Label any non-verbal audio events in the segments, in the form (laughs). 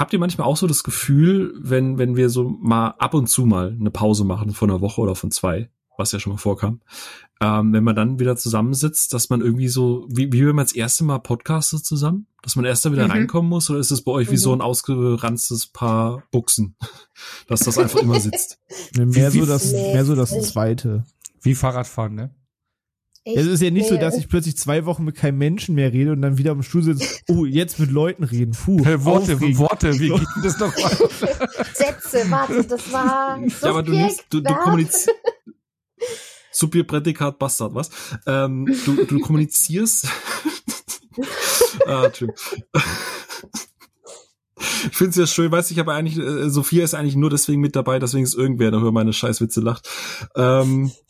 habt ihr manchmal auch so das Gefühl, wenn, wenn wir so mal ab und zu mal eine Pause machen von einer Woche oder von zwei, was ja schon mal vorkam, ähm, wenn man dann wieder zusammensitzt, dass man irgendwie so, wie, wie wenn man das erste Mal podcastet zusammen, dass man erst da wieder mhm. reinkommen muss, oder ist es bei euch mhm. wie so ein ausgeranztes Paar Buchsen, (laughs) dass das einfach immer sitzt? mehr, wie, so das, mehr so das zweite. Wie Fahrradfahren, ne? Ich, es ist ja nicht nee. so, dass ich plötzlich zwei Wochen mit keinem Menschen mehr rede und dann wieder am Stuhl sitze, oh, jetzt mit Leuten reden. Puh. Hey, Worte, aufregend. Worte, wie geht das doch mal? (laughs) Sätze, warte, das war. So ja, aber du nimmst, du, du kommunizierst. Subjekt, Bastard, was? Ähm, du, du kommunizierst. (laughs) ah, Entschuldigung. Ich finde es ja schön, weiß ich aber eigentlich, äh, Sophia ist eigentlich nur deswegen mit dabei, deswegen ist irgendwer, der über meine Scheißwitze lacht. Ähm, äh,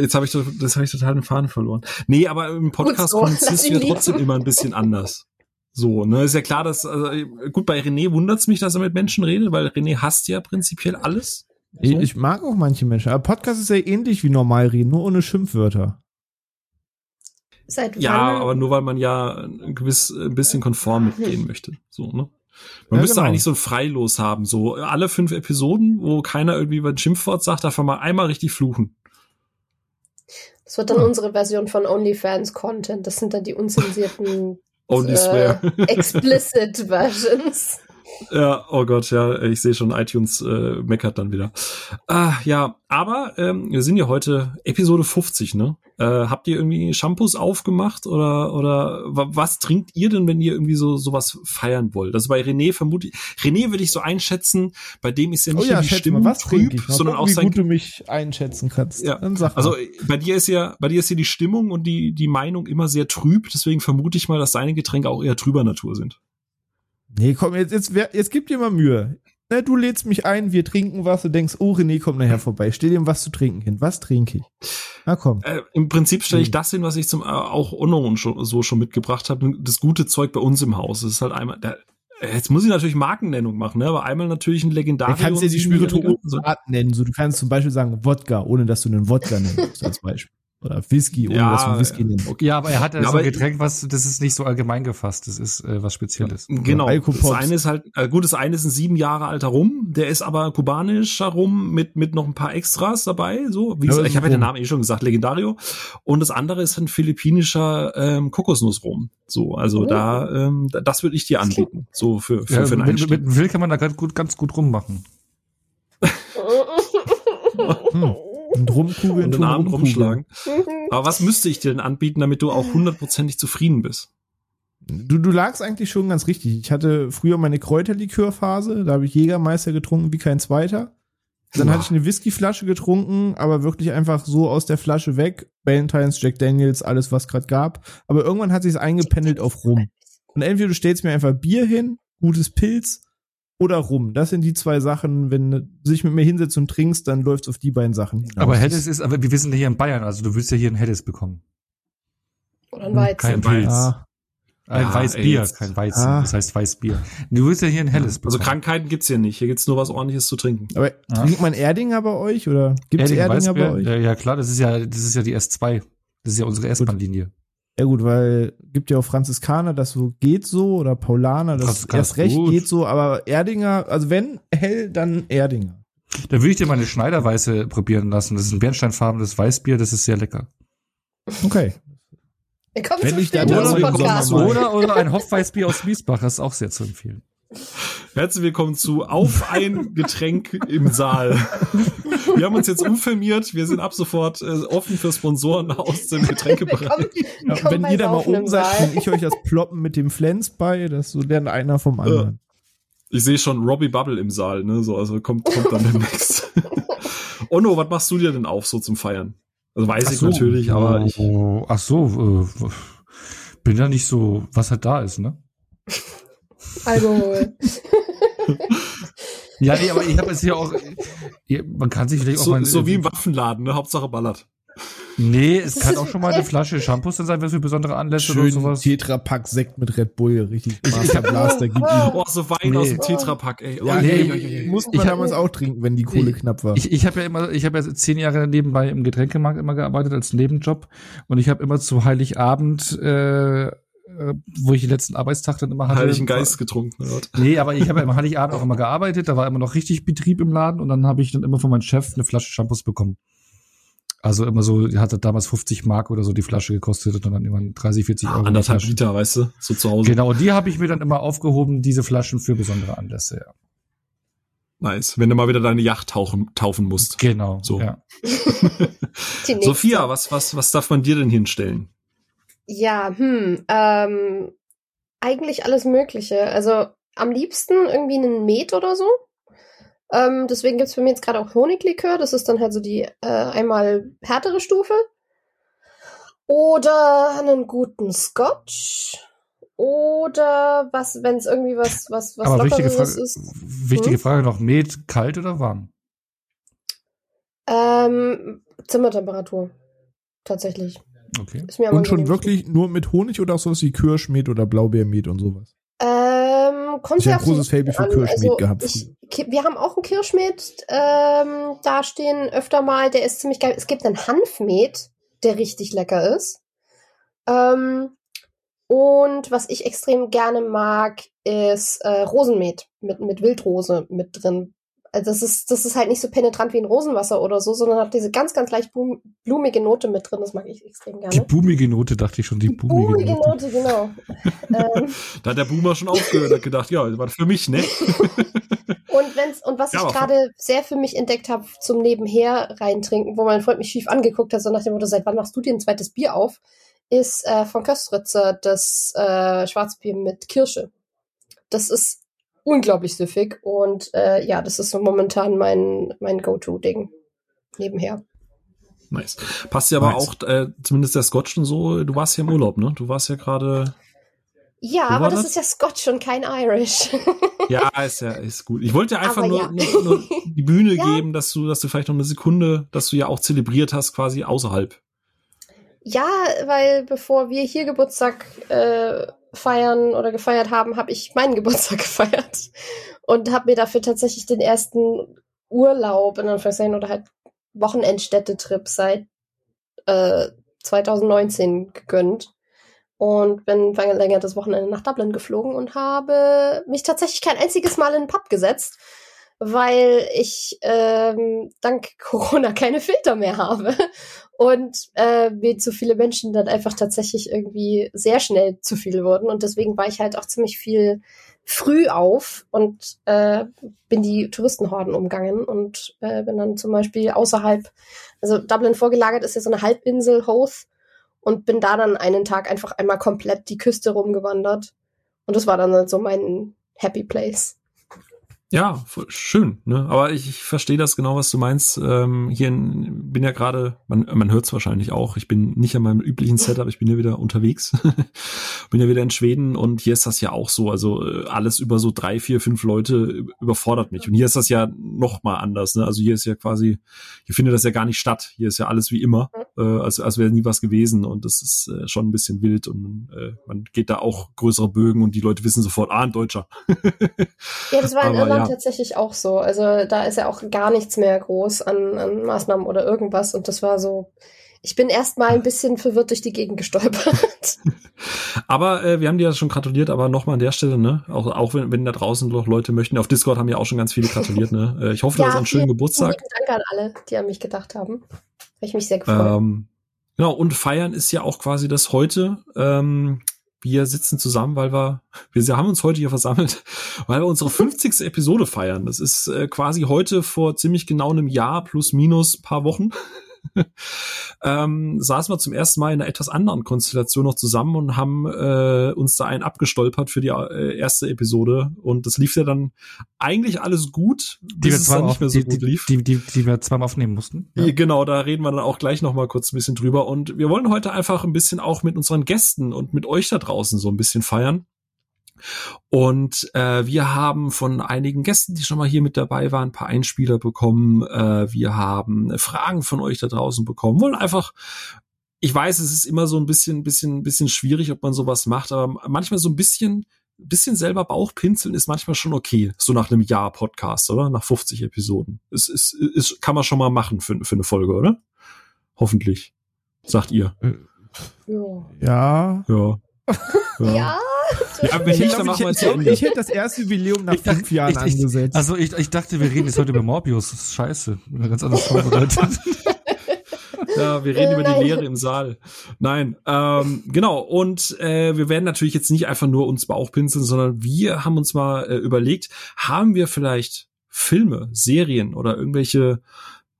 jetzt habe ich das habe ich total den Faden verloren. Nee, aber im Podcast so, kommunizierst du ja trotzdem immer ein bisschen anders. So, ne, ist ja klar, dass also, gut bei René wundert's mich, dass er mit Menschen redet, weil René hasst ja prinzipiell alles. So. Ich, ich mag auch manche Menschen, aber Podcast ist ja ähnlich wie normal reden, nur ohne Schimpfwörter. Seit wann? Ja, aber nur weil man ja ein gewiss ein bisschen konform mitgehen möchte, so, ne? Man ja, müsste genau. eigentlich so ein Freilos haben, so alle fünf Episoden, wo keiner irgendwie ein Schimpfwort sagt, darf man mal einmal richtig fluchen. Das wird dann ja. unsere Version von OnlyFans-Content. Das sind dann die unzensierten Only äh, explicit (laughs) Versions. Ja, oh Gott, ja, ich sehe schon, iTunes äh, meckert dann wieder. Ah, ja, aber ähm, wir sind ja heute Episode 50, ne? Äh, habt ihr irgendwie Shampoos aufgemacht oder oder was trinkt ihr denn, wenn ihr irgendwie so sowas feiern wollt? Also bei René vermute ich, René würde ich so einschätzen, bei dem ist ja nicht oh ja, die Stimmung mal, trüb, sondern auch sein, wie gut du mich einschätzen kannst. Ja, also bei dir ist ja bei dir ist ja die Stimmung und die die Meinung immer sehr trüb, deswegen vermute ich mal, dass deine Getränke auch eher trüber Natur sind. Nee, komm, jetzt, jetzt, jetzt gib dir mal Mühe. Na, du lädst mich ein, wir trinken was, du denkst, oh, René kommt nachher vorbei. Stell dir was zu trinken hin. Was trinke ich? Na komm. Äh, Im Prinzip stelle ich hm. das hin, was ich zum äh, auch Onno schon, so schon mitgebracht habe. Das gute Zeug bei uns im Haus. Das ist halt einmal, der, Jetzt muss ich natürlich Markennennung machen, ne? aber einmal natürlich ein legendärer. Du kannst dir die Spirituosen so. nennen. So, du kannst zum Beispiel sagen Wodka, ohne dass du einen Wodka nennst als Beispiel. Oder Whisky, ohne ja, dass man Whisky nimmt. Okay. Ja, aber er hat ja, so ein Getränk, was, das ist nicht so allgemein gefasst, das ist äh, was Spezielles. Genau. Das eine ist halt, äh, gut, das eine ist ein sieben Jahre alter Rum, der ist aber kubanischer Rum mit, mit noch ein paar Extras dabei, so. Wie ja, gesagt, ich habe ja den Namen eh schon gesagt, Legendario. Und das andere ist ein philippinischer ähm, Kokosnussrum. So, also oh. da, ähm, das würde ich dir anbieten. So für, für, ja, für einen mit, Einstieg. Mit Will kann man da ganz gut, ganz gut rummachen. (laughs) hm. Und rumkugeln und den Arm rumschlagen. Aber was müsste ich dir denn anbieten, damit du auch (laughs) hundertprozentig zufrieden bist? Du, du lagst eigentlich schon ganz richtig. Ich hatte früher meine Kräuterlikörphase, da habe ich Jägermeister getrunken wie kein zweiter. Dann Boah. hatte ich eine Whiskyflasche getrunken, aber wirklich einfach so aus der Flasche weg. Valentines, Jack Daniels, alles was gerade gab. Aber irgendwann hat sich eingependelt auf Rum. Und entweder du stellst mir einfach Bier hin, gutes Pilz, oder rum. Das sind die zwei Sachen, wenn du dich mit mir hinsetzt und trinkst, dann läuft's auf die beiden Sachen hinaus. Aber Helles ist, aber wir sind hier in Bayern, also du willst ja hier ein Helles bekommen. Oder ein Weizen. Kein Pilz. Ah. Ein ja, Weißbier, ey, kein Weizen. Ah. Das heißt Weißbier. Du willst ja hier ein helles bekommen. Also Krankheiten gibt's hier nicht. Hier gibt's nur was ordentliches zu trinken. Aber ja. trinkt man Erdinger bei euch oder gibt's Erdinger, Erdinger bei euch? Ja, ja, klar, das ist ja, das ist ja die S2. Das ist ja unsere S-Bahn-Linie. Ja gut, weil gibt ja auch Franziskaner, das so geht so oder Paulaner, das erst recht gut. geht so, aber Erdinger, also wenn hell, dann Erdinger. Da würde ich dir mal eine Schneiderweiße probieren lassen. Das ist ein bernsteinfarbenes Weißbier, das ist sehr lecker. Okay. Wenn ich dann oder, oder, oder ein Hopfweißbier aus Miesbach, das ist auch sehr zu empfehlen. Herzlich willkommen zu Auf ein Getränk im Saal. (laughs) Wir haben uns jetzt umfirmiert. Wir sind ab sofort äh, offen für Sponsoren aus dem Getränkebereich. Ja, wenn ihr da mal oben seid, bringe ich euch das Ploppen mit dem Flens bei. Das so lernt einer vom anderen. Ich sehe schon Robbie Bubble im Saal, ne? So, also kommt, kommt dann demnächst. (laughs) Onno, was machst du dir denn auf so zum Feiern? Also weiß ach ich so, natürlich, aber ich. Ach so, äh, bin ja nicht so, was halt da ist, ne? Alkohol. (laughs) ja, nee, aber ich habe es hier auch. Man kann sich vielleicht so, auch mal. So wie im Waffenladen, ne? Hauptsache ballert. Nee, es kann auch schon mal eine Flasche Shampoos dann sein, was für besondere Anlässe Schön oder sowas. Tetrapack Sekt mit Red Bull, richtig Master (laughs) Blaster gibt ihm. Oh, so Wein nee. aus dem Tetrapack, ey. Oh, ja, nee, nee, musste man damals auch trinken, wenn die Kohle knapp war. Ich, ich habe ja immer, ich habe ja zehn Jahre nebenbei im Getränkemarkt immer gearbeitet als Nebenjob und ich habe immer zu Heiligabend äh, wo ich den letzten Arbeitstag dann immer hatte. Heiligen Geist getrunken. Oder? Nee, aber ich habe ja im (laughs) Heiligabend auch immer gearbeitet, da war immer noch richtig Betrieb im Laden und dann habe ich dann immer von meinem Chef eine Flasche Shampoos bekommen. Also immer so, die hatte damals 50 Mark oder so die Flasche gekostet und dann irgendwann 30, 40 Euro. Anderthalb Liter, weißt du, so zu Hause. Genau, und die habe ich mir dann immer aufgehoben, diese Flaschen für besondere Anlässe, ja. Nice. Wenn du mal wieder deine Yacht tauchen, taufen musst. Genau. So. Ja. (laughs) Sophia, was, was, was darf man dir denn hinstellen? Ja, hm, ähm, eigentlich alles Mögliche. Also am liebsten irgendwie einen Met oder so. Ähm, deswegen gibt's für mich jetzt gerade auch Honiglikör. Das ist dann halt so die äh, einmal härtere Stufe. Oder einen guten Scotch. Oder was, wenn es irgendwie was, was, was Aber wichtige, Frage, ist. wichtige Hm? Frage noch, Met kalt oder warm? Ähm, Zimmertemperatur. Tatsächlich. Okay. Und schon wirklich nur mit Honig oder auch sowas wie Kirschmet oder Blaubeermet und sowas? Ähm, kommt Ich hab ja ein großes Faible für. Kirschmet gehabt Ich, wir haben auch ein Kirschmet ähm, da stehen öfter mal. Der ist ziemlich geil. Es gibt einen Hanfmet, der richtig lecker ist. Ähm, und was ich extrem gerne mag, ist äh, Rosenmet mit, mit Wildrose mit drin. Also das ist, das ist halt nicht so penetrant wie ein Rosenwasser oder so, sondern hat diese ganz, ganz leicht blum- blumige Note mit drin. Das mag ich extrem gerne. Die boomige Note, dachte ich schon, die boomige Blumige Note. Note, genau. (laughs) ähm, Da hat der Boomer schon aufgehört und gedacht, ja, das war für mich, ne? (laughs) Und wenn's und was Ja, ich gerade sehr für mich entdeckt habe zum Nebenher reintrinken, wo mein Freund mich schief angeguckt hat, so nach dem Motto, seit wann machst du dir ein zweites Bier auf, ist äh, von Köstritzer das äh, Schwarzbier mit Kirsche. Das ist unglaublich süffig und äh, ja, das ist so momentan mein mein Go-To-Ding nebenher. Nice. Passt ja aber Nice. auch, äh, zumindest der Scotch und so, du warst ja im Urlaub, ne? Du warst ja gerade. Ja, aber das, das? ist ja Scotch und kein Irish. Ja, (laughs) ist ja, ist gut. Ich wollte dir einfach nur, ja. nur, nur (laughs) die Bühne Ja. geben, dass du, dass du vielleicht noch eine Sekunde, dass du ja auch zelebriert hast, quasi außerhalb. Ja, weil bevor wir hier Geburtstag äh, feiern oder gefeiert haben, habe ich meinen (laughs) Geburtstag gefeiert und habe mir dafür tatsächlich den ersten Urlaub in Anführungszeichen oder halt Wochenendstädtetrip seit äh, 2019 gegönnt und bin verlängertes Wochenende nach Dublin geflogen und habe mich tatsächlich kein einziges Mal in den Pub gesetzt, weil ich ähm, dank Corona keine Filter mehr habe und äh, mir zu viele Menschen dann einfach tatsächlich irgendwie sehr schnell zu viel wurden und deswegen war ich halt auch ziemlich viel früh auf und äh, bin die Touristenhorden umgangen und äh, bin dann zum Beispiel außerhalb, also Dublin vorgelagert ist ja so eine Halbinsel Hoth und bin da dann einen Tag einfach einmal komplett die Küste rumgewandert und das war dann halt so mein Happy Place. Ja, schön, ne? Aber ich, ich verstehe das genau, was du meinst. Ähm, hier in, bin ja gerade, man, man hört es wahrscheinlich auch, ich bin nicht an meinem üblichen Setup, ich bin ja wieder unterwegs. (laughs) bin ja wieder in Schweden und hier ist das ja auch so. Also äh, alles über so drei, vier, fünf Leute überfordert mich. Und hier ist das ja noch mal anders, ne? Also hier ist ja quasi, hier findet das ja gar nicht statt. Hier ist ja alles wie immer, äh, als, als wäre nie was gewesen. Und das ist äh, schon ein bisschen wild und äh, man geht da auch größere Bögen und die Leute wissen sofort, ah, ein Deutscher. (laughs) Ja, das war Aber Ja. tatsächlich auch so. Also da ist ja auch gar nichts mehr groß an, an Maßnahmen oder irgendwas. Und das war so, ich bin erst mal ein bisschen verwirrt durch die Gegend gestolpert. (laughs) Aber äh, wir haben dir ja schon gratuliert, aber nochmal an der Stelle, ne? Auch, auch wenn, wenn da draußen noch Leute möchten, auf Discord haben ja auch schon ganz viele gratuliert, ne? Äh, ich hoffe, du hast einen schönen Geburtstag. lieben Dank an alle, die an mich gedacht haben. Habe ich mich sehr gefreut. Ähm, genau, und feiern ist ja auch quasi das heute. Ähm, wir sitzen zusammen, weil wir, wir haben uns heute hier versammelt, weil wir unsere 50. Episode feiern. Das ist äh, quasi heute vor ziemlich genau einem Jahr plus minus paar Wochen. (laughs) ähm, saßen wir zum ersten Mal in einer etwas anderen Konstellation noch zusammen und haben äh, uns da einen abgestolpert für die äh, erste Episode. Und das lief ja dann eigentlich alles gut, Die bis wir es dann zweimal nicht mehr so die, gut die, lief. die, die, die wir zweimal aufnehmen mussten. Ja. Genau, da reden wir dann auch gleich noch mal kurz ein bisschen drüber. Und wir wollen heute einfach ein bisschen auch mit unseren Gästen und mit euch da draußen so ein bisschen feiern. Und äh, wir haben von einigen Gästen, die schon mal hier mit dabei waren, ein paar Einspieler bekommen. Äh, wir haben Fragen von euch da draußen bekommen. Wollen einfach ich weiß, es ist immer so ein bisschen, bisschen, bisschen schwierig, ob man sowas macht, aber manchmal so ein bisschen, bisschen selber Bauchpinseln ist manchmal schon okay. So nach einem Jahr Podcast, oder? Nach 50 Episoden. Es ist, ist, kann man schon mal machen für, für eine Folge, oder? Hoffentlich. Sagt ihr. Ja. Ja, Ja. (laughs) Ja. (laughs) ja. Wenn nicht, dann machen wir ich, ich, ich hätte das erste Jubiläum nach Ich dachte- fünf Jahren ich- ich- angesetzt. Also ich, ich dachte, wir reden jetzt heute über Morbius. Das ist scheiße. Ich bin ganz anders vorbereitet. (laughs) Ja, wir reden Äh, über nein. die Lehre im Saal. Nein, ähm, genau. Und äh, wir werden natürlich jetzt nicht einfach nur uns Bauchpinseln, sondern wir haben uns mal äh, überlegt, haben wir vielleicht Filme, Serien oder irgendwelche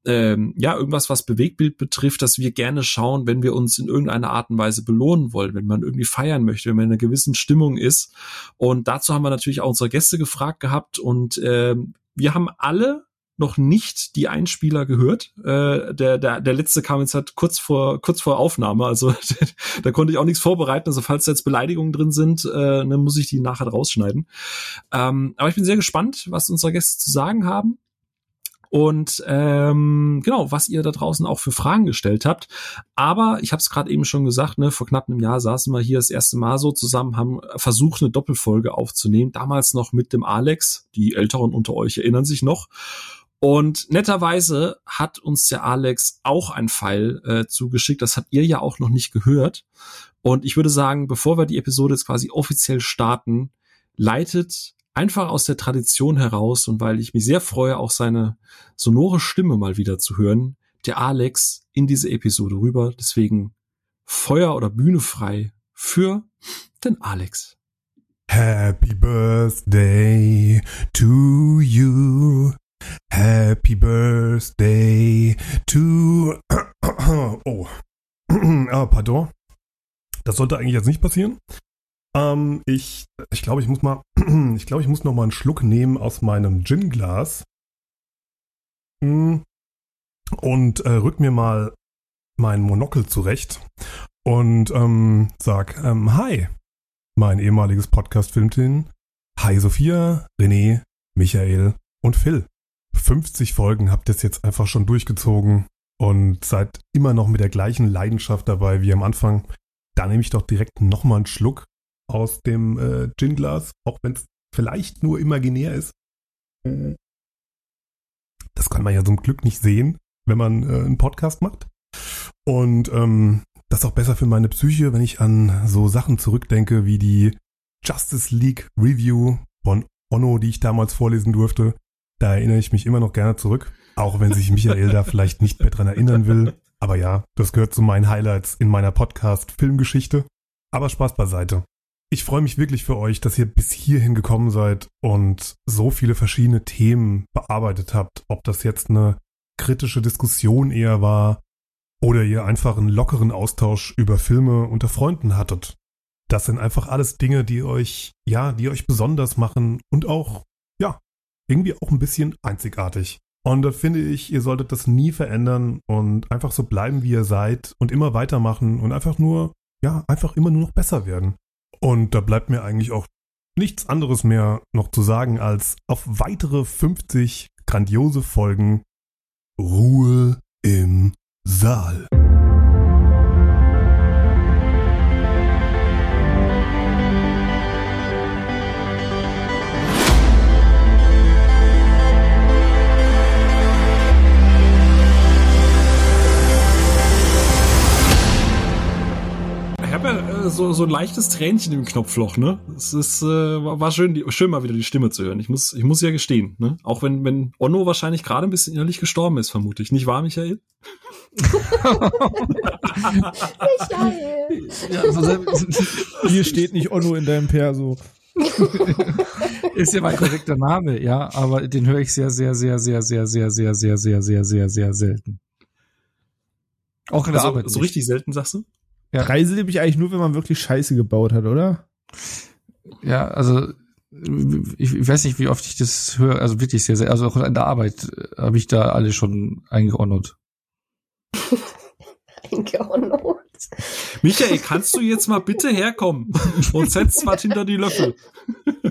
ähm, ja, irgendwas, was Bewegtbild betrifft, dass wir gerne schauen, wenn wir uns in irgendeiner Art und Weise belohnen wollen, wenn man irgendwie feiern möchte, wenn man in einer gewissen Stimmung ist. Und dazu haben wir natürlich auch unsere Gäste gefragt gehabt und ähm, wir haben alle noch nicht die Einspieler gehört. Äh, der, der, der letzte kam jetzt halt kurz vor, kurz vor Aufnahme, also (laughs) da konnte ich auch nichts vorbereiten. Also falls da jetzt Beleidigungen drin sind, äh, dann muss ich die nachher rausschneiden. Ähm, aber ich bin sehr gespannt, was unsere Gäste zu sagen haben. Und ähm, genau, was ihr da draußen auch für Fragen gestellt habt. Aber ich habe es gerade eben schon gesagt, ne, vor knapp einem Jahr saßen wir hier das erste Mal so zusammen, haben versucht, eine Doppelfolge aufzunehmen. Damals noch mit dem Alex. Die Älteren unter euch erinnern sich noch. Und netterweise hat uns der Alex auch ein Pfeil äh, zugeschickt. Das habt ihr ja auch noch nicht gehört. Und ich würde sagen, bevor wir die Episode jetzt quasi offiziell starten, leitet einfach aus der Tradition heraus und weil ich mich sehr freue, auch seine sonore Stimme mal wieder zu hören, der Alex in diese Episode rüber. Deswegen Feuer oder Bühne frei für den Alex. Happy birthday to you. Happy birthday to. (coughs) Oh. (coughs) ah, pardon. Das sollte eigentlich jetzt nicht passieren. Ähm, ich, ich glaube, ich muss mal, (clears throat) ich glaube, ich muss noch mal einen Schluck nehmen aus meinem Gin-Glas. Mm. Und äh, rück mir mal mein Monokel zurecht und ähm, sag, ähm, hi, mein ehemaliges Podcast-Filmteam. Hi Sophia, René, Michael und Phil. 50 Folgen habt ihr es jetzt einfach schon durchgezogen und seid immer noch mit der gleichen Leidenschaft dabei wie am Anfang. Da nehme ich doch direkt nochmal einen Schluck aus dem äh, Gin-Glas, auch wenn es vielleicht nur imaginär ist. Das kann man ja zum Glück nicht sehen, wenn man äh, einen Podcast macht. Und ähm, das ist auch besser für meine Psyche, wenn ich an so Sachen zurückdenke wie die Justice League Review von Onno, die ich damals vorlesen durfte. Da erinnere ich mich immer noch gerne zurück, auch wenn sich Michael da vielleicht nicht mehr dran erinnern will. Aber ja, das gehört zu meinen Highlights in meiner Podcast-Filmgeschichte. Aber Spaß beiseite. Ich freue mich wirklich für euch, dass ihr bis hierhin gekommen seid und so viele verschiedene Themen bearbeitet habt. Ob das jetzt eine kritische Diskussion eher war oder ihr einfach einen lockeren Austausch über Filme unter Freunden hattet. Das sind einfach alles Dinge, die euch, ja, die euch besonders machen und auch, ja, irgendwie auch ein bisschen einzigartig. Und da finde ich, ihr solltet das nie verändern und einfach so bleiben, wie ihr seid und immer weitermachen und einfach nur, ja, einfach immer nur noch besser werden. Und da bleibt mir eigentlich auch nichts anderes mehr noch zu sagen, als auf weitere 50 grandiose Folgen Ruhe im Saal. So, so ein leichtes Tränchen im Knopfloch, ne? Es ist, äh, war schön, die, schön mal wieder die Stimme zu hören. Ich muss, ich muss ja gestehen, ne? Auch wenn, wenn Onno wahrscheinlich gerade ein bisschen innerlich gestorben ist, vermute ich. Nicht wahr, Michael? Michael. ja, also, Hier steht nicht Onno in deinem Perso. ist ja mein korrekter Name, ja, aber den höre ich sehr, sehr, sehr, sehr, sehr, sehr, sehr, sehr, sehr, sehr, sehr, sehr selten. Auch in der Also, Arbeit. so nicht. richtig selten, sagst du? Ja. Dreisilbig eigentlich nur, wenn man wirklich Scheiße gebaut hat, oder? Ja, also ich, ich weiß nicht, wie oft ich das höre, also wirklich sehr, sehr, also auch in der Arbeit äh, habe ich da alle schon eingeordnet. (laughs) Eingeordnet. Michael, kannst du jetzt mal bitte herkommen und setz was hinter die Löffel? (laughs)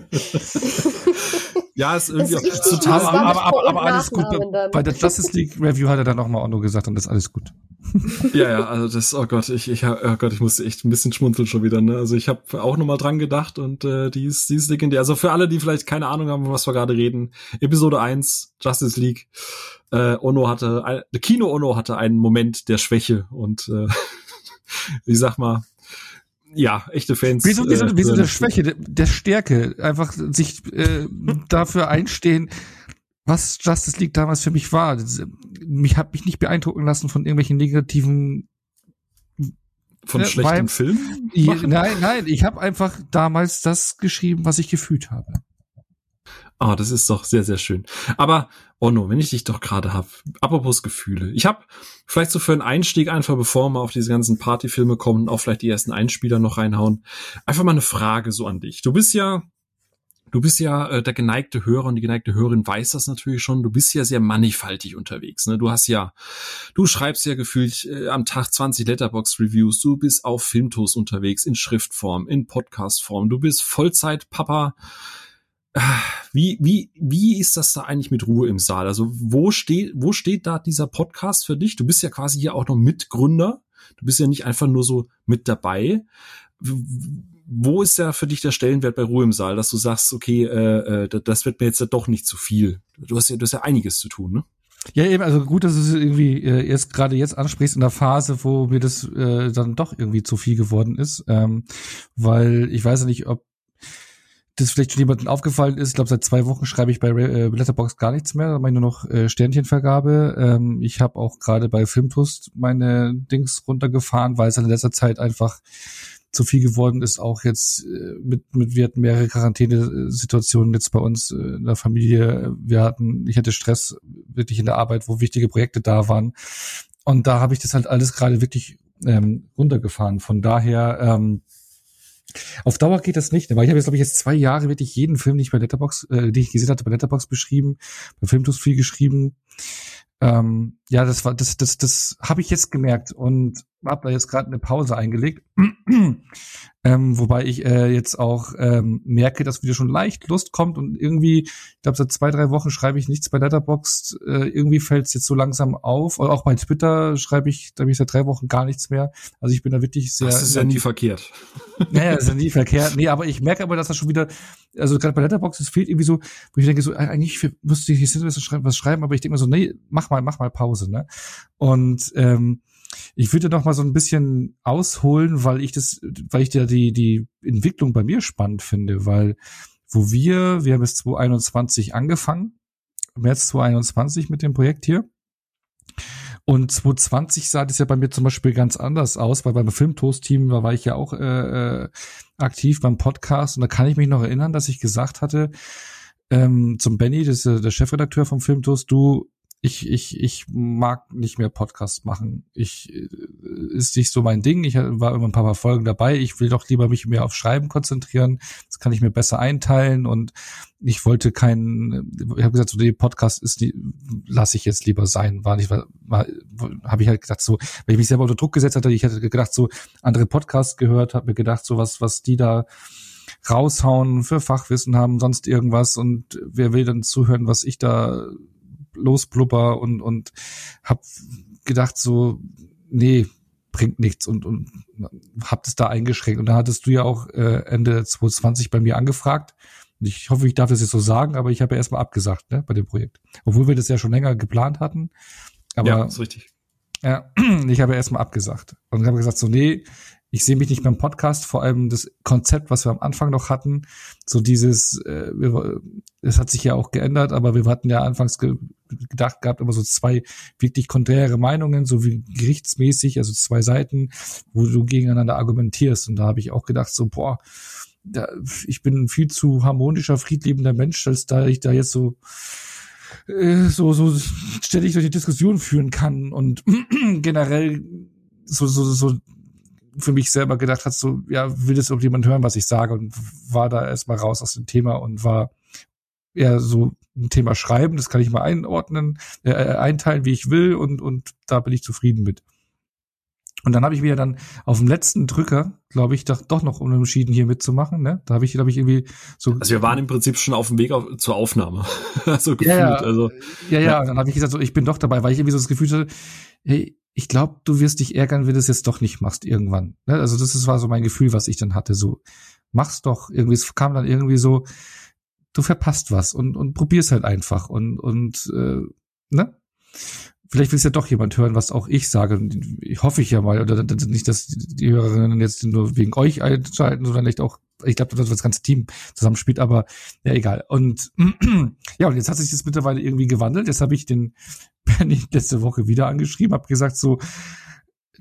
ja, ist irgendwie Das ist richtig auch total aber, aber, aber, aber alles gut. Dann. Bei der Justice League Review hat er dann nochmal Onno gesagt und das ist alles gut. (laughs) Ja, ja, also das, oh Gott, ich, ich, oh Gott, ich musste echt ein bisschen schmunzeln schon wieder, ne? Also ich habe auch nochmal dran gedacht und äh, die ist, die ist legendär. Also für alle, die vielleicht keine Ahnung haben, was wir gerade reden, Episode 1, Justice League, äh, Ono hatte, ein, Kino Ono hatte einen Moment der Schwäche und äh, (laughs) ich sag mal, ja, echte Fans. Wieso, wieso, äh, wieso der. Schwäche, der, der Stärke, einfach sich äh, dafür einstehen, was Justice League damals für mich war. Äh, mich hat mich nicht beeindrucken lassen von irgendwelchen negativen. Von Filmen? Ja, machen? nein, nein, ich habe einfach damals das geschrieben, was ich gefühlt habe. Ah, das ist doch sehr, sehr schön. Aber, Onno, wenn ich dich doch gerade hab, apropos Gefühle. Ich habe vielleicht so für einen Einstieg einfach, bevor wir auf diese ganzen Partyfilme kommen auch vielleicht die ersten Einspieler noch reinhauen, einfach mal eine Frage so an dich. Du bist ja, du bist ja äh, der geneigte Hörer und die geneigte Hörerin weiß das natürlich schon. Du bist ja sehr mannigfaltig unterwegs. Ne? Du hast ja, du schreibst ja gefühlt äh, am Tag 20 Letterbox-Reviews. Du bist auf Filmtos unterwegs, in Schriftform, in Podcastform. Du bist Vollzeit-Papa. Wie, wie, wie ist das da eigentlich mit Ruhe im Saal? Also wo steht, wo steht da dieser Podcast für dich? Du bist ja quasi hier auch noch Mitgründer. Du bist ja nicht einfach nur so mit dabei. Wo ist da für dich der Stellenwert bei Ruhe im Saal, dass du sagst, okay, äh, äh, das wird mir jetzt ja doch nicht zu viel. Du hast ja, du hast ja einiges zu tun, ne? Ja, eben, also gut, dass du es irgendwie äh, erst gerade jetzt ansprichst in der Phase, wo mir das äh, dann doch irgendwie zu viel geworden ist. Ähm, weil ich weiß ja nicht, ob das vielleicht schon jemandem aufgefallen ist. Ich glaube, seit zwei Wochen schreibe ich bei äh, Letterbox gar nichts mehr, da mache ich nur noch äh, Sternchenvergabe. Ähm, ich habe auch gerade bei Filmtust meine Dings runtergefahren, weil es in letzter Zeit einfach zu viel geworden ist, auch jetzt äh, mit, mit wir hatten mehrere Quarantänesituationen jetzt bei uns in der Familie. Wir hatten, ich hatte Stress wirklich in der Arbeit, wo wichtige Projekte da waren. Und da habe ich das halt alles gerade wirklich ähm, runtergefahren. Von daher, ähm, auf Dauer geht das nicht, weil ich habe jetzt, glaube ich, jetzt zwei Jahre wirklich jeden Film, den ich bei Letterbox, äh, den ich gesehen hatte, bei Letterbox beschrieben, bei Filmtus viel geschrieben. Ähm, ja, das war, das, das, das habe ich jetzt gemerkt und habe da jetzt gerade eine Pause eingelegt. (clears throat) ähm, wobei ich äh, jetzt auch ähm, merke, dass wieder schon leicht Lust kommt und irgendwie, ich glaube, seit zwei, drei Wochen schreibe ich nichts bei Letterboxd. Äh, irgendwie fällt es jetzt so langsam auf. Und auch bei Twitter schreibe ich, da habe ich seit drei Wochen gar nichts mehr. Also ich bin da wirklich sehr. Das ist ja nie verkehrt. (laughs) Naja, ist ja nie verkehrt. Nee, aber ich merke aber, dass das schon wieder, also gerade bei Letterboxd, es fehlt irgendwie so, wo ich denke, so, eigentlich müsste ich jetzt was schreiben, aber ich denke mir so, nee, mach mal, mach mal Pause, ne? Und ähm, ich würde noch mal so ein bisschen ausholen, weil ich das, weil ich da die, die Entwicklung bei mir spannend finde, weil wo wir, wir haben bis 2021 angefangen, März 2021 mit dem Projekt hier. Und 2020 sah das ja bei mir zum Beispiel ganz anders aus, weil beim Filmtoast-Team, da war ich ja auch äh, äh, aktiv beim Podcast und da kann ich mich noch erinnern, dass ich gesagt hatte ähm, zum Benny, das ist äh, der Chefredakteur vom Filmtoast, du, ich, ich, ich mag nicht mehr Podcast machen. Ich äh, ist nicht so mein Ding. Ich war immer ein paar Mal Folgen dabei. Ich will doch lieber mich mehr auf Schreiben konzentrieren. Das kann ich mir besser einteilen und ich wollte keinen. Ich habe gesagt, so der Podcast ist lasse ich jetzt lieber sein. War nicht, war, war habe ich halt gedacht so, wenn ich mich selber unter Druck gesetzt hatte, ich hätte gedacht so andere Podcasts gehört, habe mir gedacht so was, was die da raushauen für Fachwissen haben, sonst irgendwas und wer will dann zuhören, was ich da losblubber und und hab gedacht so nee bringt nichts und und hab das da eingeschränkt. Und da hattest du ja auch äh, Ende 2020 bei mir angefragt. Und ich hoffe ich darf das jetzt so sagen aber ich habe ja erstmal abgesagt ne bei dem Projekt. Obwohl wir das ja schon länger geplant hatten aber ja, ist richtig. ja, (clears throat) ich habe erstmal abgesagt. Und habe gesagt, so, nee, ich sehe mich nicht beim Podcast, vor allem das Konzept, was wir am Anfang noch hatten, so dieses, äh, es hat sich ja auch geändert, aber wir hatten ja anfangs ge gedacht gehabt, immer so zwei wirklich konträre Meinungen, so wie gerichtsmäßig, also zwei Seiten, wo du gegeneinander argumentierst. Und da habe ich auch gedacht, so, boah, da, ich bin ein viel zu harmonischer, friedliebender Mensch, als da ich da jetzt so äh, so so ständig durch die Diskussion führen kann und (clears throat) generell so so so für mich selber gedacht hat so ja will das irgendjemand hören was ich sage und war da erstmal raus aus dem Thema und war eher so ein Thema schreiben das kann ich mal einordnen äh, einteilen wie ich will und und da bin ich zufrieden mit und dann habe ich mir dann auf dem letzten Drücker, glaube ich, doch, doch noch unentschieden hier mitzumachen. Ne? Da habe ich, glaube ich, irgendwie so. Also wir waren im Prinzip schon auf dem Weg auf, zur Aufnahme. (laughs) so gefühlt. Ja, ja. Also, Ja, ja, Ja. dann habe ich gesagt, so, ich bin doch dabei, weil ich irgendwie so das Gefühl hatte, hey, ich glaube, du wirst dich ärgern, wenn du es jetzt doch nicht machst irgendwann. Ne? Also das ist, war so mein Gefühl, was ich dann hatte. So, mach's doch. Irgendwie, es kam dann irgendwie so, du verpasst was und, und probier's halt einfach und, und äh, ne? vielleicht will es ja doch jemand hören, was auch ich sage. Ich hoffe ich ja mal, oder nicht, dass die Hörerinnen jetzt nur wegen euch einschalten, sondern vielleicht auch, ich glaube, dass das ganze Team zusammenspielt, aber ja, egal. Und (clears throat) ja, und jetzt hat sich das mittlerweile irgendwie gewandelt. Jetzt habe ich den Bernie (laughs) letzte Woche wieder angeschrieben, habe gesagt so,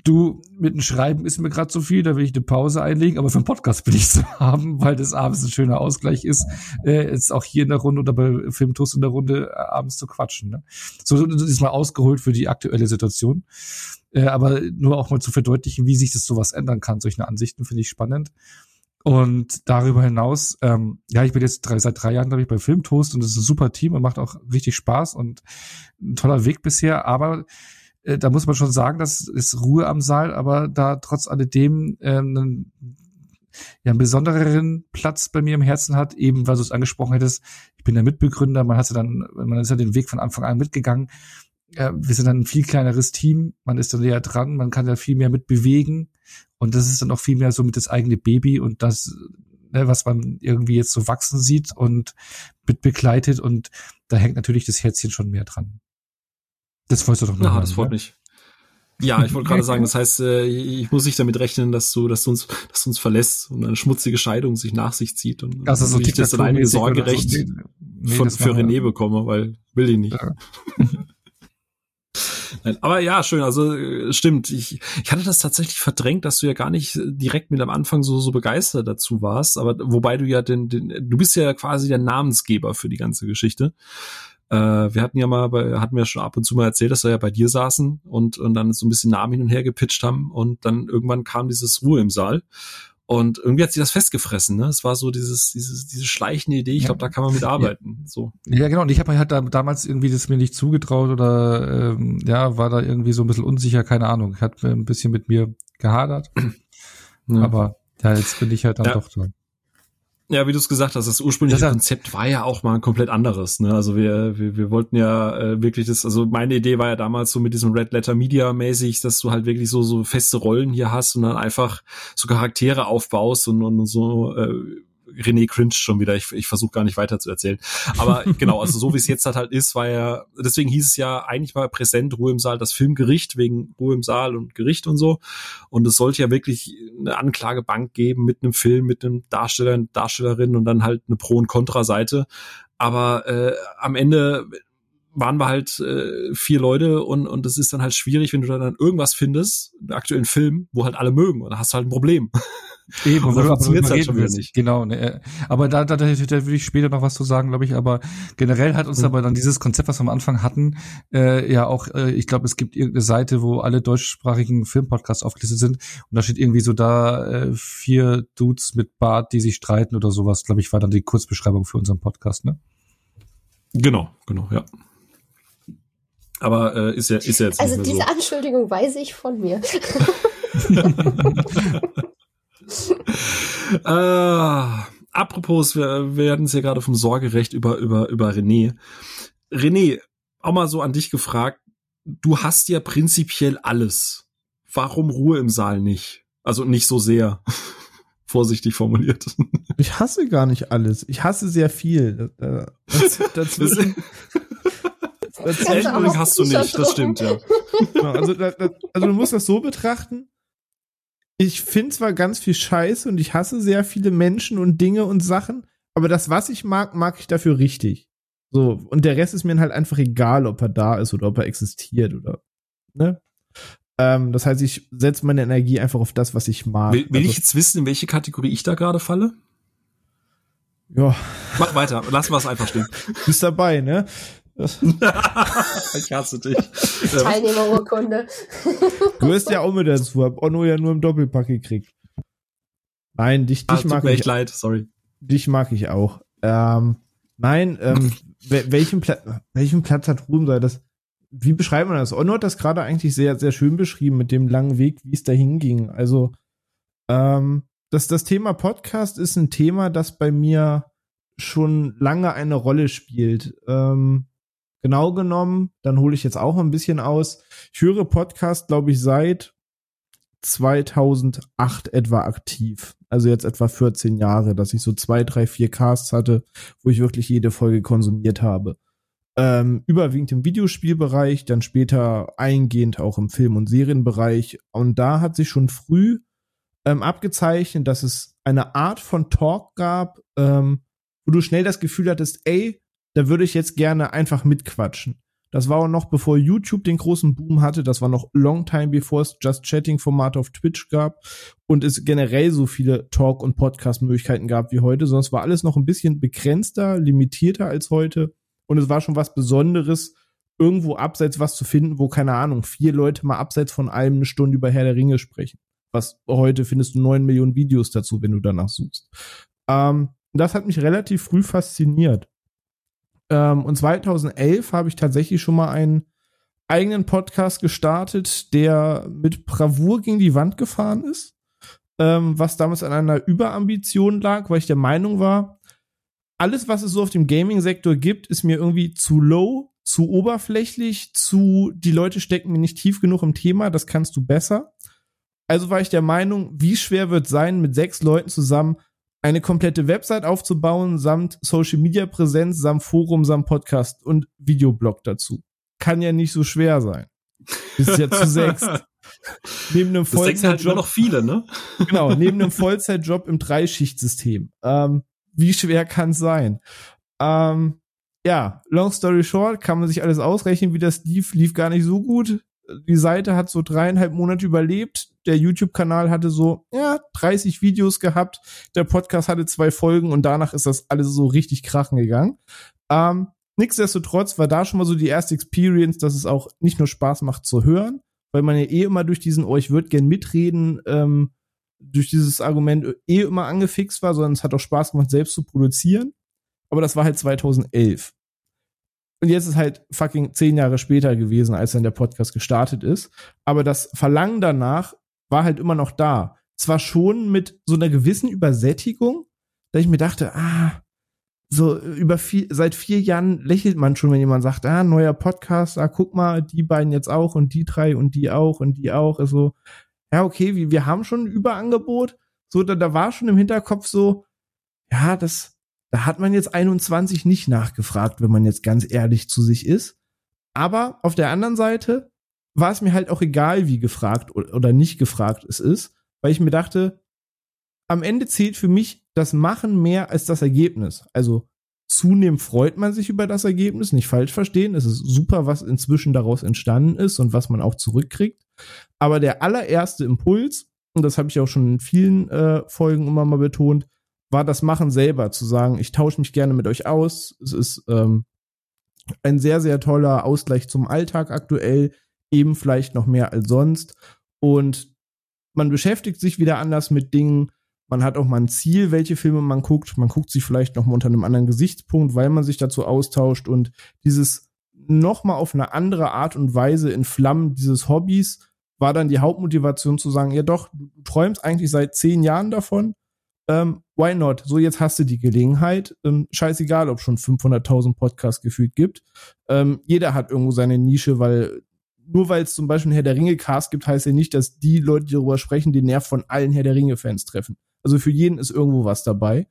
du, mit dem Schreiben ist mir gerade zu viel, da will ich eine Pause einlegen, aber für einen Podcast will ich zu (laughs) haben, weil das abends ein schöner Ausgleich ist, äh, jetzt auch hier in der Runde oder bei Filmtoast in der Runde äh, abends zu quatschen. Ne? So das ist mal ausgeholt für die aktuelle Situation. Äh, aber nur auch mal zu verdeutlichen, wie sich das sowas ändern kann. Solche Ansichten finde ich spannend. Und darüber hinaus, ähm, ja, ich bin jetzt drei, seit drei Jahren, glaube ich, bei Filmtoast und es ist ein super Team und macht auch richtig Spaß und ein toller Weg bisher, aber äh, da muss man schon sagen, das ist Ruhe am Saal, aber da trotz alledem äh, einen, ja, einen besondereren Platz bei mir im Herzen hat, eben weil du es angesprochen hättest, ich bin der Mitbegründer, man hat ja dann, man ist ja den Weg von Anfang an mitgegangen. Äh, wir sind dann ein viel kleineres Team, man ist dann näher dran, man kann ja viel mehr mit bewegen und das ist dann auch viel mehr so mit das eigene Baby und das, ne, was man irgendwie jetzt so wachsen sieht und mit begleitet und da hängt natürlich das Herzchen schon mehr dran. Das wolltest du doch noch Ja, das freut ne? mich. Ja, ich wollte gerade sagen, das heißt, äh, ich muss nicht damit rechnen, dass du, dass du uns, dass du uns verlässt und eine schmutzige Scheidung sich nach sich zieht und Das ist so ich das dann einige Tic-Tac-Toe-mäßig oder Sorgerecht so. Nee, nee, von, für René bekomme, weil will ich nicht. Ja. (laughs) Aber ja, schön, also äh, stimmt. Ich, ich hatte das tatsächlich verdrängt, dass du ja gar nicht direkt mit am Anfang so, so begeistert dazu warst, aber wobei du ja den, den du bist ja quasi der Namensgeber für die ganze Geschichte. Äh, wir hatten ja mal, bei, hatten wir schon ab und zu mal erzählt, dass wir ja bei dir saßen und, und dann so ein bisschen Namen hin und her gepitcht haben und dann irgendwann kam dieses Ruhe im Saal. Und irgendwie hat sich das festgefressen, ne? Es war so dieses, dieses, diese schleichende Idee. Ich Ja. glaube, da kann man mit arbeiten. So. Ja, genau. Und ich habe mir halt da, damals irgendwie das mir nicht zugetraut oder ähm, ja, war da irgendwie so ein bisschen unsicher, keine Ahnung. Hat ein bisschen mit mir gehadert. Ja. Aber ja, jetzt bin ich halt dann Ja. doch dran. Ja, wie du es gesagt hast, das ursprüngliche Das Konzept war ja auch mal ein komplett anderes. Ne? Also wir, wir, wir wollten ja äh, wirklich das, also meine Idee war ja damals so mit diesem Red Letter Media mäßig, dass du halt wirklich so so feste Rollen hier hast und dann einfach so Charaktere aufbaust und, und so äh, René cringe schon wieder. Ich, ich versuche gar nicht weiter zu erzählen. Aber (laughs) genau, also so wie es jetzt halt, halt ist, war ja, deswegen hieß es ja eigentlich mal präsent Ruhe im Saal, das Filmgericht wegen Ruhe im Saal und Gericht und so. Und es sollte ja wirklich eine Anklagebank geben mit einem Film, mit einem Darsteller, Darstellerin und dann halt eine Pro- und Kontra-Seite. Aber äh, am Ende waren wir halt äh, vier Leute und und es ist dann halt schwierig, wenn du dann irgendwas findest, einen aktuellen Film, wo halt alle mögen, und da hast du halt ein Problem. (laughs) Eben, Und dann funktioniert's drüber halt schon wieder nicht. Genau, ne, äh, aber da, da, da, da will ich später noch was zu sagen, glaube ich. Aber generell hat uns Mhm. aber dann dieses Konzept, was wir am Anfang hatten, äh, ja auch, äh, ich glaube, es gibt irgendeine Seite, wo alle deutschsprachigen Filmpodcasts aufgelistet sind und da steht irgendwie so da äh, vier Dudes mit Bart, die sich streiten oder sowas. Glaube ich, war dann die Kurzbeschreibung für unseren Podcast, ne? Genau, genau, ja. Aber äh, ist ja ist ja jetzt Also nicht mehr diese so. Anschuldigung weiß ich von mir. (laughs) (laughs) Äh, apropos, wir, wir hatten es ja gerade vom Sorgerecht über, über, über René. René, auch mal so an dich gefragt. Du hast ja prinzipiell alles. Warum Ruhe im Saal nicht? Also nicht so sehr. (laughs) Vorsichtig formuliert. Ich hasse gar nicht alles. Ich hasse sehr viel. Äh, das- Dazwischen. Ellenring (laughs) noch hast du nicht, das stimmt, ja. Genau, also, da, da, also du musst das so betrachten. Ich finde zwar ganz viel Scheiße und ich hasse sehr viele Menschen und Dinge und Sachen, aber das, was ich mag, mag ich dafür richtig. So, und der Rest ist mir halt einfach egal, ob er da ist oder ob er existiert oder, ne? Ähm, das heißt, ich setze meine Energie einfach auf das, was ich mag. Will, will also, ich jetzt wissen, in welche Kategorie ich da gerade falle? ja, Mach weiter, lassen wir es einfach stehen. bist dabei, ne? Ich hasse dich. (laughs) Teilnehmerurkunde. Du hast ja auch mit dazu, hab Onno ja nur im Doppelpack gekriegt. Nein, dich, Ah, dich tut mag mir ich echt leid, sorry. Dich mag ich auch. Ähm, nein, ähm, (laughs) wel- welchen, Pla welchen Platz hat Ruhmsei? Das, wie beschreibt man das? Onno hat das gerade eigentlich sehr, sehr schön beschrieben mit dem langen Weg, wie es dahin ging. Also, ähm, das, das Thema Podcast ist ein Thema, das bei mir schon lange eine Rolle spielt. Ähm, genau genommen, dann hole ich jetzt auch ein bisschen aus. Ich höre Podcast, glaube ich, seit 2008 etwa aktiv. Also jetzt etwa 14 Jahre, dass ich so zwei, drei, vier Casts hatte, wo ich wirklich jede Folge konsumiert habe. Ähm, überwiegend im Videospielbereich, dann später eingehend auch im Film- und Serienbereich. Und da hat sich schon früh ähm, abgezeichnet, dass es eine Art von Talk gab, ähm, wo du schnell das Gefühl hattest, ey, da würde ich jetzt gerne einfach mitquatschen. Das war auch noch bevor YouTube den großen Boom hatte. Das war noch long time bevor es Just Chatting Formate auf Twitch gab und es generell so viele Talk- und Podcast-Möglichkeiten gab wie heute. Sonst war alles noch ein bisschen begrenzter, limitierter als heute. Und es war schon was Besonderes, irgendwo abseits was zu finden, wo, keine Ahnung, vier Leute mal abseits von allem eine Stunde über Herr der Ringe sprechen. Was heute findest du neun Millionen Videos dazu, wenn du danach suchst. Ähm, das hat mich relativ früh fasziniert. Ähm, und 2011 habe ich tatsächlich schon mal einen eigenen Podcast gestartet, der mit Bravour gegen die Wand gefahren ist. Ähm, was damals an einer Überambition lag, weil ich der Meinung war, alles, was es so auf dem Gaming-Sektor gibt, ist mir irgendwie zu low, zu oberflächlich, zu, die Leute stecken mir nicht tief genug im Thema, das kannst du besser. Also war ich der Meinung, wie schwer wird sein, mit sechs Leuten zusammen eine komplette Website aufzubauen, samt Social Media Präsenz, samt Forum, samt Podcast und Videoblog dazu. Kann ja nicht so schwer sein. Ist ja zu sechs. (laughs) neben einem Vollzeitjob. Halt noch viele, ne? (laughs) genau, neben einem Vollzeitjob im Dreischichtsystem. Ähm, wie schwer kann es sein? Ähm, ja, long story short, kann man sich alles ausrechnen, wie das lief, lief gar nicht so gut. Die Seite hat so dreieinhalb Monate überlebt der YouTube-Kanal hatte so, ja, 30 Videos gehabt. Der Podcast hatte zwei Folgen und danach ist das alles so richtig krachen gegangen. Ähm, nichtsdestotrotz war da schon mal so die erste Experience, dass es auch nicht nur Spaß macht zu hören, weil man ja eh immer durch diesen, oh, ich würde gern mitreden, ähm, durch dieses Argument eh immer angefixt war, sondern es hat auch Spaß gemacht, selbst zu produzieren. Aber das war halt 2011. Und jetzt ist halt fucking zehn Jahre später gewesen, als dann der Podcast gestartet ist. Aber das Verlangen danach war halt immer noch da. Zwar schon mit so einer gewissen Übersättigung, da ich mir dachte, ah, so über vier, seit vier Jahren lächelt man schon, wenn jemand sagt, ah, neuer Podcast, ah, guck mal, die beiden jetzt auch und die drei und die auch und die auch. Also, ja, okay, wir, wir haben schon ein Überangebot. So, da, da war schon im Hinterkopf so, ja, das, da hat man jetzt 21 nicht nachgefragt, wenn man jetzt ganz ehrlich zu sich ist. Aber auf der anderen Seite war es mir halt auch egal, wie gefragt oder nicht gefragt es ist, weil ich mir dachte, am Ende zählt für mich das Machen mehr als das Ergebnis. Also zunehmend freut man sich über das Ergebnis, nicht falsch verstehen. Es ist super, was inzwischen daraus entstanden ist und was man auch zurückkriegt. Aber der allererste Impuls, und das habe ich auch schon in vielen äh, Folgen immer mal betont, war das Machen selber, zu sagen, ich tausche mich gerne mit euch aus. Es ist ähm, ein sehr, sehr toller Ausgleich zum Alltag aktuell eben vielleicht noch mehr als sonst. Und man beschäftigt sich wieder anders mit Dingen. Man hat auch mal ein Ziel, welche Filme man guckt. Man guckt sich vielleicht noch mal unter einem anderen Gesichtspunkt, weil man sich dazu austauscht und dieses noch mal auf eine andere Art und Weise in Flammen dieses Hobbys war dann die Hauptmotivation zu sagen, ja doch, du träumst eigentlich seit zehn Jahren davon. Ähm, why not? So, jetzt hast du die Gelegenheit. Ähm, scheißegal, ob schon 500.000 Podcasts gefühlt gibt. Ähm, jeder hat irgendwo seine Nische, weil nur weil es zum Beispiel einen Herr der Ringe-Cast gibt, heißt ja nicht, dass die Leute, die darüber sprechen, den Nerv von allen Herr der Ringe-Fans treffen. Also für jeden ist irgendwo was dabei.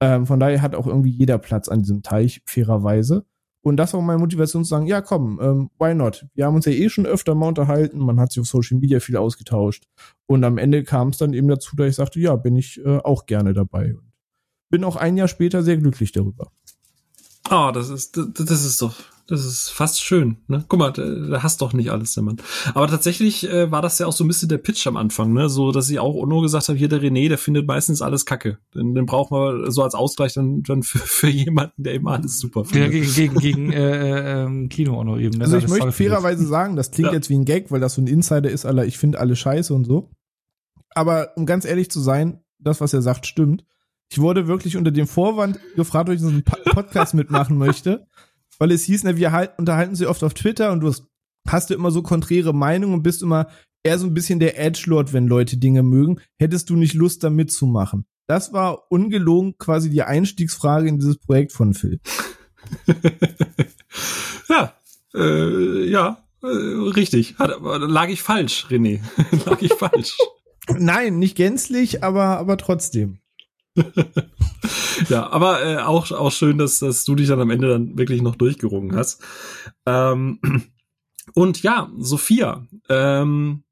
Ähm, von daher hat auch irgendwie jeder Platz an diesem Teich, fairerweise. Und das war meine Motivation zu sagen, ja komm, ähm, why not? Wir haben uns ja eh schon öfter mal unterhalten, man hat sich auf Social Media viel ausgetauscht. Und am Ende kam es dann eben dazu, dass ich sagte, ja, bin ich äh, auch gerne dabei. Und bin auch ein Jahr später sehr glücklich darüber. Ah, oh, das ist, das, das ist doch, das ist fast schön. Ne? Guck mal, da hast doch nicht alles, der Mann. Aber tatsächlich äh, war das ja auch so ein bisschen der Pitch am Anfang, ne? So, dass ich auch nur gesagt habe, hier der René, der findet meistens alles Kacke. Den, den braucht man so als Ausgleich dann, dann für, für jemanden, der immer alles super findet. Ja, gegen, gegen, gegen äh, äh, Kino auch noch eben. Ne? Also ich möchte fairerweise sagen, das klingt ja. jetzt wie ein Gag, weil das so ein Insider ist, aller ich finde alle scheiße und so. Aber um ganz ehrlich zu sein, das, was er sagt, stimmt. Ich wurde wirklich unter dem Vorwand gefragt, ob ich so einen Podcast (laughs) mitmachen möchte weil es hieß, ne, wir halt, unterhalten sie oft auf Twitter und du hast, hast du immer so konträre Meinungen und bist immer eher so ein bisschen der Edgelord, wenn Leute Dinge mögen. Hättest du nicht Lust, da mitzumachen? Das war ungelogen quasi die Einstiegsfrage in dieses Projekt von Phil. (laughs) ja, äh, ja, äh, richtig. Hat, lag ich falsch, René. (laughs) lag ich falsch. Nein, nicht gänzlich, aber, aber trotzdem. Ja, aber äh, auch, auch schön, dass, dass du dich dann am Ende dann wirklich noch durchgerungen hast. Ähm, (clears throat) und ja, Sophia, ähm,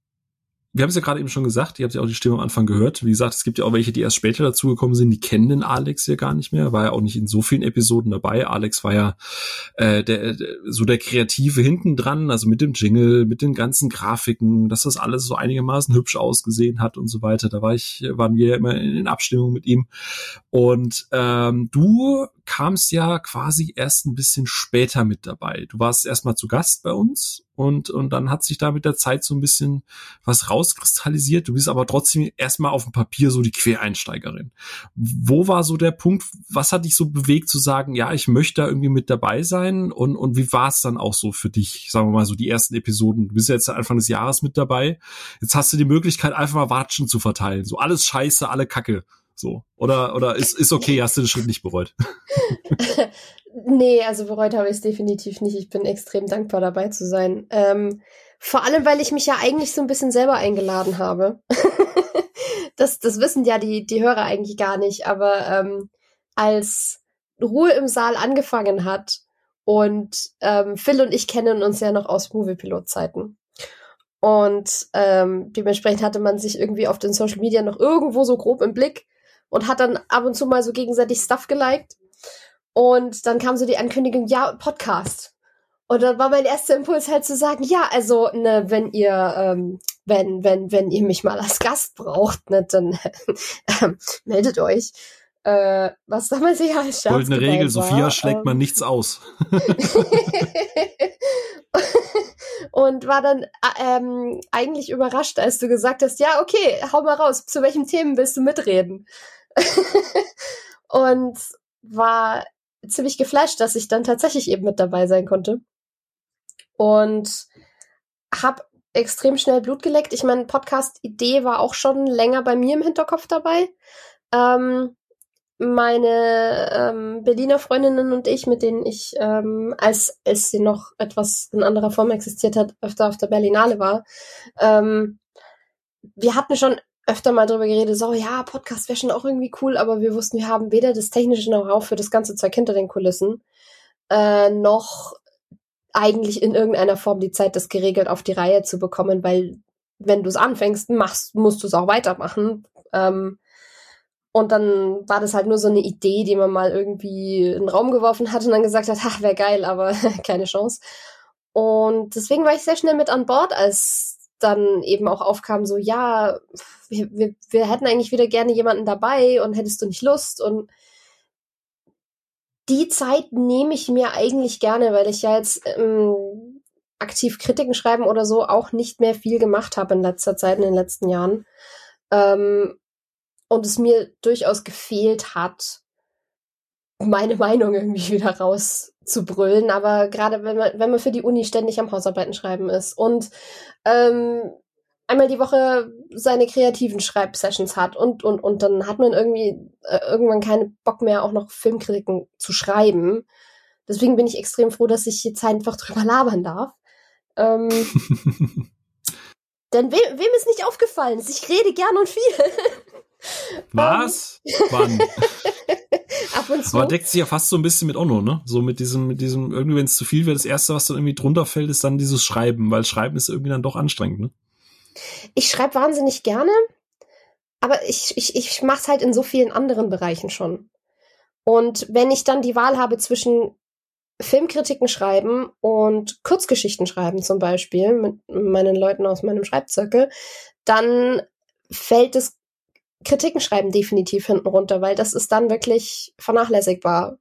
wir haben es ja gerade eben schon gesagt, ihr habt ja auch die Stimme am Anfang gehört. Wie gesagt, es gibt ja auch welche, die erst später dazugekommen sind, die kennen den Alex ja gar nicht mehr, war ja auch nicht in so vielen Episoden dabei. Alex war ja äh, der, der, so der Kreative hinten dran, also mit dem Jingle, mit den ganzen Grafiken, dass das alles so einigermaßen hübsch ausgesehen hat und so weiter. Da war ich, waren wir ja immer in Abstimmung mit ihm. Und ähm, du kamst ja quasi erst ein bisschen später mit dabei. Du warst erstmal zu Gast bei uns und, und dann hat sich da mit der Zeit so ein bisschen was rauskristallisiert. Du bist aber trotzdem erstmal auf dem Papier so die Quereinsteigerin. Wo war so der Punkt, was hat dich so bewegt zu sagen, ja, ich möchte da irgendwie mit dabei sein und, und wie war es dann auch so für dich, sagen wir mal so die ersten Episoden? Du bist ja jetzt Anfang des Jahres mit dabei. Jetzt hast du die Möglichkeit, einfach mal Watschen zu verteilen. So alles scheiße, alle Kacke. So. Oder, oder ist, ist okay, hast du den Schritt nicht bereut? (laughs) nee, also bereut habe ich es definitiv nicht. Ich bin extrem dankbar dabei zu sein. Ähm, vor allem, weil ich mich ja eigentlich so ein bisschen selber eingeladen habe. (laughs) das, das wissen ja die, die Hörer eigentlich gar nicht, aber ähm, als Ruhe im Saal angefangen hat und ähm, Phil und ich kennen uns ja noch aus Moviepilot-Zeiten. Und ähm, dementsprechend hatte man sich irgendwie auf den Social Media noch irgendwo so grob im Blick und hat dann ab und zu mal so gegenseitig Stuff geliked. Und dann kam so die Ankündigung, ja, Podcast. Und dann war mein erster Impuls halt zu sagen, ja, also, ne, wenn ihr, ähm, wenn, wenn, wenn ihr mich mal als Gast braucht, ne, dann äh, (laughs) meldet euch. Äh, was damals ja als Scherz Goldene Regel, war, Sophia schlägt ähm, man nichts aus. (laughs) und war dann äh, ähm, eigentlich überrascht, als du gesagt hast, ja, okay, hau mal raus, zu welchen Themen willst du mitreden? (laughs) und war ziemlich geflasht, dass ich dann tatsächlich eben mit dabei sein konnte. Und hab extrem schnell Blut geleckt. Ich meine, Podcast-Idee war auch schon länger bei mir im Hinterkopf dabei. Ähm, meine ähm, Berliner Freundinnen und ich, mit denen ich, ähm, als, als sie noch etwas in anderer Form existiert hat, öfter auf der Berlinale war, ähm, wir hatten schon öfter mal drüber geredet, so, ja, Podcast wäre schon auch irgendwie cool, aber wir wussten, wir haben weder das technische Know-how für das ganze Zeug hinter den Kulissen, äh, noch eigentlich in irgendeiner Form die Zeit, das geregelt auf die Reihe zu bekommen, weil wenn du es anfängst, machst, musst du es auch weitermachen. Ähm, und dann war das halt nur so eine Idee, die man mal irgendwie in den Raum geworfen hat und dann gesagt hat, ach, wäre geil, aber (laughs) keine Chance. Und deswegen war ich sehr schnell mit an Bord, als dann eben auch aufkam, so, ja, wir, wir, wir hätten eigentlich wieder gerne jemanden dabei und hättest du nicht Lust? Und die Zeit nehme ich mir eigentlich gerne, weil ich ja jetzt ähm, aktiv Kritiken schreiben oder so auch nicht mehr viel gemacht habe in letzter Zeit, in den letzten Jahren. Ähm, und es mir durchaus gefehlt hat, meine Meinung irgendwie (laughs) wieder rauszubrüllen. Aber gerade wenn man, wenn man für die Uni ständig am Hausarbeiten schreiben ist und ähm, einmal die Woche seine kreativen Schreibsessions hat und, und, und dann hat man irgendwie äh, irgendwann keinen Bock mehr, auch noch Filmkritiken zu schreiben. Deswegen bin ich extrem froh, dass ich jetzt einfach drüber labern darf. Ähm, (laughs) denn wem, wem ist nicht aufgefallen? Ich rede gern und viel. (laughs) Was? Wann? (laughs) Ab und zu. Aber deckt sich ja fast so ein bisschen mit Onno, ne? So mit diesem, mit diesem, irgendwie, wenn es zu viel wird, das erste, was dann irgendwie drunter fällt, ist dann dieses Schreiben, weil Schreiben ist irgendwie dann doch anstrengend, ne? Ich schreibe wahnsinnig gerne, aber ich, ich, ich mache es halt in so vielen anderen Bereichen schon. Und wenn ich dann die Wahl habe zwischen Filmkritiken schreiben und Kurzgeschichten schreiben zum Beispiel mit meinen Leuten aus meinem Schreibzirkel, dann fällt es Kritiken schreiben definitiv hinten runter, weil das ist dann wirklich vernachlässigbar,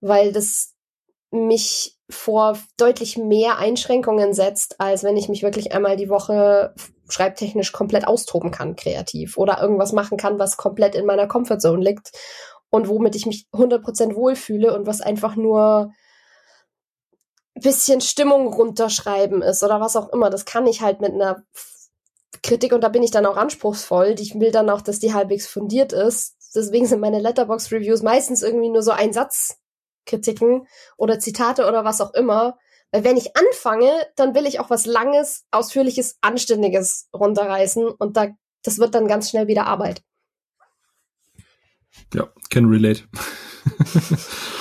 weil das mich vor deutlich mehr Einschränkungen setzt, als wenn ich mich wirklich einmal die Woche schreibtechnisch komplett austoben kann, kreativ oder irgendwas machen kann, was komplett in meiner Comfortzone liegt und womit ich mich 100% wohlfühle und was einfach nur bisschen Stimmung runterschreiben ist oder was auch immer. Das kann ich halt mit einer Kritik und da bin ich dann auch anspruchsvoll. Ich will dann auch, dass die halbwegs fundiert ist. Deswegen sind meine Letterbox-Reviews meistens irgendwie nur so ein Satz Kritiken oder Zitate oder was auch immer. Weil wenn ich anfange, dann will ich auch was Langes, Ausführliches, Anständiges runterreißen und da, das wird dann ganz schnell wieder Arbeit. Ja, can relate. (laughs)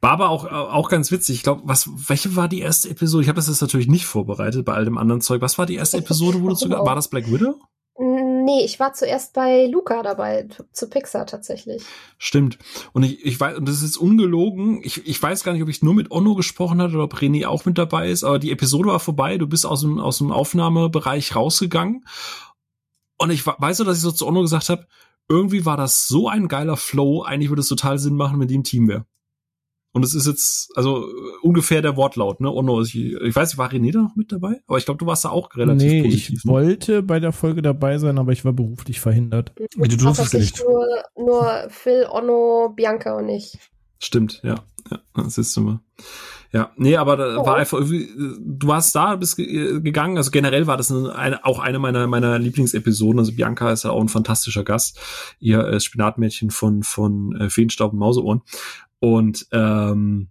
War aber auch, auch ganz witzig. Ich glaube, was, welche war die erste Episode? Ich habe das jetzt natürlich nicht vorbereitet bei all dem anderen Zeug. Was war die erste Episode, wo du sogar, war das Black Widow? Nee, ich war zuerst bei Luca dabei, zu Pixar tatsächlich. Stimmt. Und ich, ich weiß, und das ist ungelogen. Ich, ich weiß gar nicht, ob ich nur mit Onno gesprochen hatte oder ob René auch mit dabei ist, aber die Episode war vorbei. Du bist aus dem, aus dem Aufnahmebereich rausgegangen. Und ich weiß so, dass ich so zu Onno gesagt habe, irgendwie war das so ein geiler Flow. Eigentlich würde es total Sinn machen, wenn die im Team wäre. Und es ist jetzt, also ungefähr der Wortlaut, ne? Onno, ich, ich weiß nicht, war René da noch mit dabei? Aber ich glaube, du warst da auch relativ nee, positiv. ich wollte bei der Folge dabei sein, aber ich war beruflich verhindert. Wie du durftest nicht. nur, nur Phil, Onno, Bianca und ich. Stimmt, ja. Ja, das ist immer. Ja, nee, aber da Oh. war einfach irgendwie, du warst da, bist ge gegangen. Also generell war das eine, eine, auch eine meiner, meiner Lieblingsepisoden. Also Bianca ist ja auch ein fantastischer Gast. Ihr äh, Spinatmädchen von, von äh, Feenstaub und Mauseohren. Und ähm,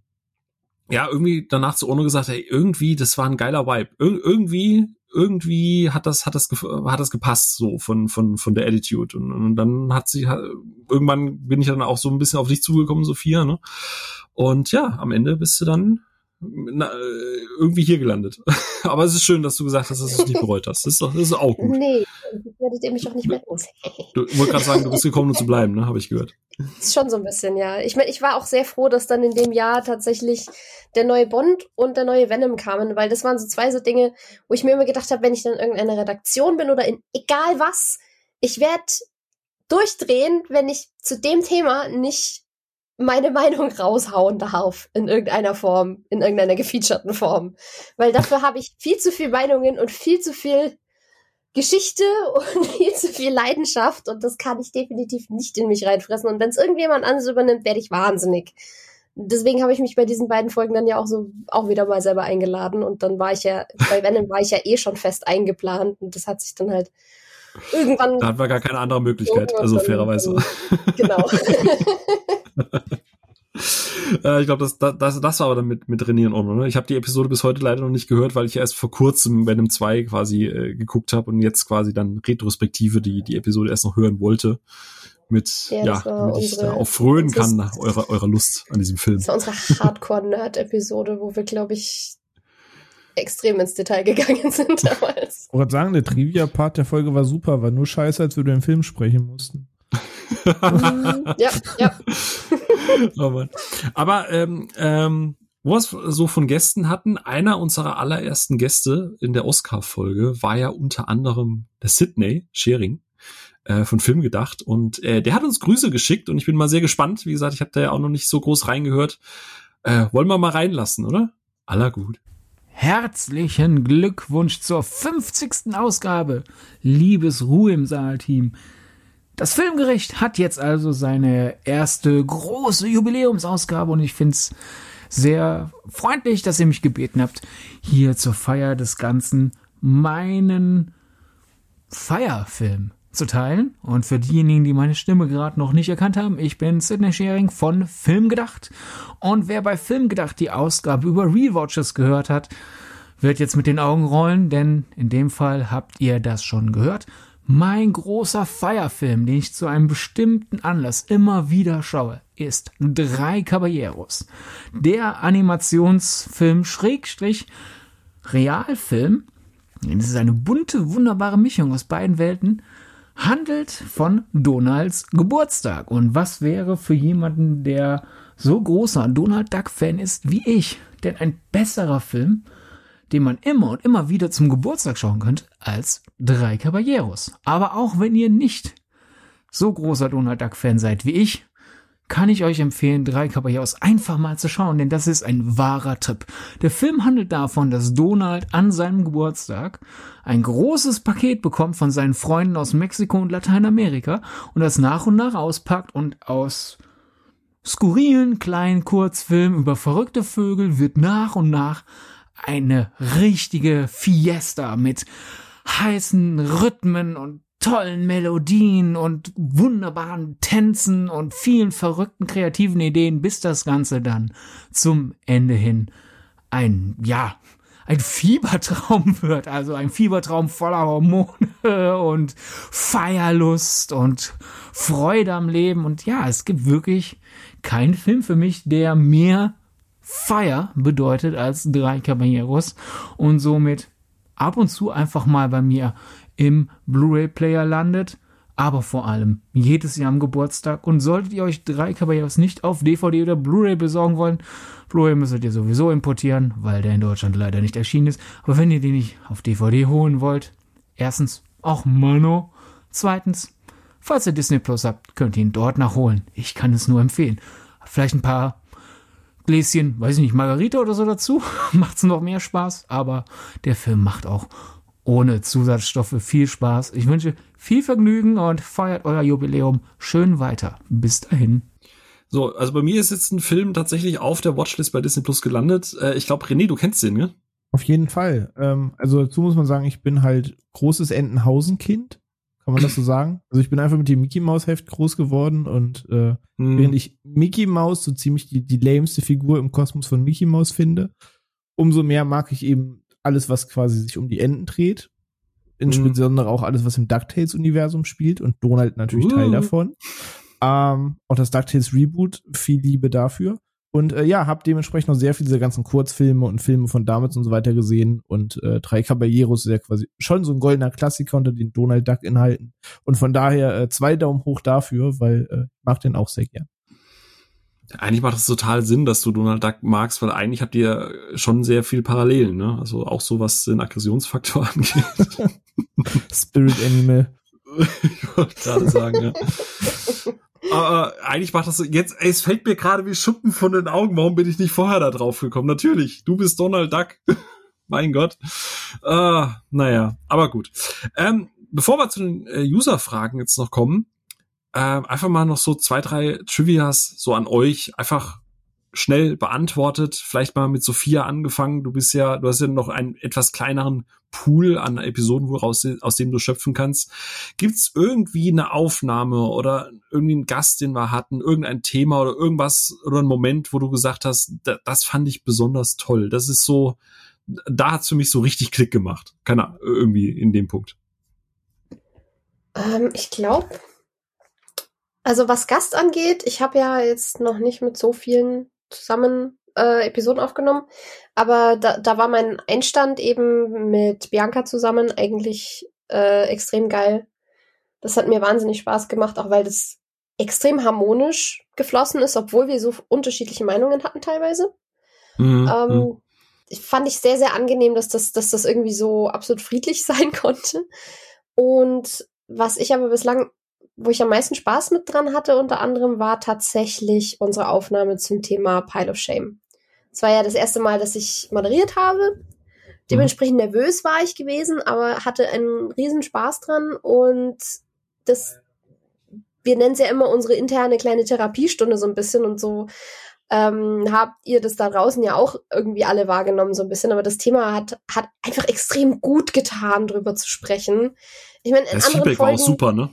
ja, irgendwie danach zu Ono gesagt, hey, irgendwie, das war ein geiler Vibe. Ir irgendwie, irgendwie hat das, hat das, hat das gepasst, so von, von, von der Attitude. Und, und dann hat sie, irgendwann bin ich dann auch so ein bisschen auf dich zugekommen, Sophia, ne? Und ja, am Ende bist du dann na, äh, irgendwie hier gelandet. (laughs) Aber es ist schön, dass du gesagt hast, dass du es nicht bereut hast. Das ist, doch, das ist auch gut. Nee, werdet ihr mich auch nicht mehr los. Du wollte gerade sagen, du bist gekommen, um zu bleiben, ne? Habe ich gehört. ist schon so ein bisschen, ja. Ich meine, ich war auch sehr froh, dass dann in dem Jahr tatsächlich der neue Bond und der neue Venom kamen, weil das waren so zwei so Dinge, wo ich mir immer gedacht habe, wenn ich dann in irgendeiner Redaktion bin oder in egal was, ich werde durchdrehen, wenn ich zu dem Thema nicht meine Meinung raushauen darf in irgendeiner Form, in irgendeiner gefeaturten Form. Weil dafür habe ich viel zu viel Meinungen und viel zu viel Geschichte (laughs) und viel zu viel Leidenschaft und das kann ich definitiv nicht in mich reinfressen. Und wenn es irgendjemand anderes übernimmt, werde ich wahnsinnig. Deswegen habe ich mich bei diesen beiden Folgen dann ja auch so auch wieder mal selber eingeladen und dann war ich ja, (laughs) bei Venom war ich ja eh schon fest eingeplant und das hat sich dann halt irgendwann. Da hatten wir gar keine andere Möglichkeit, also fairerweise. Genau. (laughs) (laughs) Äh, ich glaube, das, das, das war aber dann mit, mit René und Ono. Ne? Ich habe die Episode bis heute leider noch nicht gehört, weil ich erst vor kurzem Venom 2 quasi äh, geguckt habe und jetzt quasi dann retrospektive die, die Episode erst noch hören wollte. Mit, Ja, ja, damit ich da auch frönen kann nach eurer, eurer Lust an diesem Film. Das war unsere Hardcore-Nerd-Episode, wo wir, glaube ich, extrem ins Detail gegangen (laughs) sind damals. Ich wollte sagen, der Trivia-Part der Folge war super, war nur scheiße, als wir über den Film sprechen mussten. ja, ja. (laughs) (laughs) oh Mann. Aber ähm, ähm, wo wir es so von Gästen hatten, einer unserer allerersten Gäste in der Oscar-Folge war ja unter anderem der Sydney Schering äh, von Film gedacht und äh, der hat uns Grüße geschickt und ich bin mal sehr gespannt. Wie gesagt, ich habe da ja auch noch nicht so groß reingehört. Äh, wollen wir mal reinlassen, oder? Aller gut. Herzlichen Glückwunsch zur 50. Ausgabe, liebes Ruhe im Saal-Team. Das Filmgericht hat jetzt also seine erste große Jubiläumsausgabe und ich find's sehr freundlich, dass ihr mich gebeten habt, hier zur Feier des Ganzen meinen Feierfilm zu teilen. Und für diejenigen, die meine Stimme gerade noch nicht erkannt haben, ich bin Sidney Schering von Filmgedacht. Und wer bei Filmgedacht die Ausgabe über Rewatches gehört hat, wird jetzt mit den Augen rollen, denn in dem Fall habt ihr das schon gehört. Mein großer Feierfilm, den ich zu einem bestimmten Anlass immer wieder schaue, ist Drei Caballeros. Der Animationsfilm Schrägstrich Realfilm, das ist eine bunte, wunderbare Mischung aus beiden Welten, handelt von Donalds Geburtstag. Und was wäre für jemanden, der so großer Donald Duck-Fan ist wie ich, denn ein besserer Film, den man immer und immer wieder zum Geburtstag schauen könnte, als Drei Caballeros. Aber auch wenn ihr nicht so großer Donald Duck-Fan seid wie ich, kann ich euch empfehlen, Drei Caballeros einfach mal zu schauen, denn das ist ein wahrer Trip. Der Film handelt davon, dass Donald an seinem Geburtstag ein großes Paket bekommt von seinen Freunden aus Mexiko und Lateinamerika und das nach und nach auspackt und aus skurrilen kleinen Kurzfilmen über verrückte Vögel wird nach und nach eine richtige Fiesta mit heißen Rhythmen und tollen Melodien und wunderbaren Tänzen und vielen verrückten kreativen Ideen, bis das Ganze dann zum Ende hin ein, ja, ein Fiebertraum (laughs) wird, also ein Fiebertraum voller Hormone (laughs) und Feierlust und Freude am Leben. Und ja, es gibt wirklich keinen Film für mich, der mehr Feier bedeutet als drei Caballeros und somit ab und zu einfach mal bei mir im Blu-ray-Player landet, aber vor allem jedes Jahr am Geburtstag. Und solltet ihr euch drei Caballeros nicht auf DVD oder Blu-ray besorgen wollen, Blu-ray müsstet ihr sowieso importieren, weil der in Deutschland leider nicht erschienen ist. Aber wenn ihr den nicht auf DVD holen wollt, erstens auch Mano, zweitens, falls ihr Disney Plus habt, könnt ihr ihn dort nachholen. Ich kann es nur empfehlen. Vielleicht ein paar Gläschen, weiß ich nicht, Margarita oder so dazu, (laughs) macht's noch mehr Spaß, aber der Film macht auch ohne Zusatzstoffe viel Spaß. Ich wünsche viel Vergnügen und feiert euer Jubiläum schön weiter. Bis dahin. So, also bei mir ist jetzt ein Film tatsächlich auf der Watchlist bei Disney Plus gelandet. Äh, ich glaube, René, du kennst den, ne? Auf jeden Fall. Ähm, also dazu muss man sagen, ich bin halt großes Entenhausen-Kind. Kann man das so sagen? Also ich bin einfach mit dem Mickey Mouse Heft groß geworden und äh, Hm. während ich Mickey Mouse so ziemlich die, die lameste Figur im Kosmos von Mickey Mouse finde, umso mehr mag ich eben alles, was quasi sich um die Enten dreht. Insbesondere auch alles, was im DuckTales-Universum spielt und Donald natürlich Uh. Teil davon. Ähm, auch das DuckTales Reboot, viel Liebe dafür. Und äh, ja, habe dementsprechend noch sehr viele dieser ganzen Kurzfilme und Filme von damals und so weiter gesehen. Und äh, Drei Caballeros ist ja quasi schon so ein goldener Klassiker unter den Donald Duck Inhalten. Und von daher äh, zwei Daumen hoch dafür, weil äh, ich mag den auch sehr gern. Eigentlich macht es total Sinn, dass du Donald Duck magst, weil eigentlich habt ihr schon sehr viel Parallelen, ne? Also auch so, was den Aggressionsfaktor (laughs) angeht. (laughs) Spirit Animal. (laughs) ich wollte gerade sagen, ja. Aber eigentlich macht das so, jetzt, ey, es fällt mir gerade wie Schuppen von den Augen. Warum bin ich nicht vorher da drauf gekommen? Natürlich, du bist Donald Duck. (laughs) mein Gott. Ah, naja, aber gut. Ähm, bevor wir zu den äh, User-Fragen jetzt noch kommen, äh, einfach mal noch so zwei, drei Trivias so an euch. Einfach schnell beantwortet. Vielleicht mal mit Sophia angefangen. Du bist ja, du hast ja noch einen etwas kleineren Pool an Episoden, woraus, aus dem du schöpfen kannst. Gibt's irgendwie eine Aufnahme oder irgendwie einen Gast, den wir hatten, irgendein Thema oder irgendwas oder ein Moment, wo du gesagt hast, da, das fand ich besonders toll. Das ist so, da hat's für mich so richtig Klick gemacht. Keine Ahnung, irgendwie in dem Punkt. Ähm, ich glaube, also was Gast angeht, ich habe ja jetzt noch nicht mit so vielen zusammen äh, Episoden aufgenommen, aber da, da war mein Einstand eben mit Bianca zusammen eigentlich äh, extrem geil. Das hat mir wahnsinnig Spaß gemacht, auch weil das extrem harmonisch geflossen ist, obwohl wir so unterschiedliche Meinungen hatten teilweise. Mhm. Ähm, ich fand ich sehr, sehr angenehm, dass das, dass das irgendwie so absolut friedlich (laughs) sein konnte. Und was ich aber bislang, wo ich am meisten Spaß mit dran hatte, unter anderem, war tatsächlich unsere Aufnahme zum Thema Pile of Shame. Es war ja das erste Mal, dass ich moderiert habe. Dementsprechend nervös war ich gewesen, aber hatte einen riesen Spaß dran und das, wir nennen es ja immer unsere interne kleine Therapiestunde so ein bisschen und so ähm, habt ihr das da draußen ja auch irgendwie alle wahrgenommen so ein bisschen, aber das Thema hat, hat einfach extrem gut getan, drüber zu sprechen. Ich meine, in Das anderen Feedback war Folgen, auch super, ne?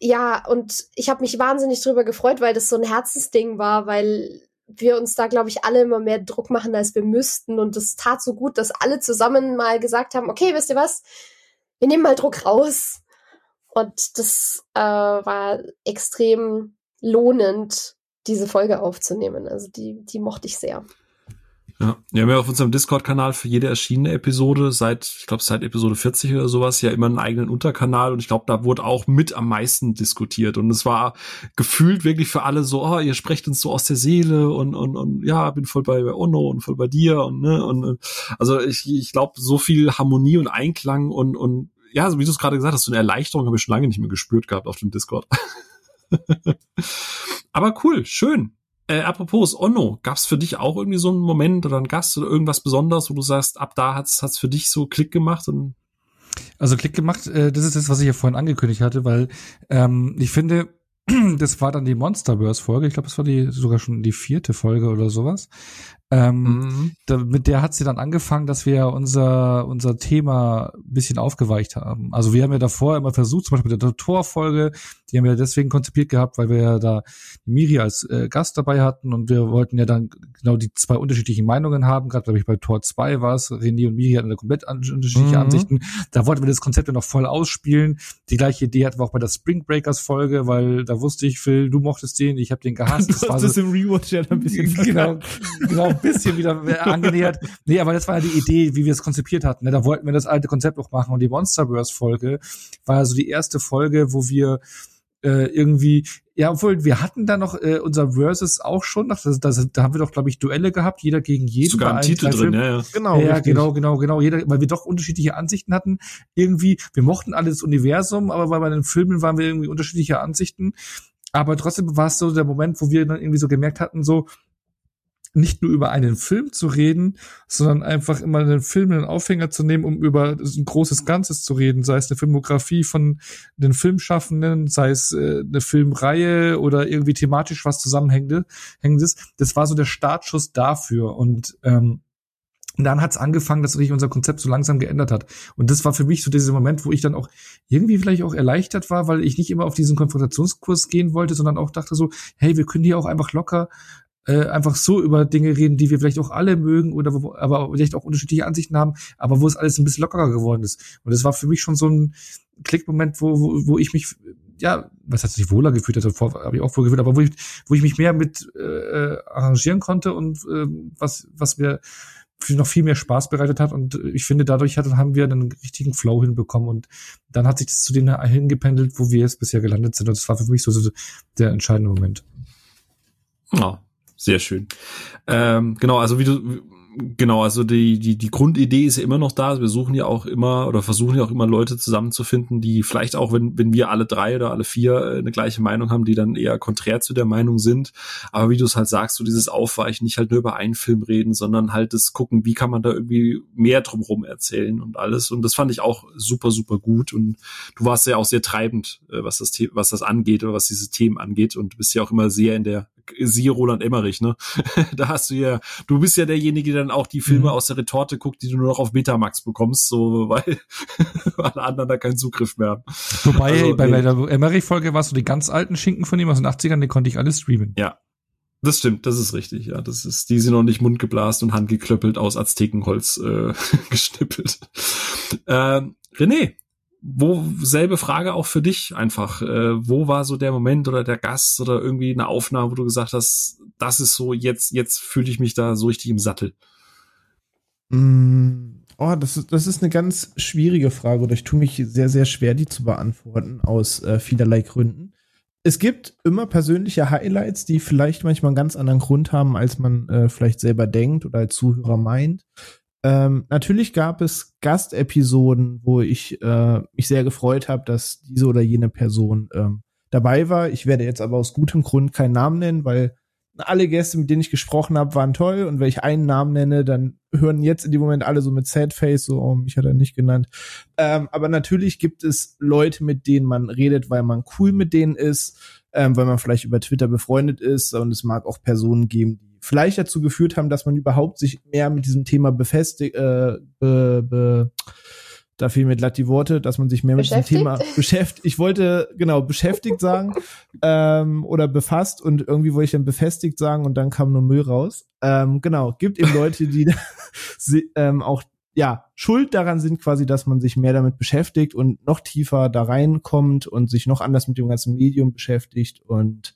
Ja, und ich habe mich wahnsinnig drüber gefreut, weil das so ein Herzensding war, weil wir uns da, glaube ich, alle immer mehr Druck machen, als wir müssten. Und das tat so gut, dass alle zusammen mal gesagt haben, okay, wisst ihr was, wir nehmen mal Druck raus. Und das äh, war extrem lohnend, diese Folge aufzunehmen. Also die, die mochte ich sehr. Ja, wir haben ja auf unserem Discord-Kanal für jede erschienene Episode seit, ich glaube, seit Episode 40 oder sowas ja immer einen eigenen Unterkanal und ich glaube, da wurde auch mit am meisten diskutiert und es war gefühlt wirklich für alle so, oh, ihr sprecht uns so aus der Seele und und und ja, bin voll bei Ono und voll bei dir und ne und also ich ich glaube, so viel Harmonie und Einklang und und ja, so wie du es gerade gesagt hast, so eine Erleichterung habe ich schon lange nicht mehr gespürt gehabt auf dem Discord. (laughs) Aber cool, schön. Äh, apropos Onno, gab's für dich auch irgendwie so einen Moment oder einen Gast oder irgendwas Besonderes, wo du sagst, ab da hat's hat's für dich so Klick gemacht und Also Klick gemacht, äh, das ist das, was ich ja vorhin angekündigt hatte, weil ähm, ich finde, (clears throat) das war dann die Monsterverse-Folge. Ich glaube, das war die sogar schon die vierte Folge oder sowas. Ähm, Mhm. da, mit der hat sie dann angefangen, dass wir unser, unser Thema ein bisschen aufgeweicht haben. Also wir haben ja davor immer versucht, zum Beispiel mit der Torfolge, die haben wir deswegen konzipiert gehabt, weil wir ja da Miri als äh, Gast dabei hatten und wir wollten ja dann genau die zwei unterschiedlichen Meinungen haben. Gerade glaube ich bei Tor 2 war es, René und Miri hatten eine komplett unterschiedliche Mhm. Ansichten. Da wollten wir das Konzept ja noch voll ausspielen. Die gleiche Idee hatten wir auch bei der Spring Breakers Folge, weil da wusste ich, Phil, du mochtest den, ich habe den gehasst. (laughs) Du Das war hast so- es im Rewatch ja dann ein bisschen (laughs) genau, genau, bisschen wieder (laughs) angenähert. Nee, aber das war ja die Idee, wie wir es konzipiert hatten. ne? Da wollten wir das alte Konzept noch machen. Und die Monsterverse-Folge war also die erste Folge, wo wir äh, irgendwie, ja, obwohl wir hatten da noch äh, unser Versus auch schon, noch, das, das, da haben wir doch, glaube ich, Duelle gehabt, jeder gegen jeden. Sogar allen Titel drin, ja, ja. Genau, ja, richtig. genau, genau, genau. Jeder, weil wir doch unterschiedliche Ansichten hatten. Irgendwie, wir mochten alle das Universum, aber bei den Filmen waren wir irgendwie unterschiedliche Ansichten. Aber trotzdem war es so der Moment, wo wir dann irgendwie so gemerkt hatten, so nicht nur über einen Film zu reden, sondern einfach immer einen Film einen Aufhänger zu nehmen, um über ein großes Ganzes zu reden, sei es eine Filmografie von den Filmschaffenden, sei es äh, eine Filmreihe oder irgendwie thematisch was zusammenhängendes. Hängendes. Das war so der Startschuss dafür und ähm, und dann hat's angefangen, dass sich unser Konzept so langsam geändert hat. Und das war für mich so dieser Moment, wo ich dann auch irgendwie vielleicht auch erleichtert war, weil ich nicht immer auf diesen Konfrontationskurs gehen wollte, sondern auch dachte so, hey, wir können hier auch einfach locker äh, einfach so über Dinge reden, die wir vielleicht auch alle mögen oder wo, aber vielleicht auch unterschiedliche Ansichten haben, aber wo es alles ein bisschen lockerer geworden ist. Und das war für mich schon so ein Klickmoment, wo, wo, wo ich mich ja, was heißt nicht wohler gefühlt, also habe ich auch wohl gefühlt, aber wo ich, wo ich mich mehr mit äh, arrangieren konnte und äh, was, was mir noch viel mehr Spaß bereitet hat und ich finde, dadurch hat, haben wir einen richtigen Flow hinbekommen und dann hat sich das zu dem hingependelt, wo wir jetzt bisher gelandet sind und das war für mich so, so der entscheidende Moment. Ja, sehr schön. Ähm, genau, also wie du, genau, also die, die, die Grundidee ist ja immer noch da. Wir suchen ja auch immer oder versuchen ja auch immer Leute zusammenzufinden, die vielleicht auch, wenn, wenn wir alle drei oder alle vier äh, eine gleiche Meinung haben, die dann eher konträr zu der Meinung sind. Aber wie du es halt sagst, so dieses Aufweichen, nicht halt nur über einen Film reden, sondern halt das gucken, wie kann man da irgendwie mehr drumherum erzählen und alles. Und das fand ich auch super, super gut. Und du warst ja auch sehr treibend, äh, was das, was das angeht oder was diese Themen angeht. Und bist ja auch immer sehr in der, siehe Roland Emmerich, ne? (laughs) da hast du ja, du bist ja derjenige, der dann auch die Filme Mhm. aus der Retorte guckt, die du nur noch auf Betamax bekommst, so, (laughs) weil alle anderen da keinen Zugriff mehr haben. Wobei, Also, bei, nee. der Emmerich-Folge war so die ganz alten Schinken von ihm aus den 80ern, die konnte ich alle streamen. Das stimmt, das ist richtig, ja. Das ist, die sind noch nicht mundgeblasen und handgeklöppelt aus Aztekenholz äh, (laughs) geschnippelt. Ähm, René, wo selbe Frage auch für dich einfach. Äh, wo war so der Moment oder der Gast oder irgendwie eine Aufnahme, wo du gesagt hast, das ist so, jetzt, jetzt fühle ich mich da so richtig im Sattel. Mm, Oh, das ist, das ist eine ganz schwierige Frage oder ich tue mich sehr, sehr schwer, die zu beantworten aus äh, vielerlei Gründen. Es gibt immer persönliche Highlights, die vielleicht manchmal einen ganz anderen Grund haben, als man äh, vielleicht selber denkt oder als Zuhörer meint. Ähm, natürlich gab es Gastepisoden, wo ich äh, mich sehr gefreut habe, dass diese oder jene Person ähm, dabei war. Ich werde jetzt aber aus gutem Grund keinen Namen nennen, weil alle Gäste, mit denen ich gesprochen habe, waren toll. Und wenn ich einen Namen nenne, dann hören jetzt in dem Moment alle so mit Sad Face, so, oh, mich hat er nicht genannt. Ähm, aber natürlich gibt es Leute, mit denen man redet, weil man cool mit denen ist, ähm, weil man vielleicht über Twitter befreundet ist. Und es mag auch Personen geben, die vielleicht dazu geführt haben, dass man überhaupt sich mehr mit diesem Thema befestigt, äh, be, be, da fehlen mir glatt die Worte, dass man sich mehr mit diesem? Thema beschäftigt. Ich wollte genau beschäftigt sagen (laughs) ähm, oder befasst und irgendwie wollte ich dann befestigt sagen und dann kam nur Müll raus. Ähm, genau, gibt eben Leute, die (laughs) ähm, auch ja schuld daran sind, quasi, dass man sich mehr damit beschäftigt und noch tiefer da reinkommt und sich noch anders mit dem ganzen Medium beschäftigt und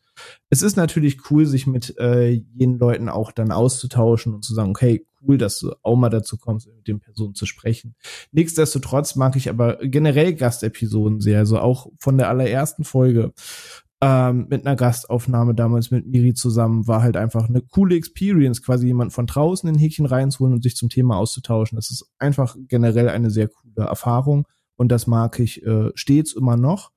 es ist natürlich cool, sich mit äh, jenen Leuten auch dann auszutauschen und zu sagen, okay, cool, dass du auch mal dazu kommst, mit den Personen zu sprechen. Nichtsdestotrotz mag ich aber generell Gastepisoden sehr, also auch von der allerersten Folge ähm, mit einer Gastaufnahme damals mit Miri zusammen war halt einfach eine coole Experience, quasi jemand von draußen in Häkchen reinzuholen und sich zum Thema auszutauschen. Das ist einfach generell eine sehr coole Erfahrung und das mag ich äh, stets immer noch.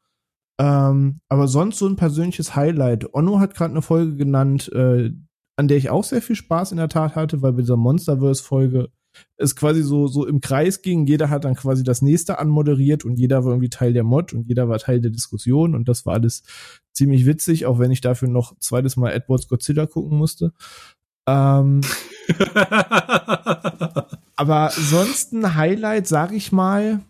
Ähm, aber sonst so ein persönliches Highlight. Onno hat gerade eine Folge genannt, äh, an der ich auch sehr viel Spaß in der Tat hatte, weil bei dieser Monsterverse-Folge es quasi so, so im Kreis ging. Jeder hat dann quasi das nächste anmoderiert und jeder war irgendwie Teil der Mod und jeder war Teil der Diskussion und das war alles ziemlich witzig, auch wenn ich dafür noch zweites Mal Edwards Godzilla gucken musste. Ähm, (laughs) aber sonst ein Highlight, sag ich mal,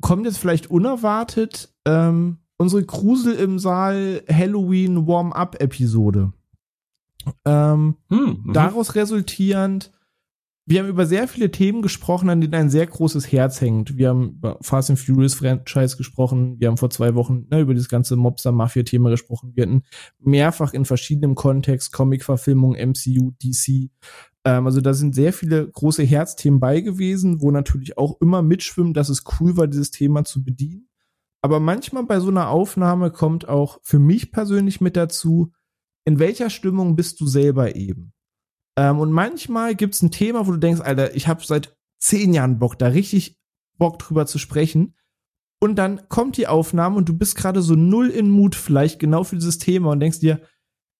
kommt jetzt vielleicht unerwartet. Ähm, unsere Krusel im Saal Halloween Warm-Up-Episode. Ähm, Hm, mhm. daraus resultierend, wir haben über sehr viele Themen gesprochen, an denen ein sehr großes Herz hängt. Wir haben über Fast and Furious Franchise gesprochen. Wir haben vor zwei Wochen ne, über das ganze Mobster-Mafia-Thema gesprochen. Wir hatten mehrfach in verschiedenem Kontext Comic-Verfilmung, MCU, DC. Ähm, also da sind sehr viele große Herzthemen bei gewesen, wo natürlich auch immer mitschwimmt, dass es cool war, dieses Thema zu bedienen. Aber manchmal bei so einer Aufnahme kommt auch für mich persönlich mit dazu, in welcher Stimmung bist du selber eben? Ähm, und manchmal gibt's ein Thema, wo du denkst, Alter, ich habe seit zehn Jahren Bock, da richtig Bock drüber zu sprechen. Und dann kommt die Aufnahme und du bist gerade so null in Mut vielleicht genau für dieses Thema und denkst dir,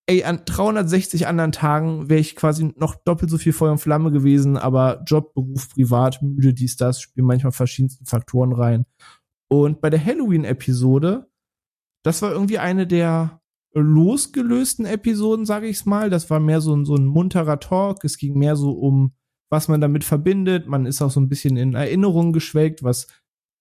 ey, an 360 anderen Tagen wäre ich quasi noch doppelt so viel Feuer und Flamme gewesen, aber Job, Beruf, Privat, müde, dies, das, spielen manchmal verschiedenste Faktoren rein. Und bei der Halloween-Episode, das war irgendwie eine der losgelösten Episoden, sage ich's mal. Das war mehr so ein, so ein munterer Talk. Es ging mehr so um, was man damit verbindet. Man ist auch so ein bisschen in Erinnerungen geschwelgt. Was,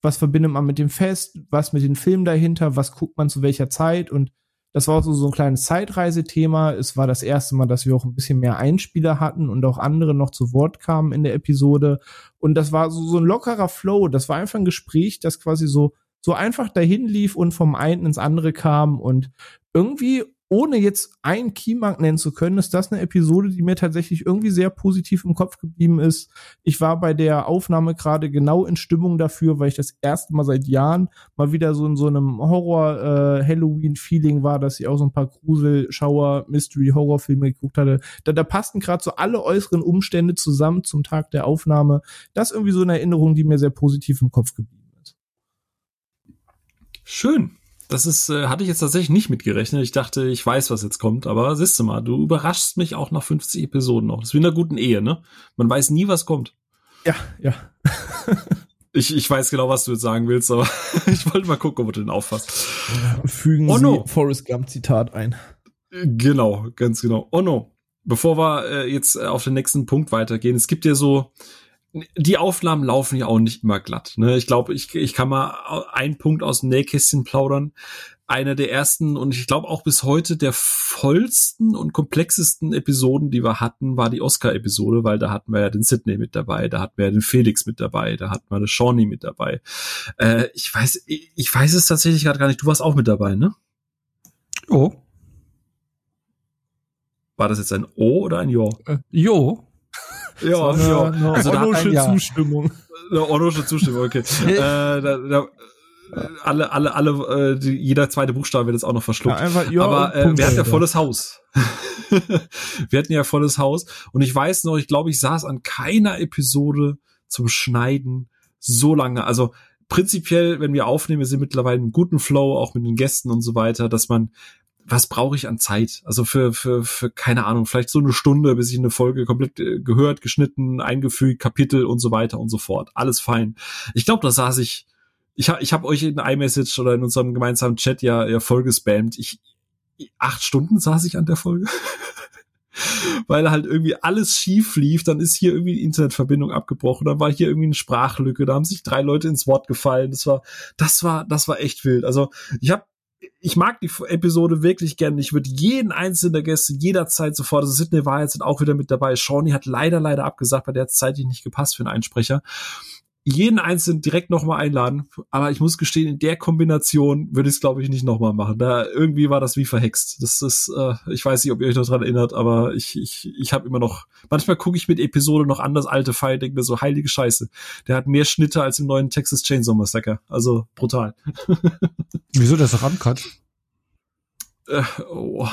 was verbindet man mit dem Fest? Was mit den Filmen dahinter? Was guckt man zu welcher Zeit? Und das war so, so ein kleines Zeitreisethema. Es war das erste Mal, dass wir auch ein bisschen mehr Einspieler hatten und auch andere noch zu Wort kamen in der Episode. Und das war so, so ein lockerer Flow. Das war einfach ein Gespräch, das quasi so, so einfach dahin lief und vom einen ins andere kam und irgendwie, ohne jetzt einen Keymark nennen zu können, ist das eine Episode, die mir tatsächlich irgendwie sehr positiv im Kopf geblieben ist. Ich war bei der Aufnahme gerade genau in Stimmung dafür, weil ich das erste Mal seit Jahren mal wieder so in so einem Horror-Halloween-Feeling war, dass ich auch so ein paar Grusel, Schauer, Mystery, Horrorfilme geguckt hatte. Da, da passten gerade so alle äußeren Umstände zusammen zum Tag der Aufnahme. Das ist irgendwie so eine Erinnerung, die mir sehr positiv im Kopf geblieben ist. Schön. Das ist, äh, hatte ich jetzt tatsächlich nicht mitgerechnet. Ich dachte, ich weiß, was jetzt kommt, aber siehst du mal, du überraschst mich auch nach 50 Episoden noch. Das ist wie in einer guten Ehe, ne? Man weiß nie, was kommt. Ja, ja. (laughs) Ich, ich weiß genau, was du jetzt sagen willst, aber (laughs) ich wollte mal gucken, ob du den auffasst. Fügen Oh Sie no. Forrest Gump Zitat ein. Genau, ganz genau. Oh no. Bevor wir äh, jetzt auf den nächsten Punkt weitergehen, es gibt ja so, die Aufnahmen laufen ja auch nicht immer glatt. Ne? Ich glaube, ich, ich kann mal einen Punkt aus dem Nähkästchen plaudern. Einer der ersten und ich glaube auch bis heute der vollsten und komplexesten Episoden, die wir hatten, war die Oscar-Episode, weil da hatten wir ja den Sydney mit dabei, da hatten wir ja den Felix mit dabei, da hatten wir den Shawnee mit dabei. Äh, ich weiß, ich, ich weiß es tatsächlich gerade gar nicht. Du warst auch mit dabei, ne? Oh. War das jetzt ein O oder ein Jo? Äh, jo. Ja, eine, ja. eine Also Onnosche ein Ja. Zustimmung. Eine Ornosche Zustimmung, okay. (laughs) äh, da, da, alle, alle, alle, äh, die, jeder zweite Buchstabe wird jetzt auch noch verschluckt. Ja, einfach, ja, Aber äh, Punkt, wir hatten ja volles Haus. (laughs) wir hatten ja volles Haus. Und ich weiß noch, ich glaube, ich saß an keiner Episode zum Schneiden so lange. Also prinzipiell, wenn wir aufnehmen, wir sind mittlerweile im guten Flow, auch mit den Gästen und so weiter, dass man was brauche ich an Zeit? Also für, für, für, keine Ahnung, vielleicht so eine Stunde, bis ich eine Folge komplett äh, gehört, geschnitten, eingefügt, Kapitel und so weiter und so fort. Alles fein. Ich glaube, da saß ich, ich habe ich hab euch in iMessage oder in unserem gemeinsamen Chat ja, ja voll gespammt. Ich, acht Stunden saß ich an der Folge. (laughs) Weil halt irgendwie alles schief lief, dann ist hier irgendwie die Internetverbindung abgebrochen, dann war hier irgendwie eine Sprachlücke, da haben sich drei Leute ins Wort gefallen. Das war, das war, das war echt wild. Also ich habe ich mag die Episode wirklich gerne. Ich würde jeden einzelnen der Gäste jederzeit sofort, also Sidney war jetzt auch wieder mit dabei. Shawnee hat leider, leider abgesagt, bei der Zeit nicht gepasst für einen Einsprecher. Jeden einzelnen direkt nochmal einladen. Aber ich muss gestehen, in der Kombination würde ich es, glaube ich, nicht nochmal machen. Da irgendwie war das wie verhext. Das ist, äh, ich weiß nicht, ob ihr euch noch dran erinnert, aber ich, ich, ich habe immer noch, manchmal gucke ich mit Episode noch an das alte File, denke mir so, heilige Scheiße. Der hat mehr Schnitte als im neuen Texas Chainsaw Massacre. Also brutal. Wieso der ist doch uncut? Äh, oh.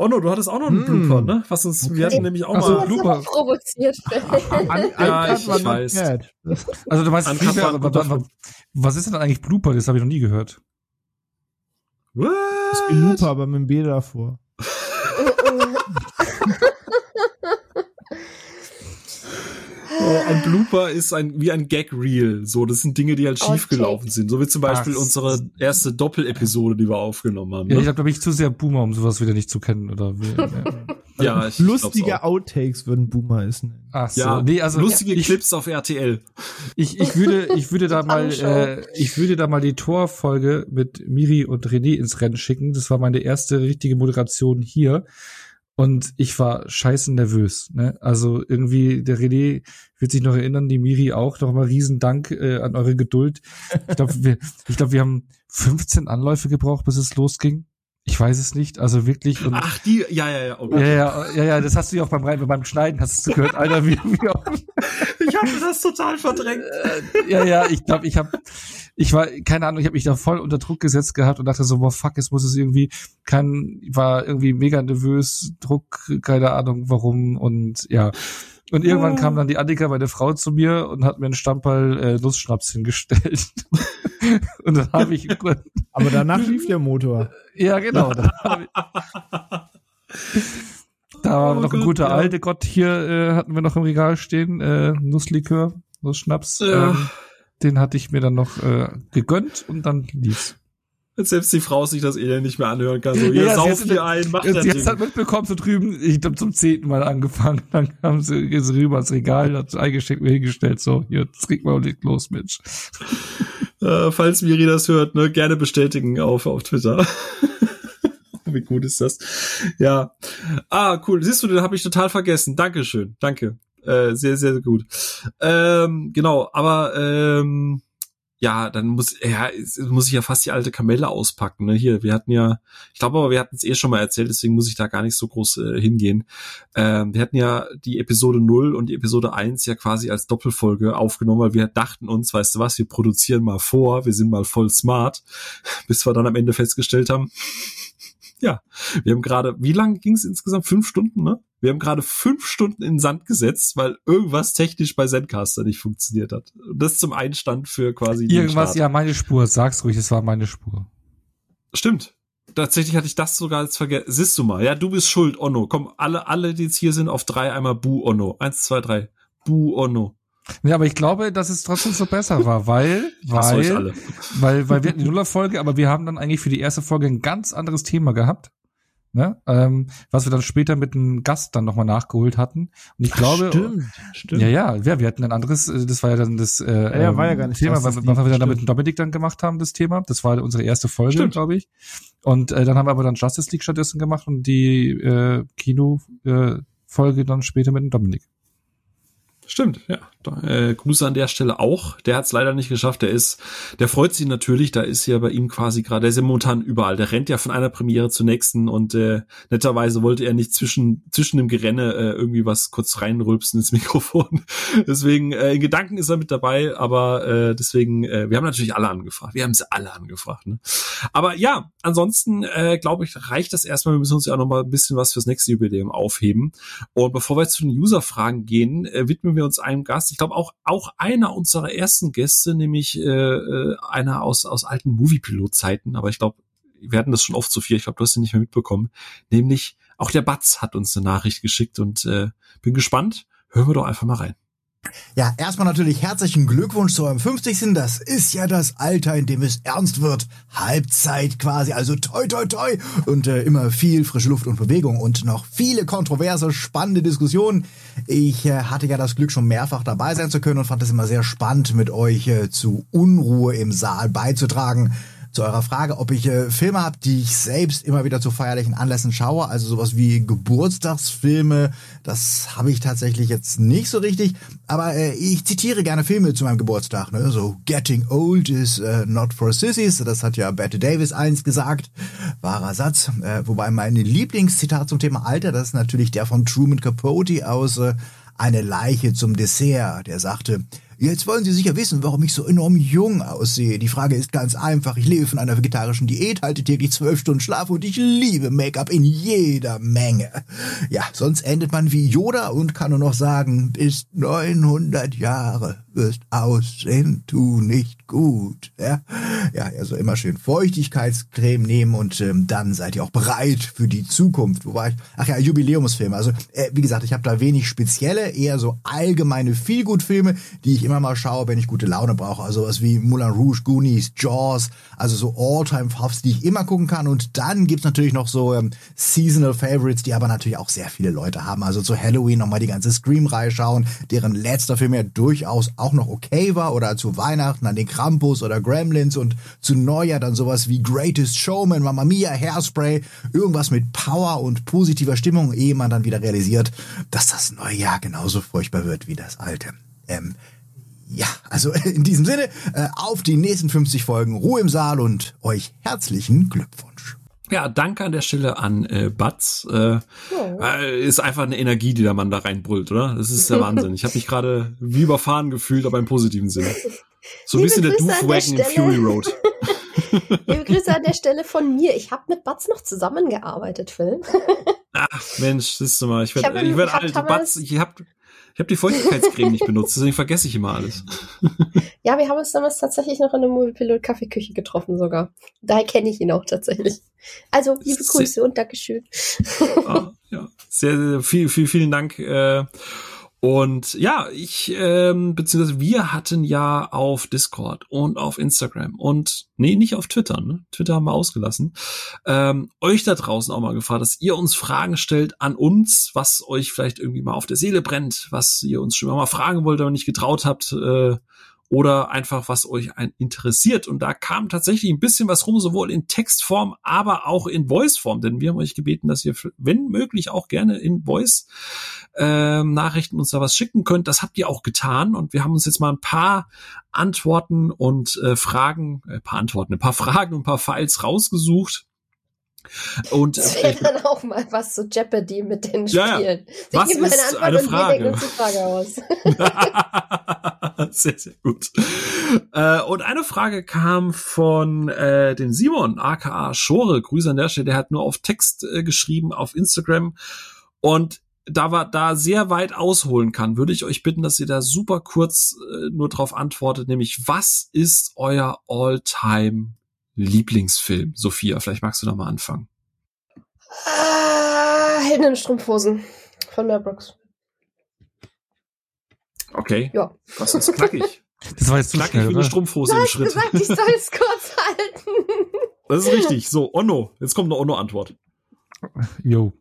Oh no, du hattest auch noch einen Hm. Blooper, ne? Was uns, wir hatten Okay. nämlich auch Ach so, mal. Blooper. provoziert. (laughs) An, Ja, ich not weiß. bad. Also du weißt, Uncut Flieger, war ein guter wa- wa- was ist denn eigentlich Blooper? Das habe ich noch nie gehört. What? Das ist wie Looper, aber mit dem B davor. Äh, ein Blooper ist ein wie ein Gag Reel. So, das sind Dinge, die halt Outtake. schiefgelaufen sind. So wie zum Beispiel Ach. unsere erste Doppelepisode, die wir aufgenommen haben. Ja, ich Ne? glaube, da bin ich zu sehr Boomer, um sowas wieder nicht zu kennen. Oder wie, ja. (laughs) Ja, ich Lustige auch. Outtakes würden Boomer es nennen. Ach so. Ja, nee, also lustige ich, Clips auf RTL. Ich, ich würde, ich würde da (laughs) mal, äh, ich würde da mal die Torfolge mit Miri und René ins Rennen schicken. Das war meine erste richtige Moderation hier. Und ich war scheißen nervös. Ne? Also irgendwie, der René wird sich noch erinnern, die Miri auch. Noch mal riesen Dank äh, an eure Geduld. Ich glaube, wir, ich glaube, wir haben 15 Anläufe gebraucht, bis es losging. Ich weiß es nicht. Also wirklich. Und Ach, die, ja, ja, ja. Oh Gott. ja, ja, ja, ja, das hast du ja auch beim, beim Schneiden hast du gehört, Alter, wie, wie auch, (laughs) Ich hatte das total verdrängt. ja, ja, ich glaube, ich habe, ich war, keine Ahnung, ich habe mich da voll unter Druck gesetzt gehabt und dachte so, boah, fuck, jetzt muss es irgendwie, kann, war irgendwie mega nervös, Druck, keine Ahnung, warum und ja. Und irgendwann kam dann die Annika, meine Frau, zu mir und hat mir einen Stammball äh, Nussschnaps hingestellt. (laughs) und dann habe ich, Aber danach lief der Motor. (laughs) ja genau, da war Oh noch ein Gott, guter ja. alte Gott hier, äh, hatten wir noch im Regal stehen, äh, Nusslikör, Nussschnaps. Ja. Ähm, den hatte ich mir dann noch äh, gegönnt und dann lief's. Selbst die Frau sich das eh nicht mehr anhören kann. So, ihr ja, sie sauft hier ein, macht Sie das hat Ding. halt mitbekommen, so drüben, ich glaube zum zehnten Mal angefangen, (laughs) dann kam sie, sie rüber ins Regal, hat eingesteckt, mir hingestellt, so, hier, trink mal und leg los, Mensch. (laughs) Äh, falls Miri das hört, ne, gerne bestätigen auf, auf Twitter. (laughs) Wie gut ist das? Ja. Ah, cool. Siehst du, den habe ich total vergessen. Dankeschön. Danke. Äh, sehr, sehr gut. Ähm, genau, aber ähm, ja, dann muss, ja, muss ich ja fast die alte Kamelle auspacken. Ne? Hier, wir hatten ja, ich glaube aber, wir hatten es eh schon mal erzählt, deswegen muss ich da gar nicht so groß äh, hingehen. Ähm, wir hatten ja die Episode 0 und die Episode 1 ja quasi als Doppelfolge aufgenommen, weil wir dachten uns, weißt du was, wir produzieren mal vor, wir sind mal voll smart, (laughs) bis wir dann am Ende festgestellt haben, ja, wir haben gerade, wie lange ging es insgesamt? Fünf Stunden, ne? Wir haben gerade fünf Stunden in den Sand gesetzt, weil irgendwas technisch bei Zencaster nicht funktioniert hat. Und das zum Einstand für quasi Irgendwas, ja, meine Spur, sag's ruhig, es war meine Spur. Stimmt. Tatsächlich hatte ich das sogar als vergessen. Siehst du mal, ja, du bist schuld, Onno. Komm, alle, alle, die jetzt hier sind, auf drei einmal Bu Onno. Eins, zwei, drei. Bu Onno. Ja, aber ich glaube, dass es trotzdem so besser war, weil, (laughs) weil, weil, weil wir hatten die Nullerfolge, aber wir haben dann eigentlich für die erste Folge ein ganz anderes Thema gehabt. Ne? Ähm, was wir dann später mit einem Gast dann nochmal nachgeholt hatten. Und ich glaube, stimmt, stimmt. Ja, ja, ja, wir hatten ein anderes, äh, das war ja dann das äh, ja, war ja gar ähm, nicht Thema, was, was wir dann mit stimmt. Dominik dann gemacht haben, das Thema. Das war unsere erste Folge, glaube ich. Und äh, dann haben wir aber dann Justice League stattdessen gemacht und die äh, Kino-Folge äh, Folge dann später mit dem Dominik. Stimmt, ja. Äh, Grüße an der Stelle auch. Der hat es leider nicht geschafft. Der ist, der freut sich natürlich. Da ist ja bei ihm quasi gerade, der ist ja momentan überall. Der rennt ja von einer Premiere zur nächsten und äh, netterweise wollte er nicht zwischen zwischen dem Gerenne äh, irgendwie was kurz reinrülpsen ins (laughs) Mikrofon. deswegen äh, in Gedanken ist er mit dabei, aber äh, deswegen, äh, wir haben natürlich alle angefragt. Wir haben sie alle angefragt. Ne? Aber ja, ansonsten äh, glaube ich reicht das erstmal. Wir müssen uns ja auch noch mal ein bisschen was fürs nächste Jubiläum aufheben. Und bevor wir jetzt zu den User-Fragen gehen, äh, widmen wir uns einem Gast. Ich glaube auch auch einer unserer ersten Gäste, nämlich äh, äh, einer aus aus alten Moviepilot-Zeiten. Aber ich glaube, wir hatten das schon oft zu viel. Ich glaube, du hast ihn nicht mehr mitbekommen. Nämlich auch der Batz hat uns eine Nachricht geschickt und äh, bin gespannt. Hören wir doch einfach mal rein. Ja, erstmal natürlich herzlichen Glückwunsch zu eurem 50. Das ist ja das Alter, in dem es ernst wird. Halbzeit quasi, also toi toi toi. Und äh, immer viel frische Luft und Bewegung und noch viele kontroverse, spannende Diskussionen. Ich äh, hatte ja das Glück, schon mehrfach dabei sein zu können und fand es immer sehr spannend, mit euch äh, zu Unruhe im Saal beizutragen. Zu eurer Frage, ob ich äh, Filme habe, die ich selbst immer wieder zu feierlichen Anlässen schaue, also sowas wie Geburtstagsfilme, das habe ich tatsächlich jetzt nicht so richtig, aber äh, ich zitiere gerne Filme zu meinem Geburtstag, ne? so Getting Old is äh, not for sissies, das hat ja Bette Davis einst gesagt, wahrer Satz, äh, wobei mein Lieblingszitat zum Thema Alter, das ist natürlich der von Truman Capote aus äh, Eine Leiche zum Dessert, der sagte, Jetzt wollen Sie sicher wissen, warum ich so enorm jung aussehe. Die Frage ist ganz einfach. Ich lebe von einer vegetarischen Diät, halte täglich zwölf Stunden Schlaf und ich liebe Make-up in jeder Menge. Ja, sonst endet man wie Yoda und kann nur noch sagen, bis 900 Jahre wirst aussehen, tu nicht gut. Ja, ja also immer schön Feuchtigkeitscreme nehmen und ähm, dann seid ihr auch bereit für die Zukunft. Wobei, ach ja, Jubiläumsfilme. Also, äh, wie gesagt, ich habe da wenig spezielle, eher so allgemeine Feelgood-Filme, die ich immer mal schaue, wenn ich gute Laune brauche. Also was wie Moulin Rouge, Goonies, Jaws, also so All-Time-Puffs, die ich immer gucken kann. Und dann gibt's natürlich noch so ähm, Seasonal Favorites, die aber natürlich auch sehr viele Leute haben. Also zu Halloween nochmal die ganze Scream-Reihe schauen, deren letzter Film ja durchaus auch noch okay war. Oder zu Weihnachten an den Krampus oder Gremlins und zu Neujahr dann sowas wie Greatest Showman, Mamma Mia, Hairspray, irgendwas mit Power und positiver Stimmung, ehe man dann wieder realisiert, dass das neue Jahr genauso furchtbar wird wie das alte. Ähm, ja, also (laughs) in diesem Sinne, äh, auf die nächsten 50 Folgen Ruhe im Saal und euch herzlichen Glückwunsch. Ja, danke an der Stelle an äh, Batz. Äh, Oh. äh, ist einfach eine Energie, die der Mann da reinbrüllt, oder? Das ist der Wahnsinn. Ich habe mich gerade wie überfahren gefühlt, aber im positiven Sinne. So ein Liebe bisschen der Grüße an der Doofwagon in Stelle. Fury Road. (laughs) Liebe Grüße an der Stelle von mir. Ich habe mit Batz noch zusammengearbeitet, Phil. Ach, Mensch, siehst du mal, ich werde ich werd alt. Batz, ich hab, ich hab die Feuchtigkeitscreme nicht benutzt, deswegen vergesse ich immer alles. (laughs) Ja, wir haben uns damals tatsächlich noch in der Moviepilot Kaffeeküche getroffen sogar. Daher kenne ich ihn auch tatsächlich. Also, liebe Sehr- Grüße und Dankeschön. Ah, ja, sehr, sehr viel, viel, vielen Dank. Äh, und ja, ich, ähm, beziehungsweise wir hatten ja auf Discord und auf Instagram und nee, nicht auf Twitter, ne? Twitter haben wir ausgelassen. Ähm, euch da draußen auch mal gefragt, dass ihr uns Fragen stellt an uns, was euch vielleicht irgendwie mal auf der Seele brennt, was ihr uns schon mal fragen wollt, aber nicht getraut habt, äh, oder einfach was euch interessiert. Und da kam tatsächlich ein bisschen was rum, sowohl in Textform, aber auch in Voiceform. Denn wir haben euch gebeten, dass ihr, wenn möglich, auch gerne in Voice ähm, Nachrichten uns da was schicken könnt. Das habt ihr auch getan. Und wir haben uns jetzt mal ein paar Antworten und äh, Fragen, äh, paar Antworten, ein paar Fragen und ein paar Files rausgesucht. Und Das äh, wäre dann auch mal was zu Jeopardy mit den Ja. Spielen. Sie Was geben ist eine und wir Frage? die Frage aus. (laughs) sehr, sehr gut. Äh, und eine Frage kam von äh, dem Simon, aka Schore. Grüße an der Stelle. Der hat nur auf Text äh, geschrieben auf Instagram. Und da war da sehr weit ausholen kann, würde ich euch bitten, dass ihr da super kurz äh, nur drauf antwortet, nämlich was ist euer All-Time Lieblingsfilm? Sophia, vielleicht magst du da mal anfangen. Ah, Helden in Strumpfhosen von Mel Brooks. Okay. Ja. Was ist knackig? Das war jetzt zu Knackig schnell, wie eine oder? Strumpfhose Du im Schritt. gesagt, ich soll es kurz halten. Das ist richtig. So, Onno. Jetzt kommt eine Onno-Antwort. Yo.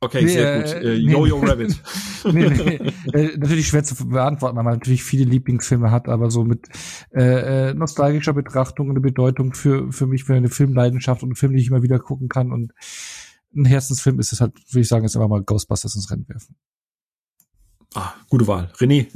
Okay, Nee, sehr äh, gut. Äh, nee. Yo-Yo Rabbit. (laughs) nee, nee. Äh, natürlich schwer zu beantworten, weil man natürlich viele Lieblingsfilme hat, aber so mit äh, äh, nostalgischer Betrachtung und eine Bedeutung für, für mich, für eine Filmleidenschaft und einen Film, den ich immer wieder gucken kann. Und ein Herzensfilm ist es halt, würde ich sagen, ist einfach mal Ghostbusters ins Rennen werfen. Ah, gute Wahl. René.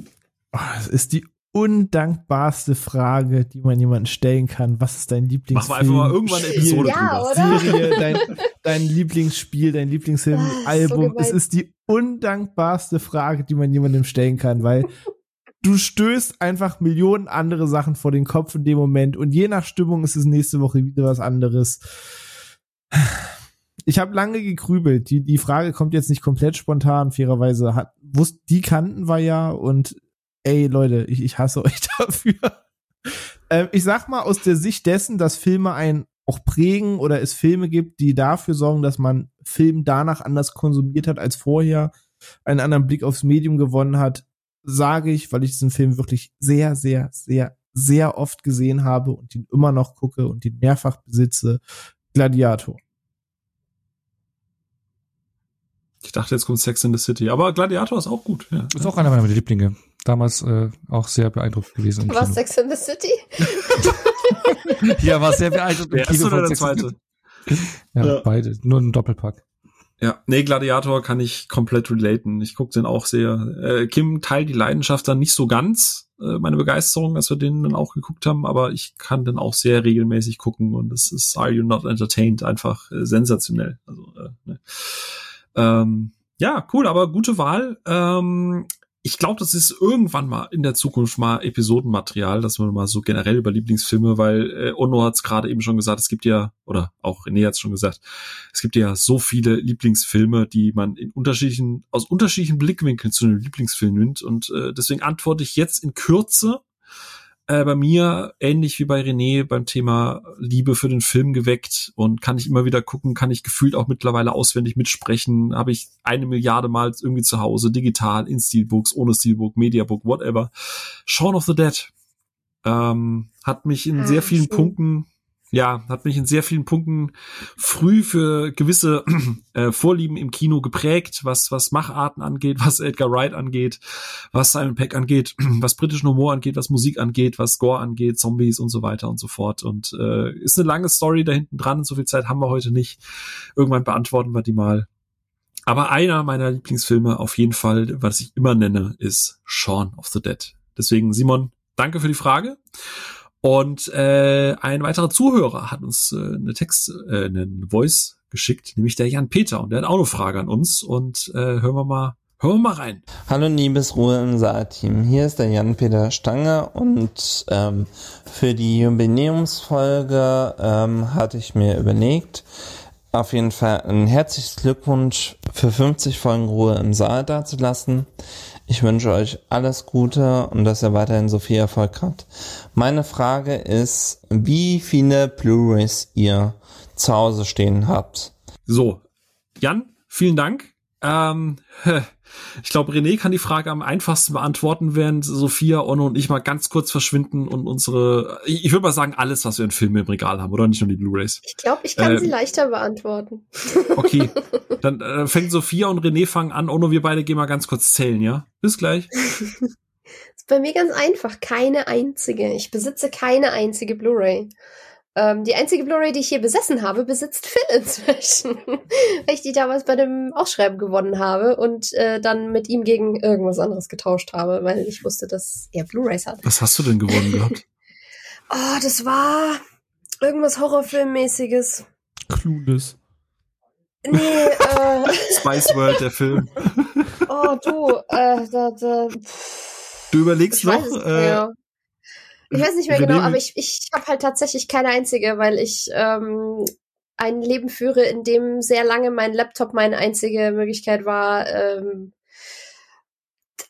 Ah, Das ist die undankbarste Frage, die man jemandem stellen kann. Was ist dein Lieblingsfilm? Machen wir einfach mal irgendwann eine Episode Ja, drüber. oder? Serie, dein, dein Lieblingsspiel, dein Lieblingsfilm, Ah, ist so Album. gemein. es ist die undankbarste Frage, die man jemandem stellen kann, weil du stößt einfach Millionen andere Sachen vor den Kopf in dem Moment und je nach Stimmung ist es nächste Woche wieder was anderes. Ich habe lange gegrübelt. Die, die Frage kommt jetzt nicht komplett spontan. Fairerweise hat, wusst, die kannten wir ja und ey Leute, ich, ich hasse euch (laughs) dafür. Ähm, ich sag mal aus der Sicht dessen, dass Filme einen auch prägen oder es Filme gibt, die dafür sorgen, dass man Film danach anders konsumiert hat als vorher, einen anderen Blick aufs Medium gewonnen hat, sage ich, weil ich diesen Film wirklich sehr, sehr, sehr, sehr oft gesehen habe und ihn immer noch gucke und ihn mehrfach besitze. Gladiator. Ich dachte, jetzt kommt Sex in the City. Aber Gladiator ist auch gut. Ja. Ist auch einer meiner Lieblinge. Damals äh, auch sehr beeindruckt gewesen. Was Kino. Sex in the City? (laughs) Ja, war sehr beeindruckt. Der erste oder der zweite? Ja, Ja. beide. Nur ein Doppelpack. Ja, nee, Gladiator kann ich komplett relaten. Ich gucke den auch sehr. Äh, Kim teilt die Leidenschaft dann nicht so ganz, äh, meine Begeisterung, als wir den dann auch geguckt haben, aber ich kann den auch sehr regelmäßig gucken und es ist Are You Not Entertained einfach äh, sensationell. Also, äh, ne. ähm, ja, cool, aber gute Wahl. Ähm, ich glaube, das ist irgendwann mal in der Zukunft mal Episodenmaterial, dass man mal so generell über Lieblingsfilme, weil äh, Ono hat es gerade eben schon gesagt, es gibt ja, oder auch René hat es schon gesagt, es gibt ja so viele Lieblingsfilme, die man in unterschiedlichen, aus unterschiedlichen Blickwinkeln zu einem Lieblingsfilm nimmt. Und äh, deswegen antworte ich jetzt in Kürze äh, bei mir ähnlich wie bei René beim Thema Liebe für den Film geweckt und kann ich immer wieder gucken, kann ich gefühlt auch mittlerweile auswendig mitsprechen, habe ich eine Milliarde Mal irgendwie zu Hause, digital, in Steelbooks, ohne Steelbook, Mediabook, whatever. Shaun of the Dead ähm, hat mich in Ah, sehr vielen schön. Punkten ja, hat mich in sehr vielen Punkten früh für gewisse (clears throat) äh, Vorlieben im Kino geprägt, was, was Macharten angeht, was Edgar Wright angeht, was Simon Peck angeht, (clears throat) was britischen Humor angeht, was Musik angeht, was Score angeht, Zombies und so weiter und so fort. Und äh, ist eine lange Story da hinten dran, so viel Zeit haben wir heute nicht. Irgendwann beantworten wir die mal. Aber einer meiner Lieblingsfilme auf jeden Fall, was ich immer nenne, ist Shaun of the Dead. Deswegen, Simon, danke für die Frage. Und äh, ein weiterer Zuhörer hat uns äh, eine Text, äh, einen Voice geschickt, nämlich der Jan Peter. Und der hat auch eine Frage an uns. Und äh, hören wir mal, hören wir mal rein. Hallo liebes Ruhe im Saal-Team, hier ist der Jan-Peter Stange und ähm, für die Jubiläumsfolge ähm, hatte ich mir überlegt, auf jeden Fall ein herzliches Glückwunsch für 50 Folgen Ruhe im Saal dazulassen. Ich wünsche euch alles Gute und dass ihr weiterhin so viel Erfolg habt. Meine Frage ist, wie viele Blu-rays ihr zu Hause stehen habt. So, Jan, vielen Dank. Ähm, ich glaube, René kann die Frage am einfachsten beantworten, während Sophia, Onno und ich mal ganz kurz verschwinden und unsere, ich, würde mal sagen, alles, was wir in Filmen im Regal haben, oder nicht nur die Blu-rays. Ich glaube, ich kann Ähm, sie leichter beantworten. (laughs) Okay, dann äh, fängt Sophia und René fangen an. Onno, wir beide gehen mal ganz kurz zählen, ja? Bis gleich. (laughs) ist bei mir ganz einfach. Keine einzige. Ich besitze keine einzige Blu-ray. Ähm, die einzige Blu-ray, die ich hier besessen habe, besitzt Phil inzwischen. (laughs) Weil ich die damals bei dem Ausschreiben gewonnen habe und äh, dann mit ihm gegen irgendwas anderes getauscht habe, weil ich wusste, dass er Blu-rays hat. Was hast du denn gewonnen gehabt? (laughs) Oh, das war irgendwas Horrorfilmmäßiges. Clueless. Nee, (laughs) äh, Spice World, der Film. oh du, äh, da, da, Du überlegst noch? Äh, mehr. Ich weiß nicht mehr genau, aber ich, ich habe halt tatsächlich keine einzige, weil ich ähm, ein Leben führe, in dem sehr lange mein Laptop meine einzige Möglichkeit war, ähm,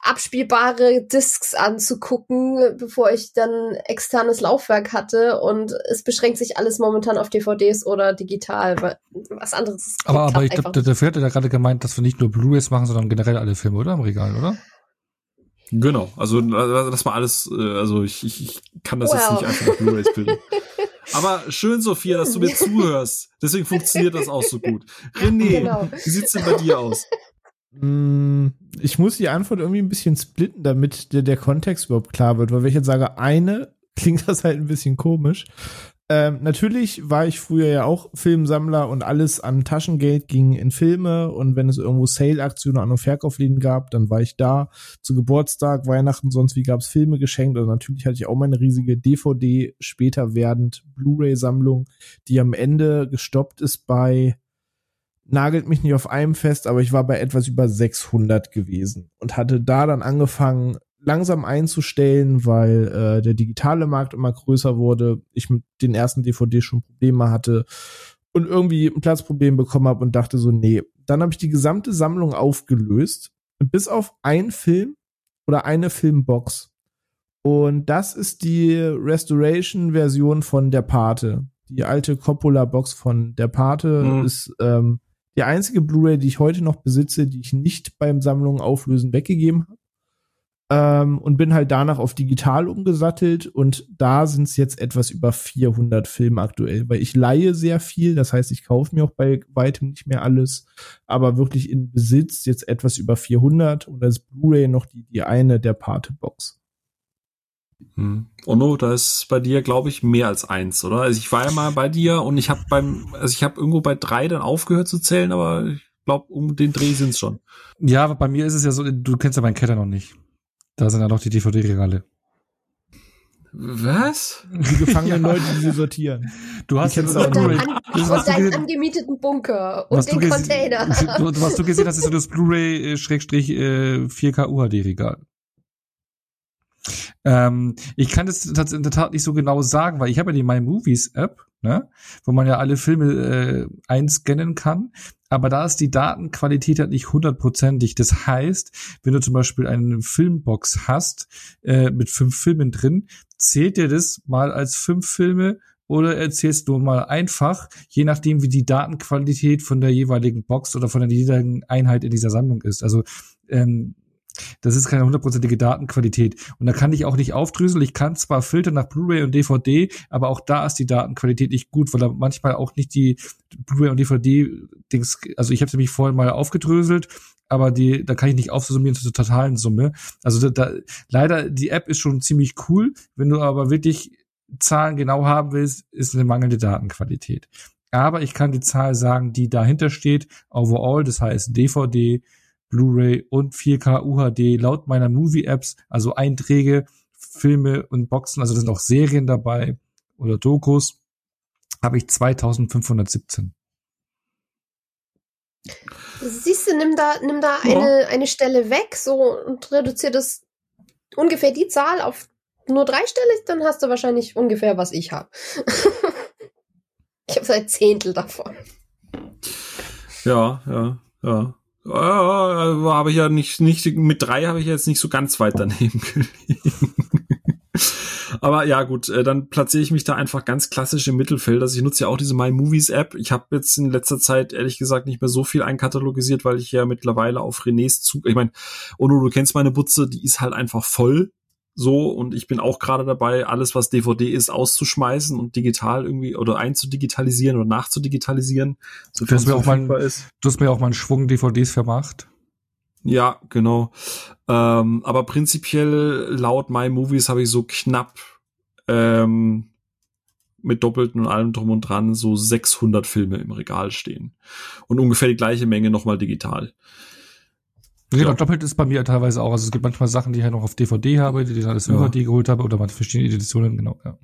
abspielbare Discs anzugucken, bevor ich dann externes Laufwerk hatte. Und es beschränkt sich alles momentan auf DVDs oder digital. weil Was anderes Aber, klappt aber ich glaube, Phil hat ja gerade gemeint, dass wir nicht nur Blu-rays machen, sondern generell alle Filme, oder? Im Regal, oder? Genau, also äh, das war alles, äh, also ich, ich, ich kann das jetzt Wow. nicht einfach auf Blu-rays (laughs) bilden. Aber schön, Sophia, dass du mir (laughs) zuhörst. Deswegen funktioniert das auch so gut. René, Genau. wie sieht's denn bei dir aus? Mm, Ich muss die Antwort irgendwie ein bisschen splitten, damit der, der Kontext überhaupt klar wird. Weil wenn ich jetzt sage eine, klingt das halt ein bisschen komisch. Ähm, natürlich war ich früher ja auch Filmsammler und alles an Taschengeld ging in Filme und wenn es irgendwo Sale-Aktionen an- und Verkaufsläden gab, dann war ich da. Zu Geburtstag, Weihnachten, sonst wie gab es Filme geschenkt. Also natürlich hatte ich auch meine riesige DVD, später werdend Blu-ray-Sammlung, die am Ende gestoppt ist bei nagelt mich nicht auf einem fest, aber ich war bei etwas über 600 gewesen und hatte da dann angefangen, langsam einzustellen, weil äh, der digitale Markt immer größer wurde, ich mit den ersten DVD schon Probleme hatte und irgendwie ein Platzproblem bekommen habe und dachte so, nee. Dann habe ich die gesamte Sammlung aufgelöst, bis auf einen Film oder eine Filmbox. Und das ist die Restoration-Version von Der Pate. Die alte Coppola-Box von Der Pate Mhm. ist ähm, die einzige Blu-ray, die ich heute noch besitze, die ich nicht beim Sammlungen auflösen weggegeben habe. Ähm, und bin halt danach auf digital umgesattelt und da sind es jetzt etwas über 400 Filme aktuell, weil ich leihe sehr viel, das heißt, ich kaufe mir auch bei weitem nicht mehr alles, aber wirklich in Besitz jetzt etwas über 400 und als Blu-ray noch die, die eine der Pate-Box. Hm. Onno, da ist bei dir, glaube ich, mehr als eins, oder? Also ich war ja mal bei dir und ich habe beim, also ich habe irgendwo bei drei dann aufgehört zu zählen, aber ich glaube, um den Dreh sind's schon. Ja, aber bei mir ist es ja so, du kennst ja meinen Keller noch nicht. Da sind ja noch die DVD-Regale. Was? Die gefangenen (laughs) Leute, die sie sortieren. Du hast kennst jetzt auch auch Und, Blu-ray. dein, an, Das, was und du deinen ge- angemieteten Bunker und den Container. Du, was du gesehen (laughs) hast, ist so das Blu-ray äh, Schrägstrich äh, 4K UHD Regal. Ähm, ich kann das in der Tat nicht so genau sagen, weil ich habe ja die My Movies App, ne, wo man ja alle Filme äh, einscannen kann. Aber da ist die Datenqualität halt nicht hundertprozentig. Das heißt, wenn du zum Beispiel eine Filmbox hast äh, mit fünf Filmen drin, zählt dir das mal als fünf Filme oder erzählst du mal einfach, je nachdem, wie die Datenqualität von der jeweiligen Box oder von der jeweiligen Einheit in dieser Sammlung ist. Also ähm, das ist keine hundertprozentige Datenqualität. Und da kann ich auch nicht aufdröseln. Ich kann zwar filtern nach Blu-ray und DVD, aber auch da ist die Datenqualität nicht gut, weil da manchmal auch nicht die Blu-ray und DVD-Dings, also ich habe nämlich vorhin mal aufgedröselt, aber die, da kann ich nicht aufsummieren zur totalen Summe. Also da, da, leider, die App ist schon ziemlich cool. Wenn du aber wirklich Zahlen genau haben willst, ist eine mangelnde Datenqualität. Aber ich kann die Zahl sagen, die dahinter steht, overall, das heißt DVD, Blu-ray und 4K UHD laut meiner Movie-Apps, also Einträge, Filme und Boxen, also da sind auch Serien dabei oder Dokus, habe ich 2517. Siehst du, nimm da, nimm da Ja. eine, eine Stelle weg so und reduziere das ungefähr die Zahl auf nur dreistellig, dann hast du wahrscheinlich ungefähr, was ich habe. (laughs) ich habe so ein Zehntel davon. Ja, ja, ja. Äh, habe ich ja nicht, nicht, mit drei habe ich jetzt nicht so ganz weit daneben (laughs) gelegen. Aber ja, gut, äh, dann platziere ich mich da einfach ganz klassisch im Mittelfeld. Also ich nutze ja auch diese My Movies App. Ich habe jetzt in letzter Zeit ehrlich gesagt nicht mehr so viel einkatalogisiert, weil ich ja mittlerweile auf Renés Zug, ich meine, Ono, du kennst meine Butze, die ist halt einfach voll. So, und ich bin auch gerade dabei, alles, was DVD ist, auszuschmeißen und digital irgendwie oder einzudigitalisieren oder nachzudigitalisieren. So Das wäre auch mein- verfügbar ist. Du hast mir auch mal einen Schwung DVDs vermacht. Ja, genau. Ähm, aber prinzipiell laut My Movies habe ich so knapp ähm, mit Doppelten und allem drum und dran so 600 Filme im Regal stehen. Und ungefähr die gleiche Menge nochmal digital. Genau, Ja. doppelt ist bei mir teilweise auch. Also es gibt manchmal Sachen, die ich halt noch auf DVD habe, die ich alles Ja. über die geholt habe oder mal verschiedene Editionen, genau, ja.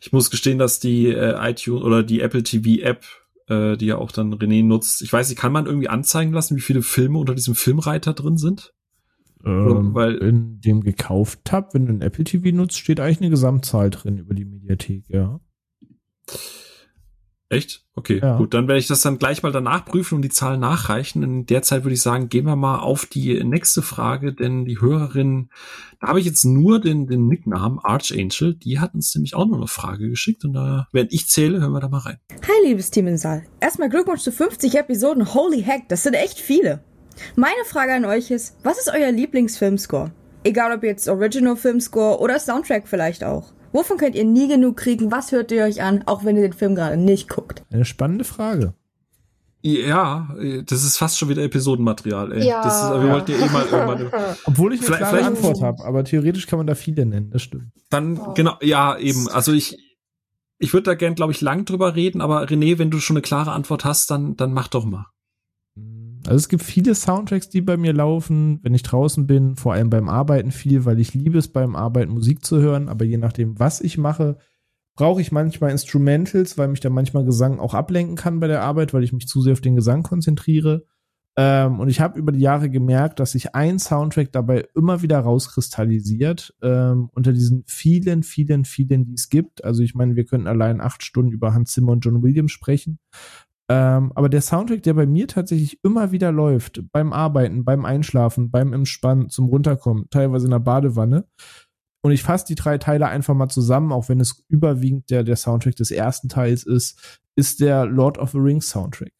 Ich muss gestehen, dass die äh, iTunes oder die Apple TV App, äh, die ja auch dann René nutzt, ich weiß nicht, kann man irgendwie anzeigen lassen, wie viele Filme unter diesem Filmreiter drin sind? Ähm, weil- in dem gekauft Tab, wenn du ein Apple TV nutzt, steht eigentlich eine Gesamtzahl drin über die Mediathek, ja. Echt? Okay, Ja. gut. Dann werde ich das dann gleich mal danach prüfen und die Zahlen nachreichen. In der Zeit würde ich sagen, gehen wir mal auf die nächste Frage, denn die Hörerin, da habe ich jetzt nur den, den Nicknamen Archangel, die hat uns nämlich auch noch eine Frage geschickt und da, während ich zähle, hören wir da mal rein. Hi, liebes Team im Saal. Erstmal Glückwunsch zu 50 Episoden. Holy heck, das sind echt viele. Meine Frage an euch ist, was ist euer Lieblingsfilmscore? Egal ob jetzt Original Filmscore oder Soundtrack vielleicht auch. Wovon könnt ihr nie genug kriegen? Was hört ihr euch an, auch wenn ihr den Film gerade nicht guckt? Eine spannende Frage. Ja, das ist fast schon wieder Episodenmaterial, ey. Ja. Das ist, wir wollten ja eh mal (laughs) irgendwann. Obwohl ich eine Vielleicht- klare Antwort habe, aber theoretisch kann man da viele nennen, das stimmt. Dann, genau, ja, eben. Also ich, ich würde da gern, glaube ich, lang drüber reden, aber René, wenn du schon eine klare Antwort hast, dann, dann mach doch mal. Also es gibt viele Soundtracks, die bei mir laufen, wenn ich draußen bin, vor allem beim Arbeiten viel, weil ich liebe es beim Arbeiten Musik zu hören, aber je nachdem, was ich mache, brauche ich manchmal Instrumentals, weil mich da manchmal Gesang auch ablenken kann bei der Arbeit, weil ich mich zu sehr auf den Gesang konzentriere. Ähm, und ich habe über die Jahre gemerkt, dass sich ein Soundtrack dabei immer wieder rauskristallisiert ähm, unter diesen vielen, vielen, vielen, die es gibt. Also ich meine, wir könnten allein acht Stunden über Hans Zimmer und John Williams sprechen. Ähm, aber der Soundtrack, der bei mir tatsächlich immer wieder läuft, beim Arbeiten, beim Einschlafen, beim Entspannen, zum Runterkommen, teilweise in der Badewanne. Und ich fasse die drei Teile einfach mal zusammen, auch wenn es überwiegend der, der Soundtrack des ersten Teils ist, ist der Lord of the Rings Soundtrack.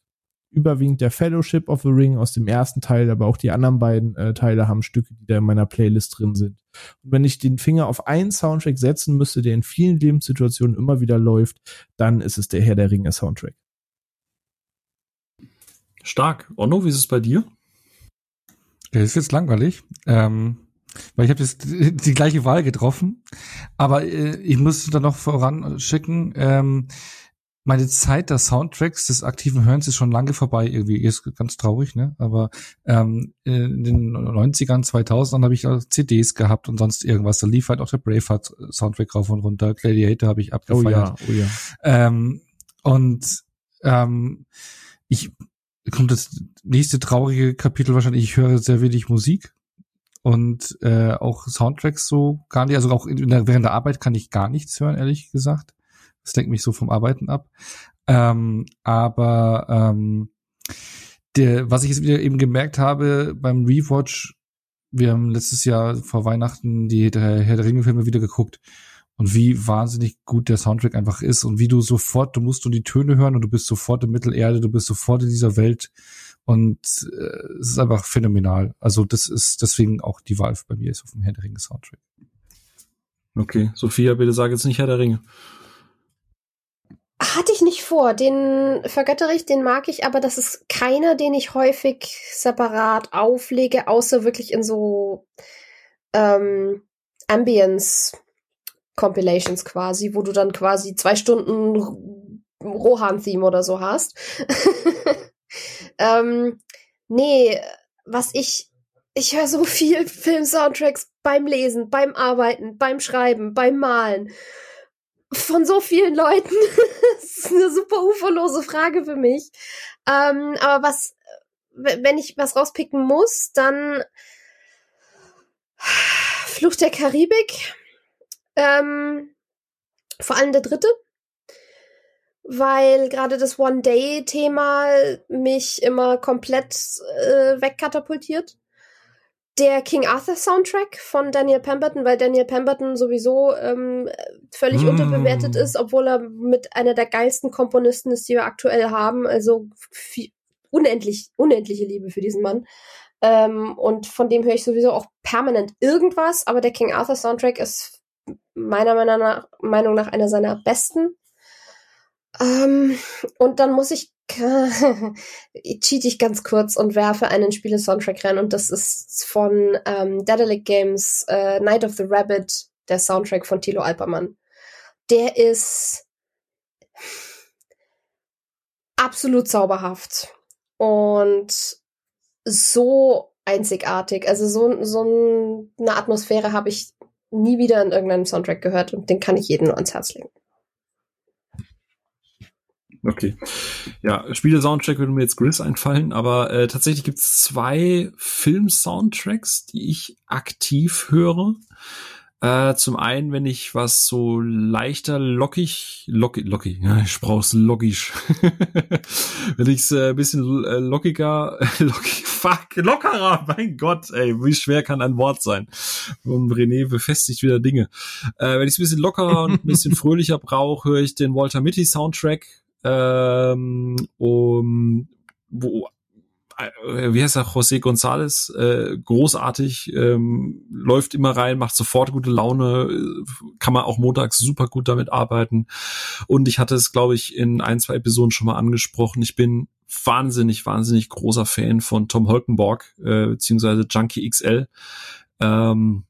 Überwiegend der Fellowship of the Ring aus dem ersten Teil, aber auch die anderen beiden äh, Teile haben Stücke, die da in meiner Playlist drin sind. Und wenn ich den Finger auf einen Soundtrack setzen müsste, der in vielen Lebenssituationen immer wieder läuft, dann ist es der Herr der Ringe Soundtrack. Stark. Onno, wie ist es bei dir? Das ist jetzt langweilig, ähm, weil ich habe jetzt (laughs) die, gleiche Wahl getroffen, aber äh, ich muss da noch voranschicken, ähm, meine Zeit der Soundtracks des aktiven Hörens ist schon lange vorbei irgendwie. Ist ganz traurig, ne? Aber ähm, in den 90ern, 2000ern habe ich auch CDs gehabt und sonst irgendwas. Da lief halt auch der Braveheart Soundtrack rauf und runter. Gladiator habe ich Oh abgefeiert. ja, oh ja. Ähm, und ähm, ich kommt das nächste traurige Kapitel wahrscheinlich. Ich höre sehr wenig Musik und äh, auch Soundtracks so gar nicht. Also auch in der, während der Arbeit kann ich gar nichts hören, ehrlich gesagt. Das lenkt mich so vom Arbeiten ab. Ähm, aber ähm, der, was ich jetzt wieder eben gemerkt habe beim Rewatch, wir haben letztes Jahr vor Weihnachten die der Herr der Ringe-Filme wieder geguckt und wie wahnsinnig gut der Soundtrack einfach ist und wie du sofort, du musst nur die Töne hören und du bist sofort in Mittelerde, du bist sofort in dieser Welt und äh, es ist einfach phänomenal. Also das ist deswegen auch die Wahl bei mir ist auf dem Herr der Ringe Soundtrack. Okay, Sophia, bitte sag jetzt nicht Herr der Ringe. Hatte ich nicht vor. Den vergöttere ich, den mag ich, aber das ist keiner, den ich häufig separat auflege, außer wirklich in so ähm, Ambience Compilations quasi, wo du dann quasi zwei Stunden Rohan-Theme oder so hast. (laughs) ähm, nee, was ich, ich höre so viel (laughs) Film-Soundtracks beim Lesen, beim Arbeiten, beim Schreiben, beim Malen. Von so vielen Leuten. (laughs) das ist eine super uferlose Frage für mich. Ähm, aber was, wenn ich was rauspicken muss, dann (sighs) Fluch der Karibik. Ähm, vor allem der dritte. Weil gerade das One-Day-Thema mich immer komplett äh, wegkatapultiert. Der King Arthur Soundtrack von Daniel Pemberton, weil Daniel Pemberton sowieso ähm, völlig Mm. unterbewertet ist, obwohl er mit einer der geilsten Komponisten ist, die wir aktuell haben. Also viel, unendlich, unendliche Liebe für diesen Mann. Ähm, und von dem höre ich sowieso auch permanent irgendwas, aber der King Arthur Soundtrack ist meiner Meinung nach, Meinung nach einer seiner besten. Ähm, und dann muss ich (laughs) cheat ich ganz kurz und werfe einen Spiele-Soundtrack rein und das ist von ähm, Daedalic Games äh, Night of the Rabbit, der Soundtrack von Tilo Alpermann. Der ist absolut zauberhaft und so einzigartig. Also so, so eine Atmosphäre habe ich nie wieder in irgendeinem Soundtrack gehört und den kann ich jedem nur ans Herz legen. Okay. Ja, Spiele-Soundtrack würde mir jetzt Gris einfallen, aber äh, tatsächlich gibt es zwei Film-Soundtracks, die ich aktiv höre. Äh, zum einen, wenn ich was so leichter lockig, lockig, lockig, ja, ich brauch's loggisch. (laughs) wenn ich's äh, ein bisschen äh, lockiger, (laughs) lockig, fuck, lockerer, mein Gott, ey, wie schwer kann ein Wort sein? Und René befestigt wieder Dinge. Äh, wenn ich's ein bisschen lockerer und ein (laughs) bisschen fröhlicher brauche, höre ich den Walter Mitty Soundtrack ähm, um, wo wie heißt er, José González, äh, großartig, ähm, läuft immer rein, macht sofort gute Laune, äh, kann man auch montags super gut damit arbeiten. Und ich hatte es, glaube ich, in ein, zwei Episoden schon mal angesprochen. Ich bin wahnsinnig, wahnsinnig großer Fan von Tom Holkenborg, äh, beziehungsweise Junkie XL. Ähm,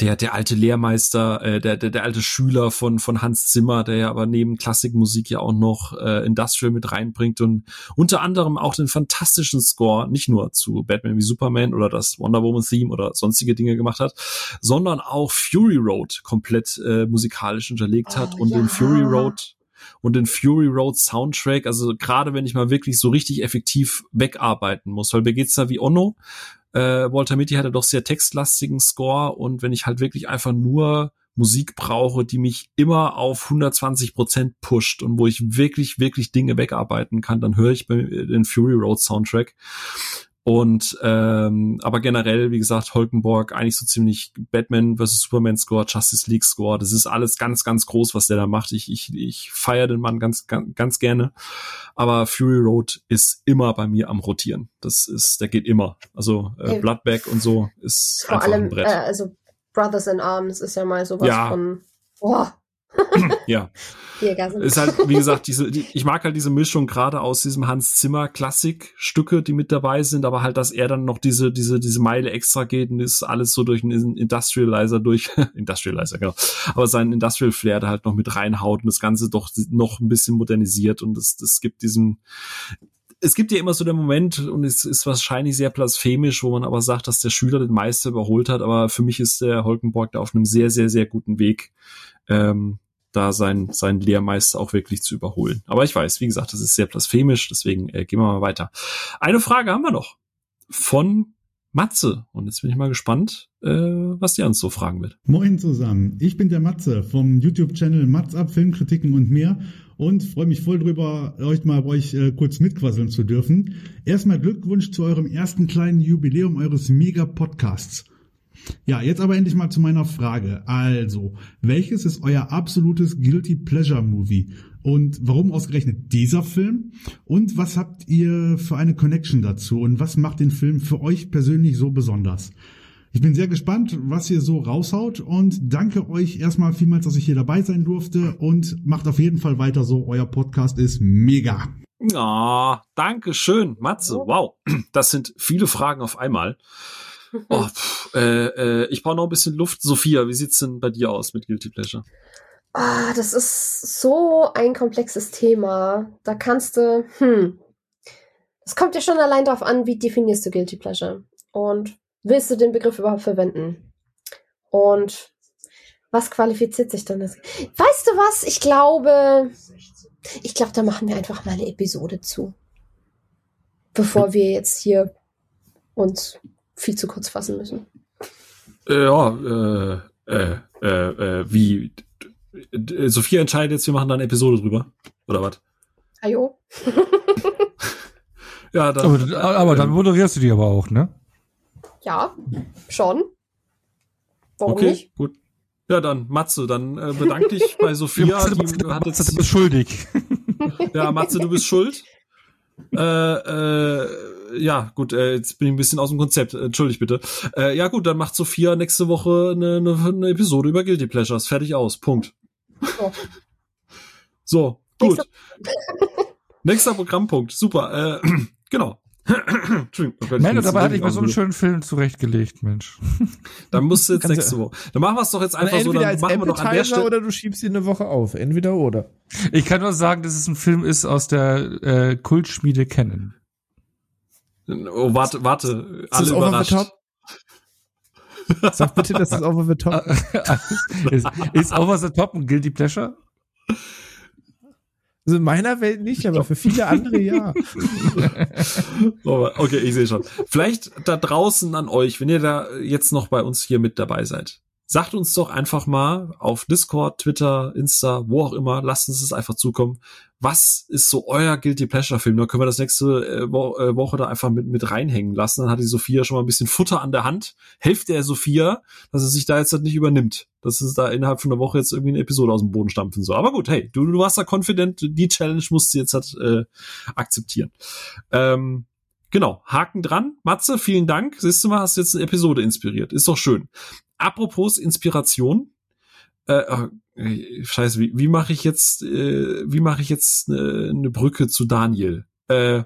der der alte Lehrmeister, äh, der, der der alte Schüler von von Hans Zimmer, der ja aber neben Klassikmusik ja auch noch äh, Industrial mit reinbringt und unter anderem auch den fantastischen Score nicht nur zu Batman wie Superman oder das Wonder Woman Theme oder sonstige Dinge gemacht hat, sondern auch Fury Road komplett äh, musikalisch unterlegt hat Oh, und den ja. Fury Road und den Fury Road Soundtrack, also gerade wenn ich mal wirklich so richtig effektiv wegarbeiten muss, weil mir geht's da wie Onno, äh, Walter Mitty hatte doch sehr textlastigen Score und wenn ich halt wirklich einfach nur Musik brauche, die mich immer auf 120 Prozent pusht und wo ich wirklich, wirklich Dinge wegarbeiten kann, dann höre ich den Fury Road Soundtrack. Und ähm, aber generell, wie gesagt, Holkenborg eigentlich so ziemlich Batman vs. Superman Score, Justice League Score, das ist alles ganz, ganz groß, was der da macht. Ich, ich, ich feiere den Mann ganz, ganz, ganz gerne. Aber Fury Road ist immer bei mir am Rotieren. Das ist, der geht immer. Also äh. Bloodback und so ist Vor einfach ein allem, Brett. äh, also Brothers in Arms ist ja mal sowas Ja. von, boah, (clears throat) ja. Ist halt, wie gesagt, diese, die, ich mag halt diese Mischung gerade aus diesem Hans Zimmer Klassikstücke, die mit dabei sind, aber halt, dass er dann noch diese, diese, diese Meile extra geht und ist alles so durch einen Industrializer durch, (laughs) Industrializer, genau. Aber seinen Industrial Flair da halt noch mit reinhaut und das Ganze doch noch ein bisschen modernisiert und es, es gibt diesen, es gibt ja immer so den Moment, und es ist wahrscheinlich sehr blasphemisch, wo man aber sagt, dass der Schüler den Meister überholt hat, aber für mich ist der Holkenborg da auf einem sehr, sehr, sehr guten Weg, ähm, da sein, sein Lehrmeister auch wirklich zu überholen. Aber ich weiß, wie gesagt, das ist sehr blasphemisch, deswegen äh, gehen wir mal weiter. Eine Frage haben wir noch von Matze. Und jetzt bin ich mal gespannt, äh, was die uns so fragen wird. Moin zusammen, ich bin der Matze vom YouTube-Channel Matz ab, Filmkritiken und mehr und freue mich voll drüber, euch mal bei euch äh, kurz mitquasseln zu dürfen. Erstmal Glückwunsch zu eurem ersten kleinen Jubiläum eures Mega-Podcasts. Ja, jetzt aber endlich mal zu meiner Frage. Also, welches ist euer absolutes Guilty Pleasure Movie? Und warum ausgerechnet dieser Film? Und was habt ihr für eine Connection dazu? Und was macht den Film für euch persönlich so besonders? Ich bin sehr gespannt, was ihr so raushaut und danke euch erstmal vielmals, dass ich hier dabei sein durfte und macht auf jeden Fall weiter so. Euer Podcast ist mega. Ah, oh, danke schön, Matze. Wow, das sind viele Fragen auf einmal. Oh, pff, äh, äh, ich brauche noch ein bisschen Luft. Sophia, wie sieht's denn bei dir aus mit Guilty Pleasure? Ah, das ist so ein komplexes Thema. Da kannst du, hm, es kommt ja schon allein darauf an, wie definierst du Guilty Pleasure und willst du den Begriff überhaupt verwenden? Und was qualifiziert sich dann? Weißt du was? Ich glaube, ich glaube, da machen wir einfach mal eine Episode zu, bevor wir jetzt hier uns viel zu kurz fassen müssen. Ja, äh, äh, äh, äh, wie Sophia entscheidet jetzt, wir machen da eine Episode drüber. Oder was? Ajo. (laughs) ja, dann, aber, aber dann moderierst du die aber auch, ne? Ja, schon. Warum okay, nicht? gut. Ja, dann Matze, dann äh, bedank dich bei (laughs) Sophia. Matze, die, Matze, hat jetzt, du bist schuldig. ja, Matze, du bist schuld. Äh, äh, ja, gut, äh, jetzt bin ich ein bisschen aus dem Konzept. Entschuldigt bitte. Äh, ja, gut, dann macht Sophia nächste Woche eine, eine, eine Episode über Guilty Pleasures. Fertig aus. Punkt. Oh. So, gut. Nächster Programmpunkt. Super. Äh, (clears throat) genau. Entschuldigung. Mensch, dabei hatte ich mir so einen schönen Film zurechtgelegt, Mensch. (laughs) Dann musst du jetzt nächste Woche. Dann machen wir es doch jetzt einfach so, dann machen wir doch an der Stelle. Oder du schiebst ihn eine Woche auf. Entweder oder. Ich kann nur sagen, dass es ein Film ist aus der äh, Kultschmiede kennen. Oh, warte, warte. Alle ist überrascht. Sag bitte, das ist over the top. (laughs) ist, ist over the top ein Guilty Pleasure? Also in meiner Welt nicht, aber für viele andere ja. (laughs) okay, ich sehe schon. Vielleicht da draußen an euch, wenn ihr da jetzt noch bei uns hier mit dabei seid. Sagt uns doch einfach mal auf Discord, Twitter, Insta, wo auch immer, lasst uns das einfach zukommen. Was ist so euer Guilty Pleasure Film? Da können wir das nächste äh, äh, Woche da einfach mit, mit reinhängen lassen. Dann hat die Sophia schon mal ein bisschen Futter an der Hand. Helft der Sophia, dass sie sich da jetzt halt nicht übernimmt. Dass es da innerhalb von einer Woche jetzt irgendwie eine Episode aus dem Boden stampfen soll. Aber gut, hey, du, du warst da confident. Die Challenge musst du jetzt halt äh, akzeptieren. Ähm, Genau, Haken dran. Matze, vielen Dank. Siehst du mal, hast jetzt eine Episode inspiriert. Ist doch schön. Apropos Inspiration. Äh, äh, scheiße, wie, wie mache ich jetzt, äh, wie mache ich jetzt eine, eine Brücke zu Daniel? Äh,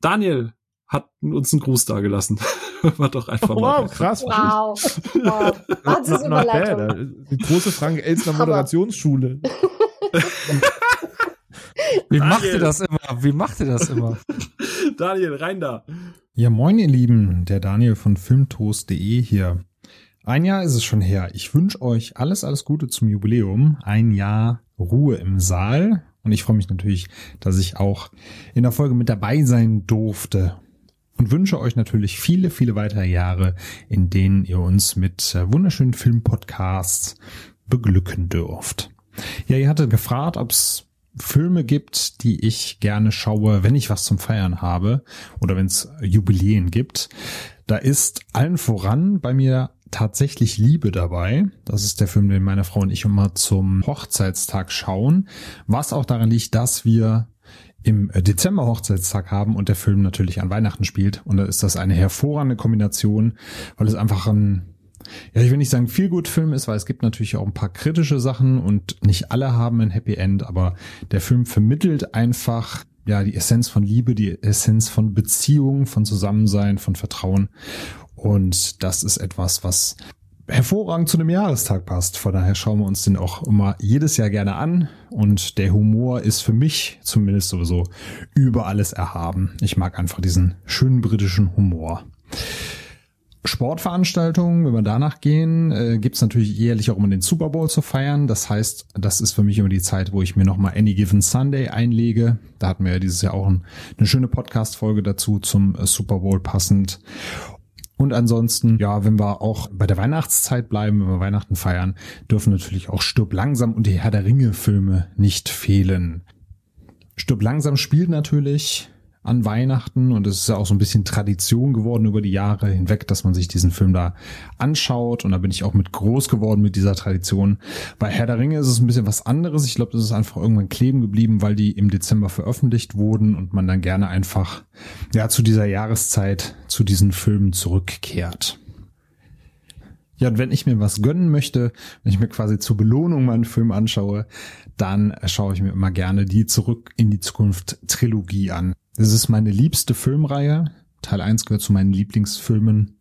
Daniel hat uns einen Gruß da gelassen. (laughs) War doch einfach oh, mal. Wow, krass. Wow. wow. Wahnsinnsüberleitung. Die große Frank Elsner Moderationsschule. (laughs) Wie macht ihr das immer? Wie macht ihr das immer? (laughs) Daniel, rein da. Ja, moin, ihr Lieben. Der Daniel von filmtoast.de hier. Ein Jahr ist es schon her. Ich wünsche euch alles, alles Gute zum Jubiläum. Ein Jahr Ruhe im Saal. Und ich freue mich natürlich, dass ich auch in der Folge mit dabei sein durfte. Und wünsche euch natürlich viele, viele weitere Jahre, in denen ihr uns mit äh, wunderschönen Filmpodcasts beglücken dürft. Ja, ihr hattet gefragt, ob es Filme gibt, die ich gerne schaue, wenn ich was zum Feiern habe oder wenn es Jubiläen gibt. Da ist allen voran bei mir tatsächlich Liebe dabei. Das ist der Film, den meine Frau und ich immer zum Hochzeitstag schauen. Was auch daran liegt, dass wir im Dezember Hochzeitstag haben und der Film natürlich an Weihnachten spielt. Und da ist das eine hervorragende Kombination, weil es einfach ein ja, ich will nicht sagen viel gut Film ist, weil es gibt natürlich auch ein paar kritische Sachen und nicht alle haben ein Happy End, aber der Film vermittelt einfach ja die Essenz von Liebe, die Essenz von Beziehung, von Zusammensein, von Vertrauen und das ist etwas, was hervorragend zu einem Jahrestag passt. Von daher schauen wir uns den auch immer jedes Jahr gerne an. Und der Humor ist für mich zumindest sowieso über alles erhaben. Ich mag einfach diesen schönen britischen Humor. Sportveranstaltungen, wenn wir danach gehen, äh, gibt es natürlich jährlich auch immer den Super Bowl zu feiern. Das heißt, das ist für mich immer die Zeit, wo ich mir nochmal Any Given Sunday einlege. Da hatten wir ja dieses Jahr auch ein, eine schöne Podcast-Folge dazu zum äh, Super Bowl passend. Und ansonsten, ja, wenn wir auch bei der Weihnachtszeit bleiben, wenn wir Weihnachten feiern, dürfen natürlich auch Stirb langsam und die Herr der Ringe Filme nicht fehlen. Stirb langsam spielt natürlich an Weihnachten und es ist ja auch so ein bisschen Tradition geworden über die Jahre hinweg, dass man sich diesen Film da anschaut und da bin ich auch mit groß geworden mit dieser Tradition. Bei Herr der Ringe ist es ein bisschen was anderes. Ich glaube, das ist einfach irgendwann kleben geblieben, weil die im Dezember veröffentlicht wurden und man dann gerne einfach ja zu dieser Jahreszeit zu diesen Filmen zurückkehrt. Ja, und wenn ich mir was gönnen möchte, wenn ich mir quasi zur Belohnung meinen Film anschaue, dann schaue ich mir immer gerne die Zurück in die Zukunft Trilogie an. Das ist meine liebste Filmreihe. Teil 1 gehört zu meinen Lieblingsfilmen.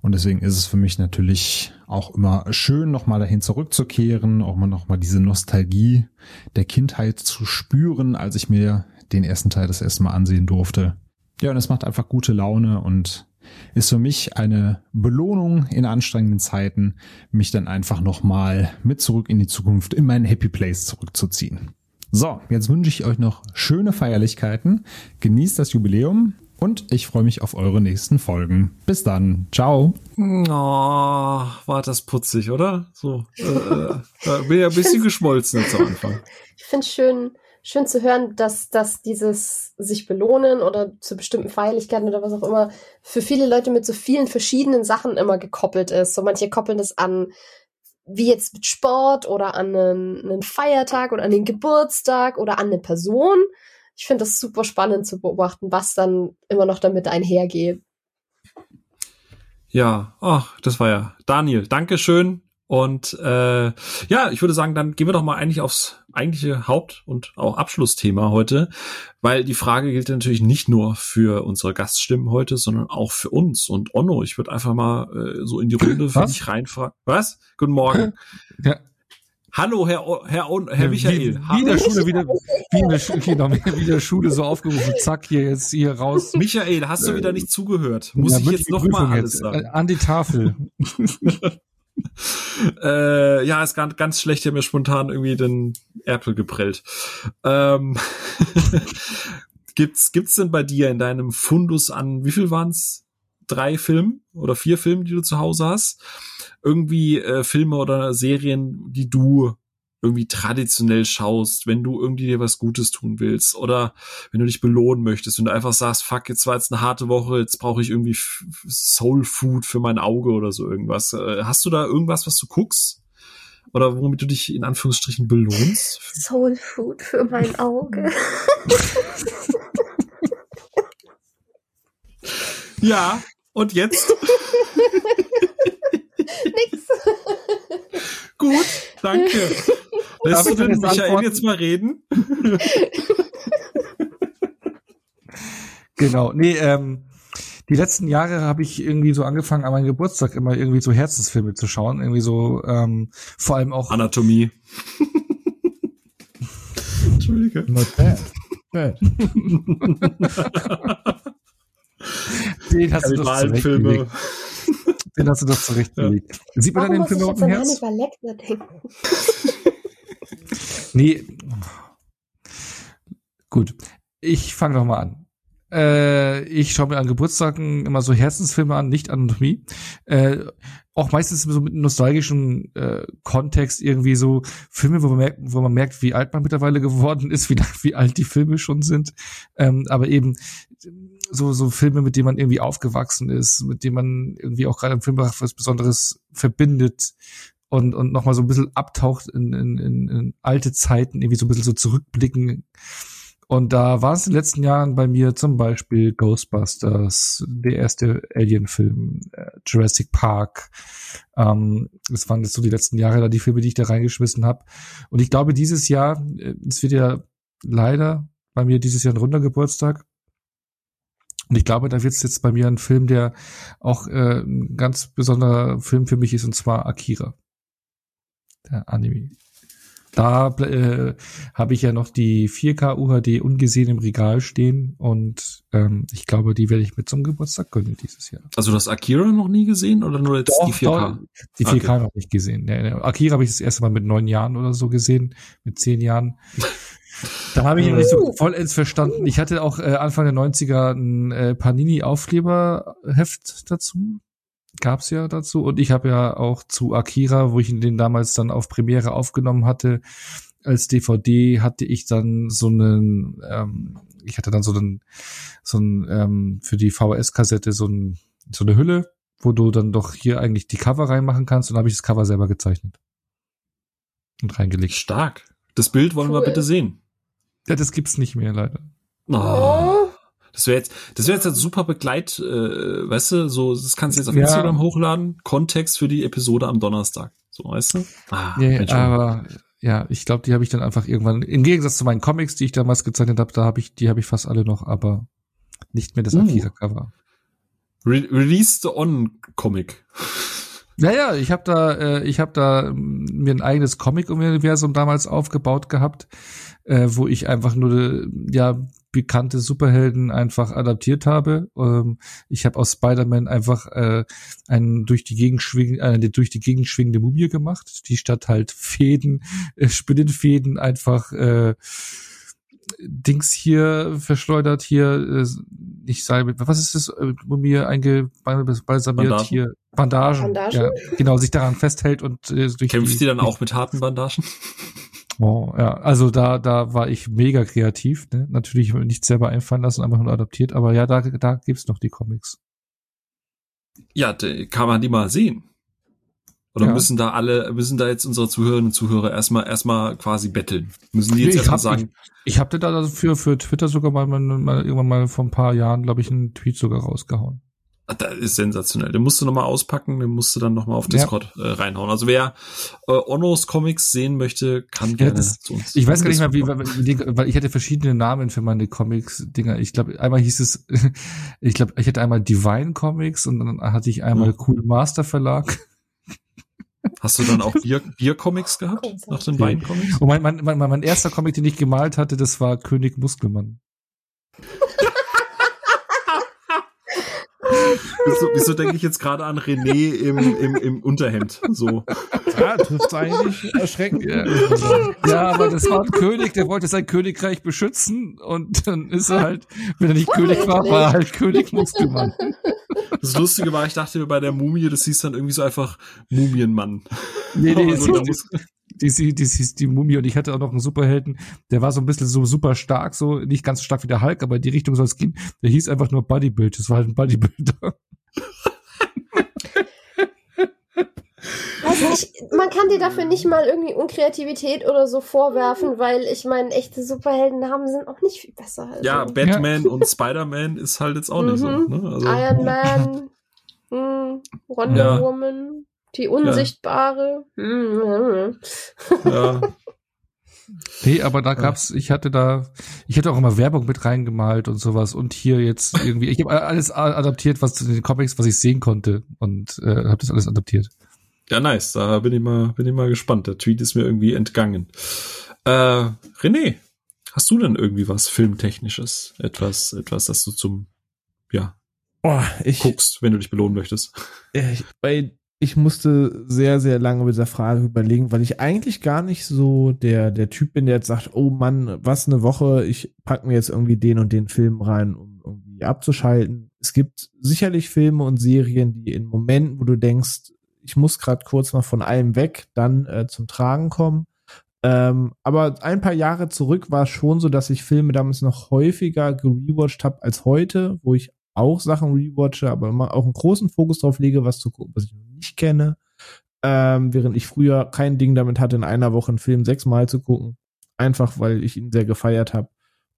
Und deswegen ist es für mich natürlich auch immer schön, nochmal dahin zurückzukehren, auch mal nochmal diese Nostalgie der Kindheit zu spüren, als ich mir den ersten Teil das erste Mal ansehen durfte. Ja, und es macht einfach gute Laune und ist für mich eine Belohnung in anstrengenden Zeiten, mich dann einfach nochmal mit zurück in die Zukunft in meinen Happy Place zurückzuziehen. So, jetzt wünsche ich euch noch schöne Feierlichkeiten, genießt das Jubiläum und ich freue mich auf eure nächsten Folgen. Bis dann. Ciao. Oh, war das putzig, oder? So, äh, äh, bin ja ein bisschen geschmolzen jetzt am Anfang. Ich finde es schön, schön zu hören, dass, dass dieses sich belohnen oder zu bestimmten Feierlichkeiten oder was auch immer für viele Leute mit so vielen verschiedenen Sachen immer gekoppelt ist. So manche koppeln das an wie jetzt mit Sport oder an einen, einen Feiertag oder an den Geburtstag oder an eine Person. Ich finde das super spannend zu beobachten, was dann immer noch damit einhergeht. Ja, ach, das war ja Daniel. Dankeschön. Und äh, ja, ich würde sagen, dann gehen wir doch mal eigentlich aufs eigentliche Haupt- und auch Abschlussthema heute, weil die Frage gilt natürlich nicht nur für unsere Gaststimmen heute, sondern auch für uns. Und Onno, ich würde einfach mal äh, so in die Runde für dich reinfragen. Was? Guten Morgen. (laughs) Ja. Hallo, Herr, o Herr, o Herr ja, Michael. Wie, wie der Schule, wieder, wie in der, Schule, genau, wie der Schule so aufgerufen, zack, hier jetzt hier raus. Michael, hast du wieder nicht zugehört? Muss ja, ich jetzt nochmal alles sagen? An die Tafel. (laughs) äh, ja, ist ganz, ganz schlecht. Habe mir spontan irgendwie den Erpel geprellt. Ähm, (laughs) gibt's, gibt's denn bei dir in deinem Fundus an, wie viel waren's? Drei Filme oder vier Filme, die du zu Hause hast? Irgendwie äh, Filme oder Serien, die du irgendwie traditionell schaust, wenn du irgendwie dir was Gutes tun willst oder wenn du dich belohnen möchtest und du einfach sagst, fuck, jetzt war jetzt eine harte Woche, jetzt brauche ich irgendwie Soul Food für mein Auge oder so irgendwas. Äh, hast du da irgendwas, was du guckst? Oder womit du dich in Anführungsstrichen belohnst? (laughs) Soul Food für mein Auge. (laughs) ja, und jetzt? (laughs) Nix. Gut, danke. (laughs) Lässt du den Michael antworten? jetzt mal reden? genau. Nee, ähm, die letzten Jahre habe ich irgendwie so angefangen, an meinem Geburtstag immer irgendwie so Herzensfilme zu schauen. Irgendwie so, ähm, vor allem auch. Anatomie. (laughs) Entschuldige. Not bad. Bad. (laughs) Den hast du doch Filme. Den hast du doch zurechtgelegt. Ja. Sieht man Warum dann den Film auf dem Herz? nee. Gut. Ich fange doch mal an. Äh, ich schaue mir an Geburtstagen immer so Herzensfilme an, nicht Anatomie. Äh, auch meistens so mit einem nostalgischen äh, Kontext irgendwie so Filme, wo man merkt, wo man merkt, wie alt man mittlerweile geworden ist, wie, wie alt die Filme schon sind. Ähm, aber eben so, so Filme, mit denen man irgendwie aufgewachsen ist, mit denen man irgendwie auch gerade im Filmbereich was Besonderes verbindet und, und nochmal so ein bisschen abtaucht in, in, in, in alte Zeiten, irgendwie so ein bisschen so zurückblicken Und da war es in den letzten Jahren bei mir zum Beispiel Ghostbusters, der erste Alien-Film, äh, Jurassic Park. Ähm, das waren jetzt so die letzten Jahre da die Filme, die ich da reingeschmissen habe. Und ich glaube, dieses Jahr, äh, es wird ja leider bei mir dieses Jahr ein runder Geburtstag. Und ich glaube, da wird es jetzt bei mir ein Film, der auch äh, ein ganz besonderer Film für mich ist, und zwar Akira. Der Anime. Da äh, habe ich ja noch die 4K UHD ungesehen im Regal stehen und ähm, ich glaube, die werde ich mit zum Geburtstag gönnen dieses Jahr. Also du hast Akira noch nie gesehen oder nur jetzt Doch, die 4K? doch, die 4K Okay. noch nicht gesehen. Akira habe ich das erste Mal mit neun Jahren oder so gesehen, mit zehn Jahren. Da habe ich ihn noch nicht so vollends verstanden. Ich hatte auch äh, Anfang der 90er ein äh, Panini-Aufkleberheft dazu. Gab's ja dazu. Und ich habe ja auch zu Akira, wo ich ihn den damals dann auf Premiere aufgenommen hatte, als DVD hatte ich dann so einen, ähm, ich hatte dann so einen, so einen, ähm, für die VHS-Kassette so, ein, so eine Hülle, wo du dann doch hier eigentlich die Cover reinmachen kannst und habe ich das Cover selber gezeichnet. Und reingelegt. Stark. Das Bild wollen wir Cool. bitte sehen. Ja, das gibt's nicht mehr, leider. Oh. Oh. Das wäre jetzt, das wäre jetzt ein super Begleit, äh, weißt du, so, das kannst du jetzt auf Ja. Instagram hochladen, Kontext für die Episode am Donnerstag. So, weißt du? Ah, Nee, Mensch, aber ja, ich glaube, die habe ich dann einfach irgendwann, im Gegensatz zu meinen Comics, die ich damals gezeichnet habe, da habe ich, die habe ich fast alle noch, aber nicht mehr das Uh. Akira-Cover. Re Release the On Comic. Ja, ja, ich habe da, äh, ich habe da ähm, mir ein eigenes Comic-Universum damals aufgebaut gehabt, äh, wo ich einfach nur äh, ja bekannte Superhelden einfach adaptiert habe. Ähm, ich habe aus Spider-Man einfach äh, einen durch die Gegend schwingen, eine durch die Gegend schwingende Mumie gemacht, die statt halt Fäden, äh, Spinnenfäden einfach äh, Dings hier verschleudert hier, äh, nicht Salbe, was ist das, äh, Mumie eingebalsamiert Bandagen? hier, Bandagen, Bandagen? Ja, genau, sich daran festhält und äh, durch Kämpft die dann auch mit harten Bandagen? (laughs) Oh, ja, also da, da war ich mega kreativ, ne? Natürlich nicht selber einfallen lassen, einfach nur adaptiert, aber ja, da, da gibt's noch die Comics. Ja, kann man die mal sehen. Oder Ja. müssen da alle, müssen da jetzt unsere Zuhörerinnen und Zuhörer erstmal, erstmal quasi betteln? Müssen die jetzt ich erstmal sagen, ich, ich habe da dafür für Twitter sogar mal, mal, mal irgendwann mal vor ein paar Jahren, glaube ich, einen Tweet sogar rausgehauen. Ah, Das ist sensationell. Den musst du nochmal auspacken, den musst du dann nochmal auf Ja. Discord äh, reinhauen. Also wer äh, Onnos Comics sehen möchte, kann Ja, gerne das- zu uns. Ich weiß gar nicht mehr, wie, weil ich hatte verschiedene Namen für meine Comics-Dinger. Ich glaube, einmal hieß es, (laughs) ich glaube, ich hatte einmal Divine Comics und dann hatte ich einmal Hm. Cool Master Verlag. Hast du dann auch (laughs) Bier, Bier-Comics gehabt? Nach den Wein-Comics? Und mein, mein, mein, mein erster Comic, den ich gemalt hatte, das war König Muskelmann. (laughs) Wieso, wieso denke ich jetzt gerade an René im, im, im Unterhemd? So. Ja, trifft's eigentlich erschreckend. Ja. ja, aber das war ein König, der wollte sein Königreich beschützen und dann ist er halt, wenn er nicht König war, war er halt König Muskelmann. Das Lustige war, ich dachte mir bei der Mumie, das hieß dann irgendwie so einfach Mumienmann. Nee, nee, (laughs) Also, die, die, die, hieß die Mumie und ich hatte auch noch einen Superhelden, der war so ein bisschen so super stark, so nicht ganz so stark wie der Hulk, aber in die Richtung soll es gehen. Der hieß einfach nur Bodybuild, das war halt ein Bodybuilder. (laughs) Also ich, man kann dir dafür nicht mal irgendwie Unkreativität oder so vorwerfen, weil ich meine, echte Superheldennamen sind auch nicht viel besser. Also. Ja, Batman und Spider-Man ist halt jetzt auch nicht so. Mhm. Ne? Also, Iron Man, hm, Wonder Ja. Woman, die Unsichtbare. Hm, Ja. (laughs) Nee, aber da gab's, ich hatte da, ich hatte auch immer Werbung mit reingemalt und sowas und hier jetzt irgendwie, ich habe alles adaptiert, was in den Comics, was ich sehen konnte und äh, habe das alles adaptiert. ja, nice. Da bin ich mal, bin ich mal gespannt. Der Tweet ist mir irgendwie entgangen. Äh, René, hast du denn irgendwie was Filmtechnisches? Etwas, etwas, das du zum, ja, Oh, ich, guckst, wenn du dich belohnen möchtest? ich, weil ich musste sehr, sehr lange mit dieser Frage überlegen, weil ich eigentlich gar nicht so der, der Typ bin, der jetzt sagt, oh Mann, was eine Woche, ich pack mir jetzt irgendwie den und den Film rein, um irgendwie abzuschalten. Es gibt sicherlich Filme und Serien, die in Momenten, wo du denkst, ich muss gerade kurz mal von allem weg, dann äh, zum Tragen kommen. Ähm, aber ein paar Jahre zurück war es schon so, dass ich Filme damals noch häufiger gerewatcht habe als heute, wo ich auch Sachen rewatche, aber immer auch einen großen Fokus drauf lege, was zu gucken, was ich nicht kenne. Ähm, während ich früher kein Ding damit hatte, in einer Woche einen Film sechsmal zu gucken. Einfach weil ich ihn sehr gefeiert habe.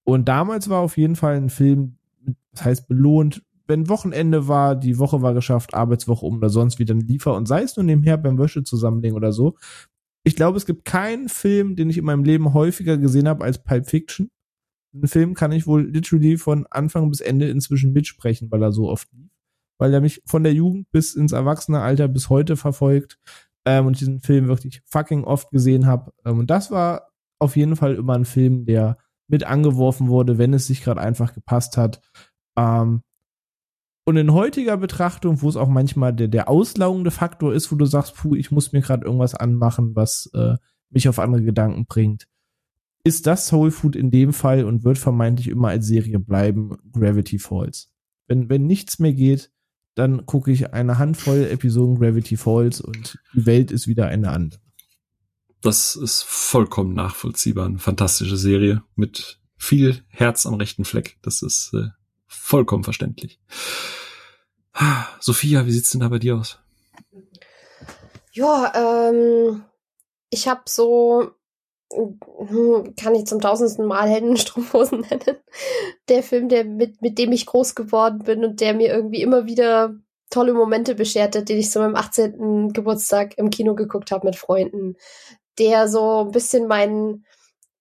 Und damals war auf jeden Fall ein Film, das heißt belohnt, wenn Wochenende war, die Woche war geschafft, Arbeitswoche um oder sonst wieder ein Liefer und sei es nur nebenher beim Wäsche zusammenlegen oder so. Ich glaube, es gibt keinen Film, den ich in meinem Leben häufiger gesehen habe als Pulp Fiction. Einen Film kann ich wohl literally von Anfang bis Ende inzwischen mitsprechen, weil er so oft lief. Weil er mich von der Jugend bis ins Erwachsenealter bis heute verfolgt ähm, und diesen Film wirklich fucking oft gesehen habe. Ähm, und das war auf jeden Fall immer ein Film, der mit angeworfen wurde, wenn es sich gerade einfach gepasst hat. Ähm, und in heutiger Betrachtung, wo es auch manchmal der, der auslaugende Faktor ist, wo du sagst, puh, ich muss mir gerade irgendwas anmachen, was äh, mich auf andere Gedanken bringt, ist das Soul Food in dem Fall und wird vermeintlich immer als Serie bleiben, Gravity Falls. Wenn, wenn nichts mehr geht, dann gucke ich eine Handvoll Episoden Gravity Falls und die Welt ist wieder eine andere. Das ist vollkommen nachvollziehbar. Eine fantastische Serie mit viel Herz am rechten Fleck. Das ist äh, vollkommen verständlich. Sophia, wie sieht's denn da bei dir aus? Ja, ähm, ich habe so, kann ich zum tausendsten Mal Heldenstrumpfhosen (laughs) nennen. Der Film, der mit, mit dem ich groß geworden bin und der mir irgendwie immer wieder tolle Momente beschert hat, den ich zu meinem 18. Geburtstag im Kino geguckt habe mit Freunden. Der so ein bisschen meinen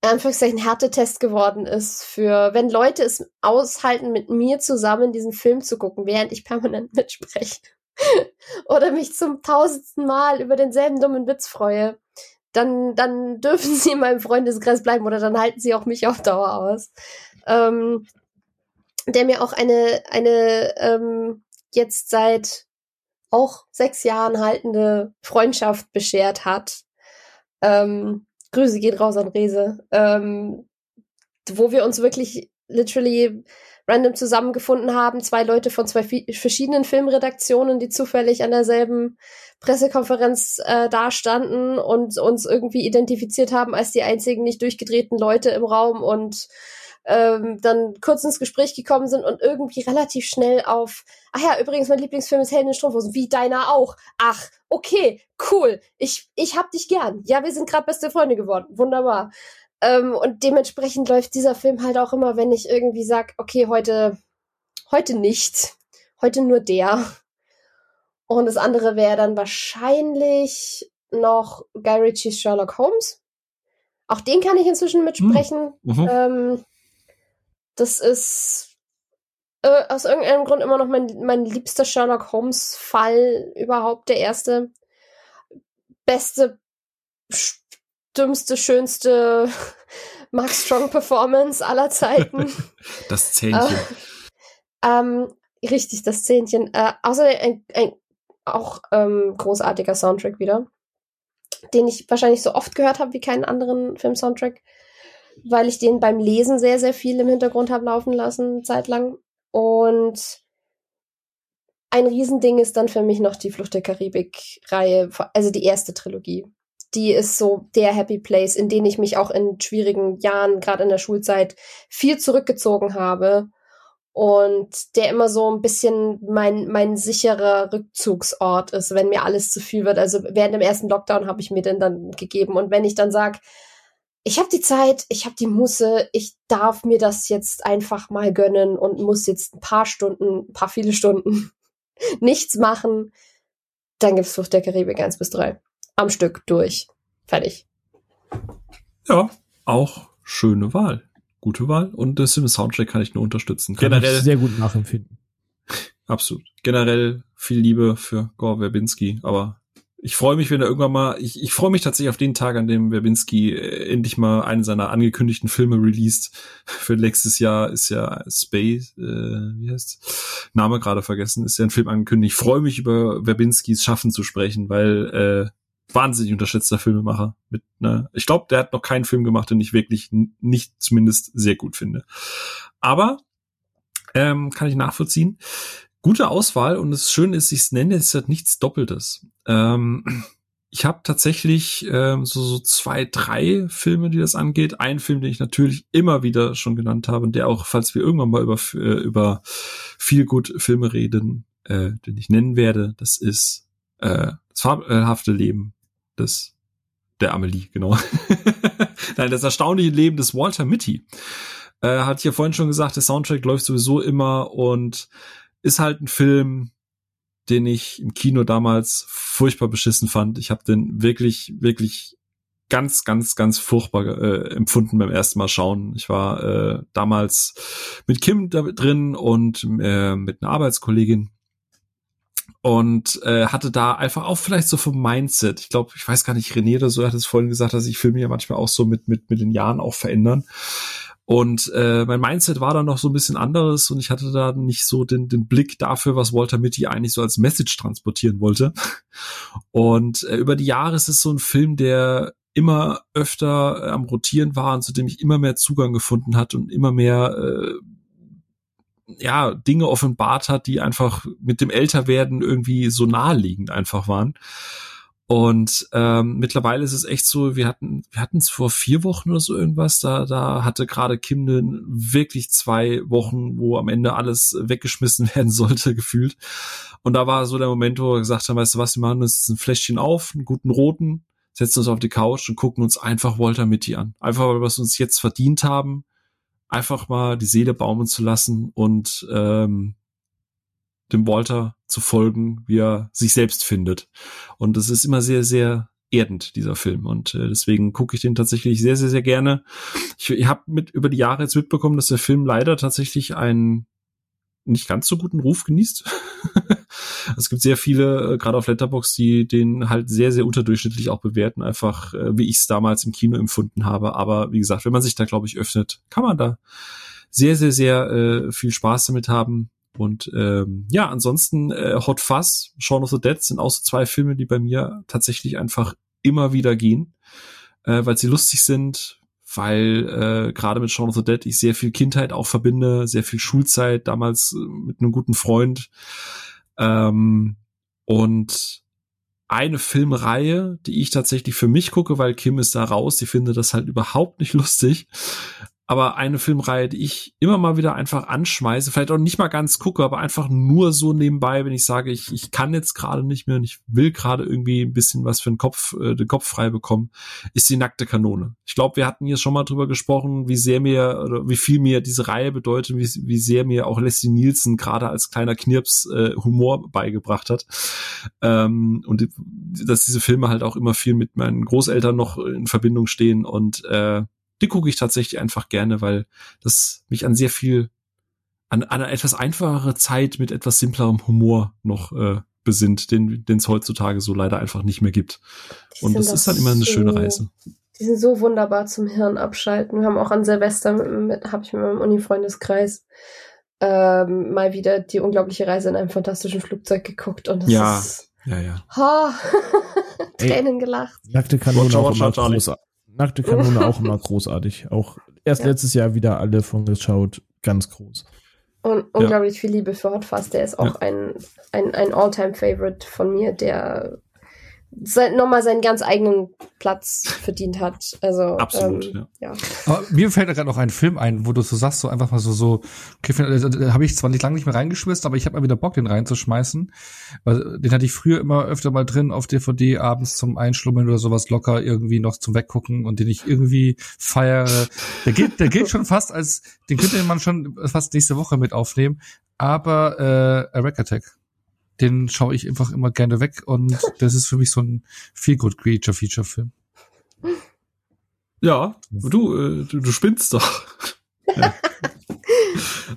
Anführungszeichen Härtetest geworden ist für, wenn Leute es aushalten, mit mir zusammen diesen Film zu gucken, während ich permanent (laughs) mitspreche. Oder mich zum tausendsten Mal über denselben dummen Witz freue, dann, dann dürfen sie in meinem Freundeskreis bleiben oder dann halten sie auch mich auf Dauer aus. Ähm, der mir auch eine, eine ähm, jetzt seit auch sechs Jahren haltende Freundschaft beschert hat. Ähm, Grüße gehen raus an Rese. Ähm, wo wir uns wirklich literally random zusammengefunden haben. Zwei Leute von zwei verschiedenen Filmredaktionen, die zufällig an derselben Pressekonferenz äh, dastanden und uns irgendwie identifiziert haben als die einzigen nicht durchgedrehten Leute im Raum und ähm, dann kurz ins Gespräch gekommen sind und irgendwie relativ schnell auf, ach ja, übrigens, mein Lieblingsfilm ist Helden in Strumpfhosen, wie deiner auch. Ach, okay, cool, ich, ich hab dich gern. Ja, wir sind gerade beste Freunde geworden, wunderbar. Ähm, und dementsprechend läuft dieser Film halt auch immer, wenn ich irgendwie sag, okay, heute, heute nicht, heute nur der. Und das andere wäre dann wahrscheinlich noch Guy Ritchies Sherlock Holmes. Auch den kann ich inzwischen mitsprechen. Mhm. Ähm, das ist äh, aus irgendeinem Grund immer noch mein, mein liebster Sherlock Holmes-Fall überhaupt, der erste. Beste, dümmste, schönste (laughs) Max Strong-Performance aller Zeiten. (laughs) Das Zähnchen. Äh, ähm, richtig, das Zähnchen. Äh, außerdem ein, ein auch ähm, großartiger Soundtrack wieder, den ich wahrscheinlich so oft gehört habe wie keinen anderen Film-Soundtrack weil ich den beim Lesen sehr, sehr viel im Hintergrund habe laufen lassen, zeitlang. Und ein Riesending ist dann für mich noch die Flucht der Karibik-Reihe, also die erste Trilogie. Die ist so der Happy Place, in den ich mich auch in schwierigen Jahren, gerade in der Schulzeit, viel zurückgezogen habe. Und der immer so ein bisschen mein, mein sicherer Rückzugsort ist, wenn mir alles zu viel wird. Also während dem ersten Lockdown habe ich mir den dann gegeben. Und wenn ich dann sage, ich habe die Zeit, ich habe die Muße, ich darf mir das jetzt einfach mal gönnen und muss jetzt ein paar Stunden, ein paar viele Stunden (laughs) nichts machen. Dann gibt's Flucht der Karibik 1 bis 3. Am Stück durch. Fertig. Ja, auch schöne Wahl. Gute Wahl. Und das im Soundtrack kann ich nur unterstützen. Kann Generell sehr gut nachempfinden. Absolut. Generell viel Liebe für Gore Verbinski, aber ich freue mich, wenn er irgendwann mal, ich, ich freue mich tatsächlich auf den Tag, an dem Werbinski äh, endlich mal einen seiner angekündigten Filme released. (laughs) Für nächstes Jahr ist ja Space, äh, wie heißt Name gerade vergessen, ist ja ein Film angekündigt. Ich freue mich über Werbinskis Schaffen zu sprechen, weil äh, wahnsinnig unterschätzter Filmemacher. Mit, ne, ich glaube, der hat noch keinen Film gemacht, den ich wirklich nicht zumindest sehr gut finde. Aber ähm, kann ich nachvollziehen gute Auswahl und das Schöne ist, ich nenne es halt nichts Doppeltes. Ähm, ich habe tatsächlich ähm, so, so zwei, drei Filme, die das angeht. Ein Film, den ich natürlich immer wieder schon genannt habe und der auch, falls wir irgendwann mal über, äh, über viel gut Filme reden, äh, den ich nennen werde, das ist äh, das fabelhafte Leben des der Amelie, genau. (laughs) Nein, das erstaunliche Leben des Walter Mitty. Äh, hat hier vorhin schon gesagt, der Soundtrack läuft sowieso immer und ist halt ein Film, den ich im Kino damals furchtbar beschissen fand. Ich habe den wirklich, wirklich ganz, ganz, ganz furchtbar äh, empfunden beim ersten Mal schauen. Ich war äh, damals mit Kim da drin und äh, mit einer Arbeitskollegin und äh, hatte da einfach auch vielleicht so vom Mindset. Ich glaube, ich weiß gar nicht, René oder so hat es vorhin gesagt, dass ich Filme ja manchmal auch so mit mit mit den Jahren auch verändern. Und äh, mein Mindset war dann noch so ein bisschen anderes und ich hatte da nicht so den, den Blick dafür, was Walter Mitty eigentlich so als Message transportieren wollte. Und äh, über die Jahre ist es so ein Film, der immer öfter äh, am Rotieren war und zu dem ich immer mehr Zugang gefunden hat und immer mehr äh, ja, Dinge offenbart hat, die einfach mit dem Älterwerden irgendwie so naheliegend einfach waren. Und ähm, mittlerweile ist es echt so, wir hatten, wir hatten es vor vier Wochen oder so irgendwas, da, da hatte gerade Kim wirklich zwei Wochen, wo am Ende alles weggeschmissen (laughs) werden sollte, gefühlt. Und da war so der Moment, wo wir gesagt haben, weißt du was, wir machen uns ein Fläschchen auf, einen guten roten, setzen uns auf die Couch und gucken uns einfach Walter Mitty an. Einfach, weil wir es uns jetzt verdient haben, einfach mal die Seele baumen zu lassen und ähm, dem Walter zu folgen, wie er sich selbst findet. Und das ist immer sehr, sehr erdend, dieser Film. Und äh, deswegen gucke ich den tatsächlich sehr, sehr, sehr gerne. Ich, ich habe mit über die Jahre jetzt mitbekommen, dass der Film leider tatsächlich einen nicht ganz so guten Ruf genießt. (laughs) es gibt sehr viele, äh, gerade auf Letterbox, die den halt sehr, sehr unterdurchschnittlich auch bewerten, einfach äh, wie ich es damals im Kino empfunden habe. Aber wie gesagt, wenn man sich da, glaube ich, öffnet, kann man da sehr, sehr, sehr äh, viel Spaß damit haben. Und ähm, ja, ansonsten äh, Hot Fuzz, Shaun of the Dead sind auch so zwei Filme, die bei mir tatsächlich einfach immer wieder gehen, äh, weil sie lustig sind, weil äh, gerade mit Shaun of the Dead ich sehr viel Kindheit auch verbinde, sehr viel Schulzeit, damals äh, mit einem guten Freund. Ähm, und eine Filmreihe, die ich tatsächlich für mich gucke, weil Kim ist da raus, die finde das halt überhaupt nicht (laughs) lustig aber eine Filmreihe, die ich immer mal wieder einfach anschmeiße, vielleicht auch nicht mal ganz gucke, aber einfach nur so nebenbei, wenn ich sage, ich, ich kann jetzt gerade nicht mehr und ich will gerade irgendwie ein bisschen was für den Kopf, äh, den Kopf frei bekommen, ist die nackte Kanone. Ich glaube, wir hatten hier schon mal drüber gesprochen, wie sehr mir oder wie viel mir diese Reihe bedeutet, wie, wie sehr mir auch Leslie Nielsen gerade als kleiner Knirps äh, Humor beigebracht hat. Ähm, und dass diese Filme halt auch immer viel mit meinen Großeltern noch in Verbindung stehen und äh, die gucke ich tatsächlich einfach gerne, weil das mich an sehr viel, an, an eine etwas einfachere Zeit mit etwas simplerem Humor noch äh, besinnt, den es heutzutage so leider einfach nicht mehr gibt. Die Und das ist dann immer eine so, schöne Reise. Die sind so wunderbar zum Hirn abschalten. Wir haben auch an Silvester, mit, habe ich mit meinem Uni-Freundeskreis ähm, mal wieder die unglaubliche Reise in einem fantastischen Flugzeug geguckt. Und das ja. ist ja, ja. Ha, (laughs) Tränen gelacht. Nackte Kanone auch immer großartig. Nackte Kanone auch immer großartig. Auch erst ja. letztes Jahr wieder alle von geschaut. Ganz groß. Und unglaublich ja. viel Liebe für Hot Fuzz. Der ist auch ja. ein, ein, ein All-Time-Favorite von mir, der nochmal seinen ganz eigenen Platz verdient hat. Also absolut. Ähm, ja. Aber mir fällt da gerade noch ein Film ein, wo du so sagst, so einfach mal so so, okay, da habe ich zwar nicht lange nicht mehr reingeschmissen, aber ich habe mal wieder Bock, den reinzuschmeißen. Weil den hatte ich früher immer öfter mal drin auf DVD abends zum Einschlummeln oder sowas locker irgendwie noch zum Weggucken und den ich irgendwie feiere. Der geht, der geht schon fast als, den könnte man schon fast nächste Woche mit aufnehmen. Aber äh, A Wreck Attack den schaue ich einfach immer gerne weg und (laughs) das ist für mich so ein Feel Good Creature Feature Film. Ja, du, äh, du, du spinnst doch. ja. (laughs)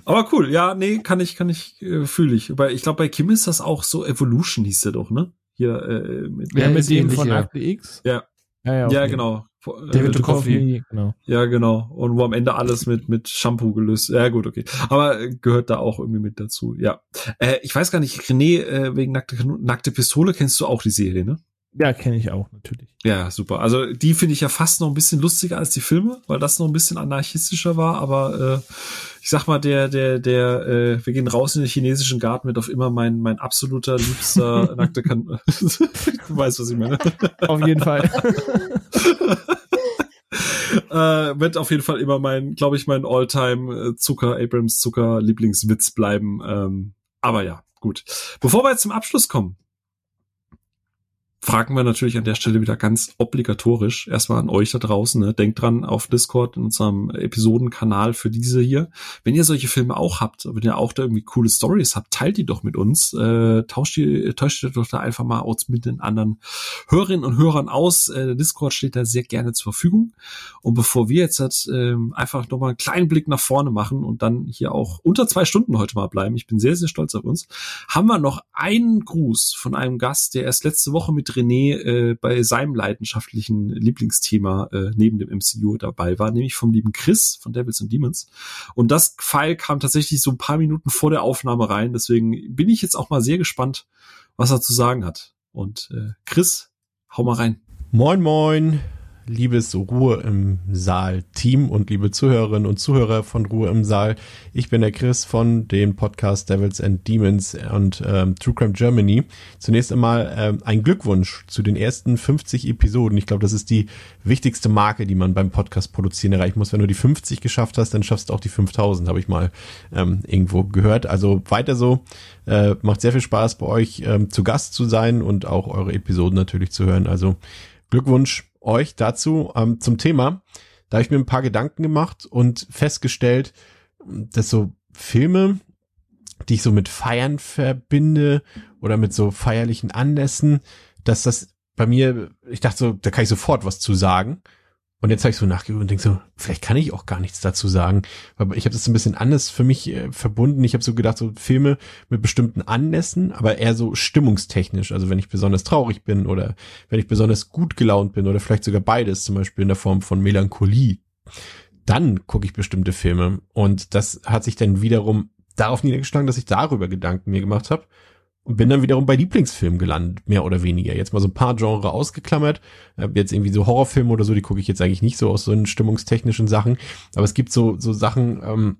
Aber cool, ja, nee, kann ich, kann ich, äh, fühle ich. Aber ich glaube, bei Kim ist das auch so Evolution hieß der doch, ne? Hier, äh, mit, ja, mit dem von Akte X? Ja. Ja, ja, genau. David Duchovny. Genau. Ja, genau. Und wo am Ende alles mit, mit Shampoo gelöst. Ja, gut, okay. Aber äh, gehört da auch irgendwie mit dazu. Ja. Äh, ich weiß gar nicht, René, äh, wegen nackte, nackte Pistole kennst du auch die Serie, ne? Ja, kenne ich auch, natürlich. Ja, super. Also die finde ich ja fast noch ein bisschen lustiger als die Filme, weil das noch ein bisschen anarchistischer war, aber äh, ich sag mal, der, der, der, äh, wir gehen raus in den chinesischen Garten mit auf immer mein, mein absoluter liebster (laughs) nackte kan (laughs) Du weißt, was ich meine. Auf jeden Fall. (laughs) äh, wird auf jeden Fall immer mein, glaube ich, mein Alltime äh, Zucker, Abrams Zucker Lieblingswitz bleiben. Ähm, aber ja, gut. Bevor wir jetzt zum Abschluss kommen, fragen wir natürlich an der Stelle wieder ganz obligatorisch erstmal an euch da draußen. Ne? Denkt dran auf Discord in unserem Episodenkanal für diese hier. Wenn ihr solche Filme auch habt, wenn ihr auch da irgendwie coole Stories habt, teilt die doch mit uns. Äh, tauscht die, tauscht die doch da einfach mal aus mit den anderen Hörerinnen und Hörern aus. Äh, Discord steht da sehr gerne zur Verfügung. Und bevor wir jetzt halt, äh, einfach nochmal einen kleinen Blick nach vorne machen und dann hier auch unter zwei Stunden heute mal bleiben, ich bin sehr, sehr stolz auf uns, haben wir noch einen Gruß von einem Gast, der erst letzte Woche mit René äh, bei seinem leidenschaftlichen Lieblingsthema äh, neben dem MCU dabei war, nämlich vom lieben Chris von Devils and Demons. Und das Pfeil kam tatsächlich so ein paar Minuten vor der Aufnahme rein. Deswegen bin ich jetzt auch mal sehr gespannt, was er zu sagen hat. Und äh, Chris, hau mal rein. Moin, moin liebes Ruhe im Saal Team und liebe Zuhörerinnen und Zuhörer von Ruhe im Saal. Ich bin der Chris von dem Podcast Devils and Demons und ähm, True Crime Germany. Zunächst einmal ähm, ein Glückwunsch zu den ersten 50 Episoden. Ich glaube, das ist die wichtigste Marke, die man beim Podcast produzieren erreichen muss. Wenn du die 50 geschafft hast, dann schaffst du auch die 5000, habe ich mal ähm, irgendwo gehört. Also weiter so. Äh, macht sehr viel Spaß bei euch ähm, zu Gast zu sein und auch eure Episoden natürlich zu hören. Also Glückwunsch euch dazu ähm, zum Thema. Da habe ich mir ein paar Gedanken gemacht und festgestellt, dass so Filme, die ich so mit Feiern verbinde oder mit so feierlichen Anlässen, dass das bei mir, ich dachte so, da kann ich sofort was zu sagen. Und jetzt habe ich so nachgeguckt und denke so, vielleicht kann ich auch gar nichts dazu sagen. Aber ich habe das ein bisschen anders für mich äh, verbunden. Ich habe so gedacht, so Filme mit bestimmten Anlässen, aber eher so stimmungstechnisch. Also wenn ich besonders traurig bin oder wenn ich besonders gut gelaunt bin oder vielleicht sogar beides, zum Beispiel in der Form von Melancholie, dann gucke ich bestimmte Filme. Und das hat sich dann wiederum darauf niedergeschlagen, dass ich darüber Gedanken mir gemacht habe und bin dann wiederum bei Lieblingsfilmen gelandet, mehr oder weniger. Jetzt mal so ein paar Genre ausgeklammert. Jetzt irgendwie so Horrorfilme oder so, die gucke ich jetzt eigentlich nicht so aus so einen stimmungstechnischen Sachen. Aber es gibt so, so Sachen, ähm,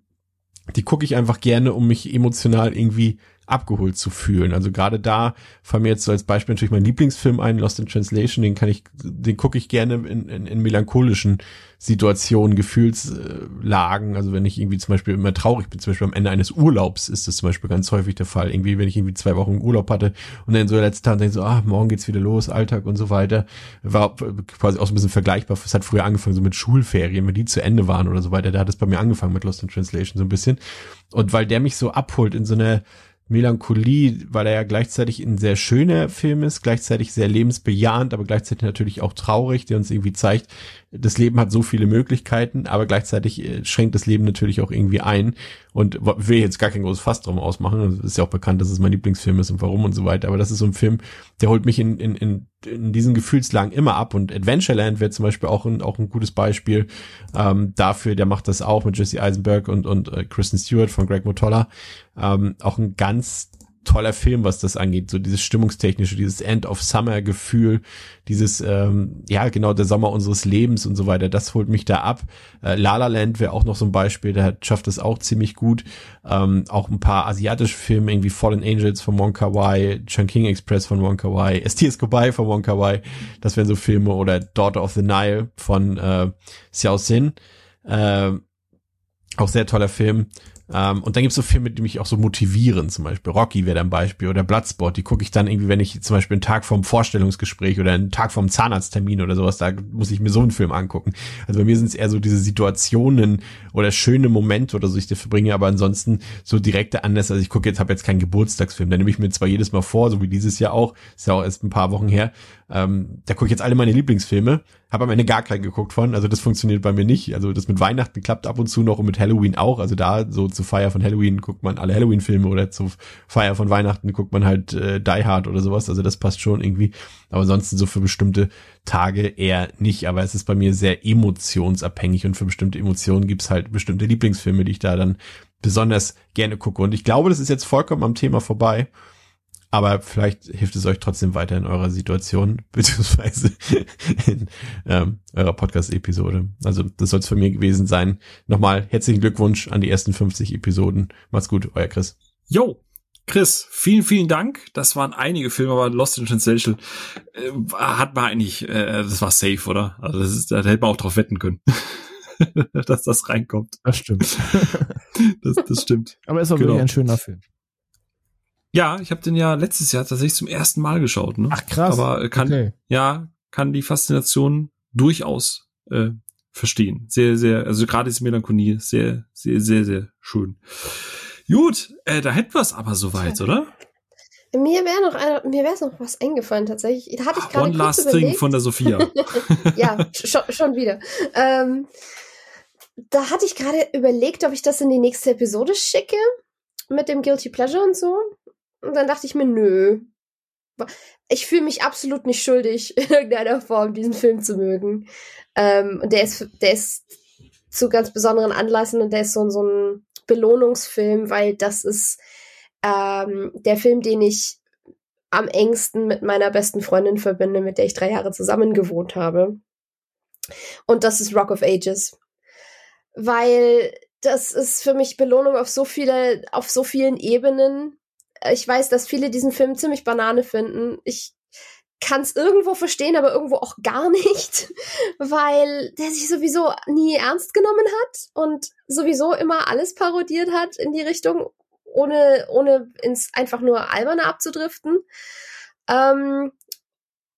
die gucke ich einfach gerne, um mich emotional irgendwie abgeholt zu fühlen. Also gerade da fallen mir jetzt so als Beispiel natürlich mein Lieblingsfilm ein, Lost in Translation, den kann ich, den gucke ich gerne in, in, in melancholischen Situationen, Gefühlslagen. Also wenn ich irgendwie zum Beispiel immer traurig bin, zum Beispiel am Ende eines Urlaubs ist das zum Beispiel ganz häufig der Fall. Irgendwie, wenn ich irgendwie zwei Wochen Urlaub hatte und dann so der letzte Tag denke so, ah, morgen geht's wieder los, Alltag und so weiter. War quasi auch so ein bisschen vergleichbar. Es hat früher angefangen so mit Schulferien, wenn die zu Ende waren oder so weiter. Da hat es bei mir angefangen mit Lost in Translation so ein bisschen. Und weil der mich so abholt in so eine Melancholie, weil er ja gleichzeitig ein sehr schöner Film ist, gleichzeitig sehr lebensbejahend, aber gleichzeitig natürlich auch traurig, der uns irgendwie zeigt, das Leben hat so viele Möglichkeiten, aber gleichzeitig äh, schränkt das Leben natürlich auch irgendwie ein und will jetzt gar kein großes Fass drum ausmachen. Es ist ja auch bekannt, dass es mein Lieblingsfilm ist und warum und so weiter. Aber das ist so ein Film, der holt mich in, in, in, in diesen Gefühlslagen immer ab. Und Adventureland wäre zum Beispiel auch ein, auch ein gutes Beispiel ähm, dafür. Der macht das auch mit Jesse Eisenberg und, und äh, Kristen Stewart von Greg Motolla. Ähm, auch ein ganz toller Film, was das angeht. So dieses stimmungstechnische, dieses End of Summer Gefühl, dieses, ähm, ja, genau, der Sommer unseres Lebens und so weiter. Das holt mich da ab. Äh, La La Land wäre auch noch so ein Beispiel, der schafft das auch ziemlich gut. Ähm, auch ein paar asiatische Filme, irgendwie Fallen Angels von Wong Kar Wai, Chungking Express von Wong Kar Wai, (laughs) ST Escobar von Wong Kar Wai. Das wären so Filme oder Daughter of the Nile von äh, Xiao Xin. Äh, auch sehr toller Film. Ähm, und dann gibt's so Filme, die mich auch so motivieren, zum Beispiel Rocky wäre da ein Beispiel oder Bloodsport, die gucke ich dann irgendwie, wenn ich zum Beispiel einen Tag vorm Vorstellungsgespräch oder einen Tag vorm Zahnarzttermin oder sowas, da muss ich mir so einen Film angucken. Also bei mir sind es eher so diese Situationen oder schöne Momente oder so, ich dafür bringe, aber ansonsten so direkte Anlässe, also ich gucke jetzt, habe jetzt keinen Geburtstagsfilm, da nehme ich mir zwar jedes Mal vor, so wie dieses Jahr auch, ist ja auch erst ein paar Wochen her, ähm, da gucke ich jetzt alle meine Lieblingsfilme, habe am Ende gar keinen geguckt von, also das funktioniert bei mir nicht. Also das mit Weihnachten klappt ab und zu noch und mit Halloween auch. Also da so zur Feier von Halloween guckt man alle Halloween-Filme oder zur Feier von Weihnachten guckt man halt äh, Die Hard oder sowas. Also das passt schon irgendwie. Aber ansonsten so für bestimmte Tage eher nicht. Aber es ist bei mir sehr emotionsabhängig und für bestimmte Emotionen gibt's halt bestimmte Lieblingsfilme, die ich da dann besonders gerne gucke. Und ich glaube, das ist jetzt vollkommen am Thema vorbei. Aber vielleicht hilft es euch trotzdem weiter in eurer Situation, (laughs) beziehungsweise in ähm, eurer Podcast-Episode. Also das soll es für mir gewesen sein. Nochmal herzlichen Glückwunsch an die ersten 50 Episoden. Macht's gut, euer Chris. Jo, Chris, vielen, vielen Dank. Das waren einige Filme, aber Lost in Translation äh, hat man eigentlich, äh, das war safe, oder? Also das ist, da hätte man auch drauf wetten können. (laughs) dass das reinkommt. Das stimmt. (laughs) das, das stimmt. Aber es ist auch genau. wirklich ein schöner Film. Ja, ich habe den ja letztes Jahr tatsächlich zum ersten Mal geschaut. Ne? Ach krass. Aber kann Okay. ja kann die Faszination durchaus äh, verstehen. Sehr, sehr, also gerade diese Melancholie, sehr, sehr, sehr, sehr schön. Gut, äh, da hätten wir es aber soweit, oder? Mir wäre noch einer, mir wäre noch was eingefallen tatsächlich. Da hatte ich gerade One kurz last thing überlegt. von der Sophia. (laughs) (laughs) ja, schon, schon wieder. Ähm, da hatte ich gerade überlegt, ob ich das in die nächste Episode schicke mit dem Guilty Pleasure und so. Und dann dachte ich mir, nö. Ich fühle mich absolut nicht schuldig, (laughs) in irgendeiner Form diesen Film zu mögen. Ähm, und der ist, der ist zu ganz besonderen Anlässen und der ist so, so ein Belohnungsfilm, weil das ist ähm, der Film, den ich am engsten mit meiner besten Freundin verbinde, mit der ich drei Jahre zusammen gewohnt habe. Und das ist Rock of Ages. Weil das ist für mich Belohnung auf so viele, auf so vielen Ebenen. Ich weiß, dass viele diesen Film ziemlich Banane finden. Ich kann es irgendwo verstehen, aber irgendwo auch gar (laughs) nicht, weil der sich sowieso nie ernst genommen hat und sowieso immer alles parodiert hat in die Richtung, ohne, ohne ins einfach nur Alberne abzudriften. Ähm,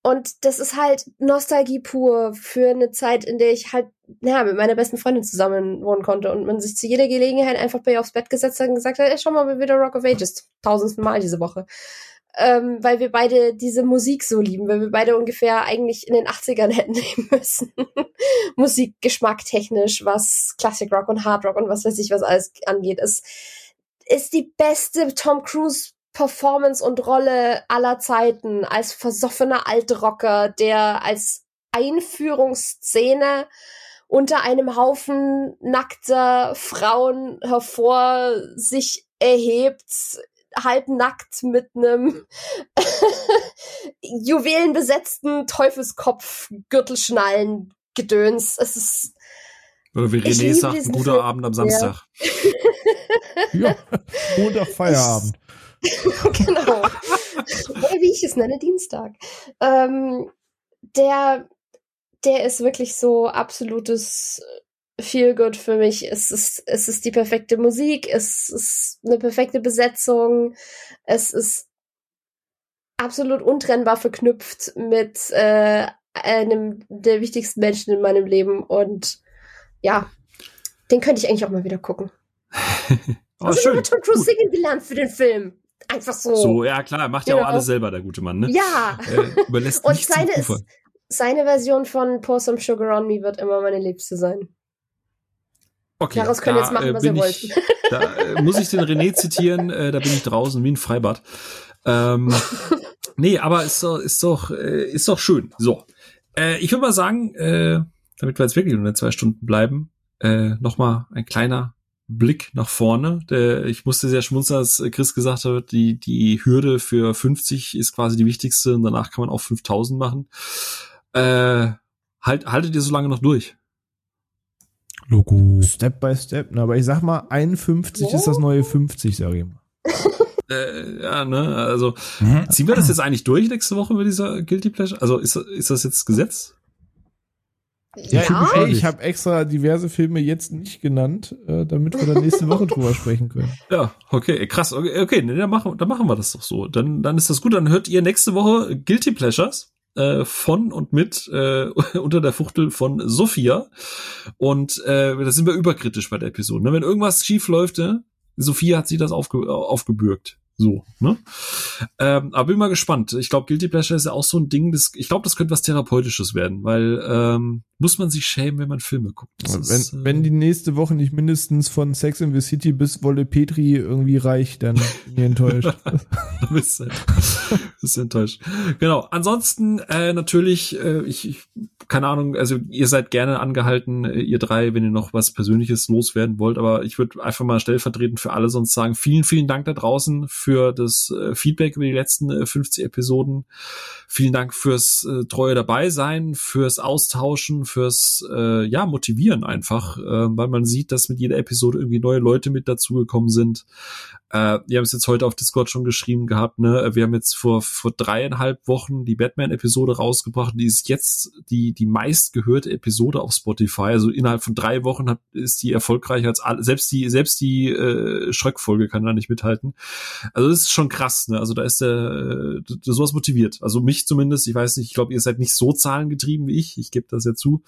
und das ist halt Nostalgie pur für eine Zeit, in der ich halt ja, mit meiner besten Freundin zusammen wohnen konnte und man sich zu jeder Gelegenheit einfach bei ihr aufs Bett gesetzt hat und gesagt hat, ey, schau mal wieder Rock of Ages, tausendsten Mal diese Woche. Ähm, weil wir beide diese Musik so lieben, weil wir beide ungefähr eigentlich in den 80ern hätten (laughs) nehmen müssen. Musikgeschmack technisch, was Classic Rock und Hard Rock und was weiß ich, was alles angeht, ist, ist die beste Tom Cruise Performance und Rolle aller Zeiten als versoffener Altrocker, der als Einführungsszene unter einem Haufen nackter Frauen hervor sich erhebt, halbnackt mit einem (laughs) juwelenbesetzten Teufelskopf, Gürtelschnallen, Gedöns. Es ist Oder wie Ich René sagt, ein guter Film. Abend am Ja. Samstag. (laughs) Ja, Montag Feierabend. (laughs) genau. Oder wie ich es nenne, Dienstag. Ähm, der, der ist wirklich so absolutes Feel Good für mich. Es ist, es ist die perfekte Musik, es ist eine perfekte Besetzung, es ist absolut untrennbar verknüpft mit äh, einem der wichtigsten Menschen in meinem Leben und ja, den könnte ich eigentlich auch mal wieder gucken. (laughs) Oh, also ich schön. habe Tom Cruise singen gelernt für den Film. Einfach so. So, ja klar, er macht ja auch Genau. alles selber, der gute Mann, ne? Ja. Äh, überlässt Und nichts seine, ist, seine Version von Pour Some Sugar on Me wird immer meine liebste sein. Okay, Daraus könnt ihr jetzt machen, was ihr wollt. ich, (laughs) Da äh, muss ich den René zitieren, äh, da bin ich draußen wie ein Freibad. Ähm, (laughs) nee, aber ist doch, ist doch, äh, ist doch schön. So. Äh, ich würde mal sagen, äh, damit wir jetzt wirklich nur in zwei Stunden bleiben, äh, nochmal ein kleiner Blick nach vorne. Der, ich musste sehr schmunzeln, als Chris gesagt hat, die, die Hürde für 50 ist quasi die wichtigste und danach kann man auch 5000 machen. Äh, halt, haltet ihr so lange noch durch? Logo. Step by Step. Na, aber ich sag mal, 51 ist das neue 50, sag ich mal. (laughs) Äh, ja, ne, also ziehen wir das jetzt eigentlich durch nächste Woche mit dieser Guilty Pleasure? Also ist, ist das jetzt Gesetz? Ja, ey, ich habe extra diverse Filme jetzt nicht genannt, äh, damit wir dann nächste Woche drüber sprechen können. (laughs) Ja, okay, krass. Okay, okay nee, dann, machen, dann machen wir das doch so. Dann, dann ist das gut. Dann hört ihr nächste Woche Guilty Pleasures äh, von und mit äh, (laughs) unter der Fuchtel von Sophia. Und äh, da sind wir überkritisch bei der Episode. Ne? Wenn irgendwas schief läuft, ne? Sophia hat sie das aufge aufgebürgt. So, ne? Ähm, aber bin mal gespannt. Ich glaube, Guilty Pleasure ist ja auch so ein Ding, das, ich glaube, das könnte was Therapeutisches werden, weil ähm, muss man sich schämen, wenn man Filme guckt. Wenn, ist, äh, wenn die nächste Woche nicht mindestens von Sex in the City bis Wolle Petri irgendwie reicht, dann bin ich enttäuscht. (laughs) Du bist, äh, (laughs) (laughs) bist enttäuscht. Genau. Ansonsten äh, natürlich, äh, ich, ich, keine Ahnung, also ihr seid gerne angehalten, äh, ihr drei, wenn ihr noch was Persönliches loswerden wollt, aber ich würde einfach mal stellvertretend für alle sonst sagen, vielen, vielen Dank da draußen für das äh, Feedback über die letzten äh, 50 Episoden. Vielen Dank fürs äh, treue dabei sein, fürs Austauschen, fürs äh, ja motivieren einfach, äh, weil man sieht, dass mit jeder Episode irgendwie neue Leute mit dazugekommen sind. Äh, wir haben es jetzt heute auf Discord schon geschrieben gehabt, ne? Wir haben jetzt vor, vor dreieinhalb Wochen die Batman-Episode rausgebracht. Die ist jetzt die, die meistgehörte Episode auf Spotify. Also innerhalb von drei Wochen hat, ist die erfolgreicher als alle, selbst die, selbst die äh, Schröck-Folge kann da nicht mithalten. Also das ist schon krass, ne? Also da ist der äh, sowas motiviert. Also mich zumindest, ich weiß nicht, ich glaube, ihr seid nicht so zahlengetrieben wie ich, ich gebe das ja zu.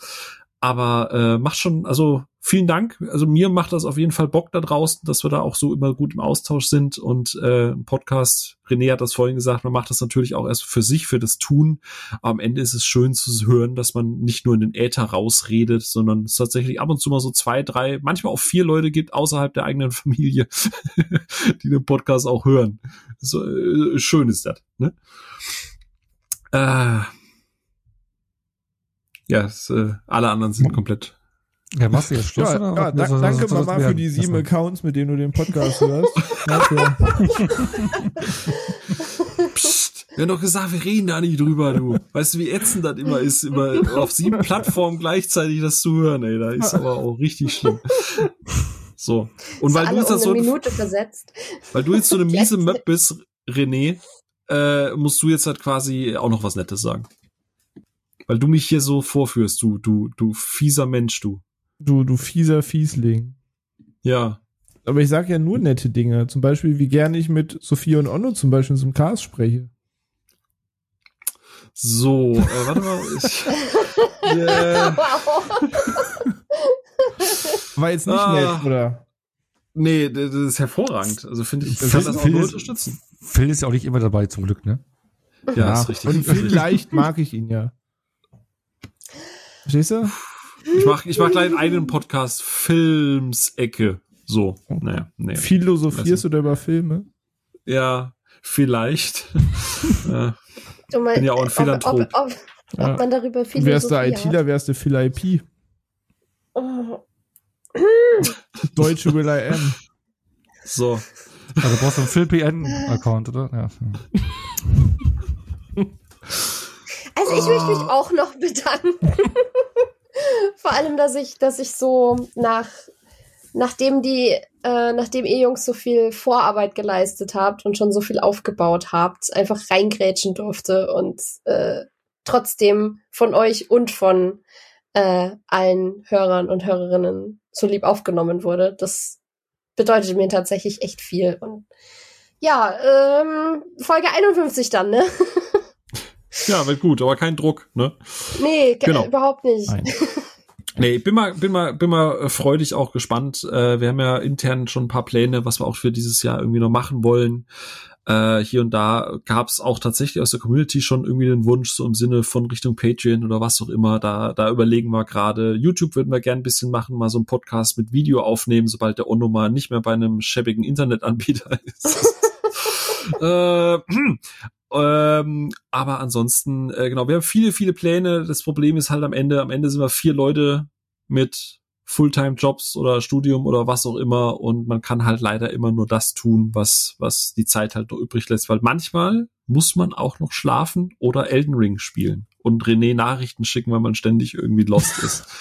Aber äh, macht schon, also vielen Dank. Also mir macht das auf jeden Fall Bock da draußen, dass wir da auch so immer gut im Austausch sind und äh, ein Podcast, René hat das vorhin gesagt, man macht das natürlich auch erst für sich, für das Tun. Aber am Ende ist es schön zu hören, dass man nicht nur in den Äther rausredet, sondern es tatsächlich ab und zu mal so zwei, drei, manchmal auch vier Leute gibt außerhalb der eigenen Familie, (laughs) die den Podcast auch hören. So, äh, schön ist das, ne? Äh, ja, es, äh, alle anderen sind komplett. Ja, machst du jetzt (laughs) Schluss? Ja, oder? ja, da, was- danke was- was- Mama für die sieben Accounts, mit denen du den Podcast hörst. (laughs) Danke. Psst, wir haben doch gesagt, wir reden da nicht drüber, du. Weißt du, wie ätzend das immer ist, immer auf sieben Plattformen gleichzeitig das zu hören, ey. Da ist aber auch richtig schlimm. So. Und weil du, jetzt um so, eine Minute versetzt. weil du jetzt so eine miese Möb bist, René, äh, musst du jetzt halt quasi auch noch was Nettes sagen. Weil du mich hier so vorführst, du, du, du fieser Mensch, du. Du, du fieser Fiesling. Ja. Aber ich sag ja nur nette Dinge. Zum Beispiel, wie gerne ich mit Sophia und Onno zum Beispiel zum Cast spreche. So, äh, warte mal. Ich, (laughs) äh, War jetzt nicht Ah. nett, oder? nee, das ist hervorragend. Also finde ich, ich Phil- kann das auch Phil nur ist- unterstützen. Phil ist ja auch nicht immer dabei, zum Glück, ne? Ja, ist richtig. Und (laughs) vielleicht mag ich ihn ja. Verstehst du? Ich mach, ich mach gleich einen eigenen Podcast, Filmsecke. So, naja, nee. Philosophierst du da über Filme? Ja, vielleicht. (laughs) ja, Du meinst, Bin ja auch ein ob, Philanthrop. ob, ob, Ja. ob man darüber Du wärst der Philosophie ITler, wärst du Phil IP. Oh. (laughs) Deutsche Will I Am. so. Also du brauchst einen Phil PN-Account, oder? Ja. (laughs) Also ich möchte mich auch noch (laughs) bedanken. Vor allem, dass ich, dass ich so nach, nachdem die, äh, nachdem ihr Jungs so viel Vorarbeit geleistet habt und schon so viel aufgebaut habt, einfach reingrätschen durfte und äh, trotzdem von euch und von äh, allen Hörern und Hörerinnen so lieb aufgenommen wurde. Das bedeutet mir tatsächlich echt viel. Und ja, ähm, Folge 51 dann, ne? (laughs) Ja, wird gut, aber kein Druck, ne? Nee, ge- Genau. überhaupt nicht. Nein. (laughs) Nee, ich bin mal, bin mal, bin mal äh, freudig auch gespannt. Äh, wir haben ja intern schon ein paar Pläne, was wir auch für dieses Jahr irgendwie noch machen wollen. Äh, hier und da gab es auch tatsächlich aus der Community schon irgendwie den Wunsch, so im Sinne von Richtung Patreon oder was auch immer. Da, da überlegen wir gerade. YouTube würden wir gern ein bisschen machen, mal so einen Podcast mit Video aufnehmen, sobald der Onno mal nicht mehr bei einem schäbigen Internetanbieter (laughs) ist. (laughs) äh, (clears throat) ähm, aber ansonsten, äh, genau, wir haben viele, viele Pläne. Das Problem ist halt am Ende, am Ende sind wir vier Leute mit Fulltime-Jobs oder Studium oder was auch immer und man kann halt leider immer nur das tun, was, was die Zeit halt noch übrig lässt, weil manchmal muss man auch noch schlafen oder Elden Ring spielen und René Nachrichten schicken, weil man ständig irgendwie lost ist. (laughs)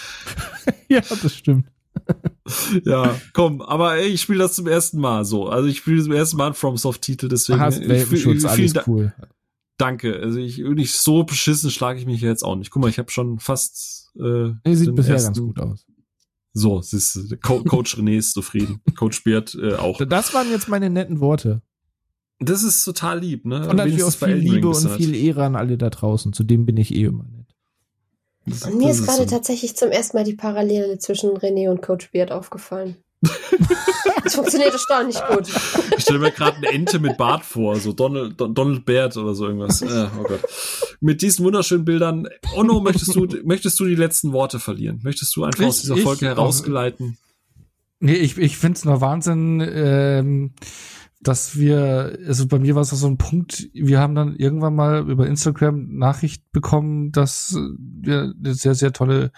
Ja, das stimmt. (laughs) ja, komm, aber ey, ich spiele das zum ersten Mal so. Also ich spiele zum ersten Mal einen FromSoft-Titel, deswegen Hast ich- Welpenschutz, vielen alles Dank- cool. Danke. Also ich nicht so beschissen schlage ich mich jetzt auch nicht. Guck mal, ich habe schon fast. Äh, Nee, sieht bisher ersten- ganz gut aus. So, siehst du, Co Coach René ist zufrieden. Coach Beard äh, auch. Das waren jetzt meine netten Worte. Das ist total lieb, ne? Und natürlich auch viel Liebe und halt- viel Ehre an alle da draußen. Zu dem bin ich eh immer nett. Das- Und mir das ist gerade so. tatsächlich zum ersten Mal die Parallele zwischen René und Coach Beard aufgefallen. (laughs) Das funktioniert erstaunlich gut. Ich stelle mir gerade eine Ente mit Bart vor, so Donald, Don, Donald Beard oder so irgendwas. Äh, (laughs) oh Gott. Mit diesen wunderschönen Bildern. Onno, möchtest du, möchtest du die letzten Worte verlieren? Möchtest du einfach Ich- aus dieser ich- Folge herausgeleiten? Nee, ich, ich finde es nur Wahnsinn, ähm, dass wir, also bei mir war es auch so ein Punkt, wir haben dann irgendwann mal über Instagram Nachricht bekommen, dass wir eine sehr, sehr tolle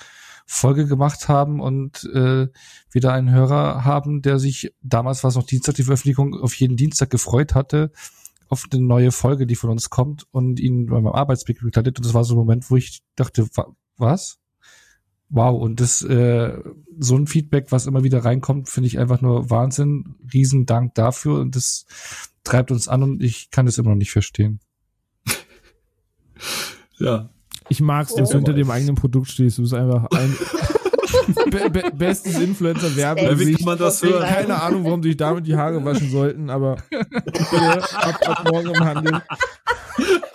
Folge gemacht haben und äh, wir da einen Hörer haben, der sich, damals war es noch Dienstag die Veröffentlichung, auf jeden Dienstag gefreut hatte auf eine neue Folge, die von uns kommt und ihn beim Arbeitsweg begleitet. Und das war so ein Moment, wo ich dachte, wa was? Wow, und das äh, so ein Feedback, was immer wieder reinkommt, finde ich einfach nur Wahnsinn. Riesen Dank dafür und das treibt uns an und ich kann das immer noch nicht verstehen. (laughs) Ja. Ich mag's, dass du hinter dem eigenen Produkt stehst. Du bist einfach ein (laughs) be be bestes Influencer-Werben. Ja, wie kann man das hören? Keine Ahnung, warum sich damit die Haare waschen sollten, aber bitte ab, ab morgen im Handel. (laughs)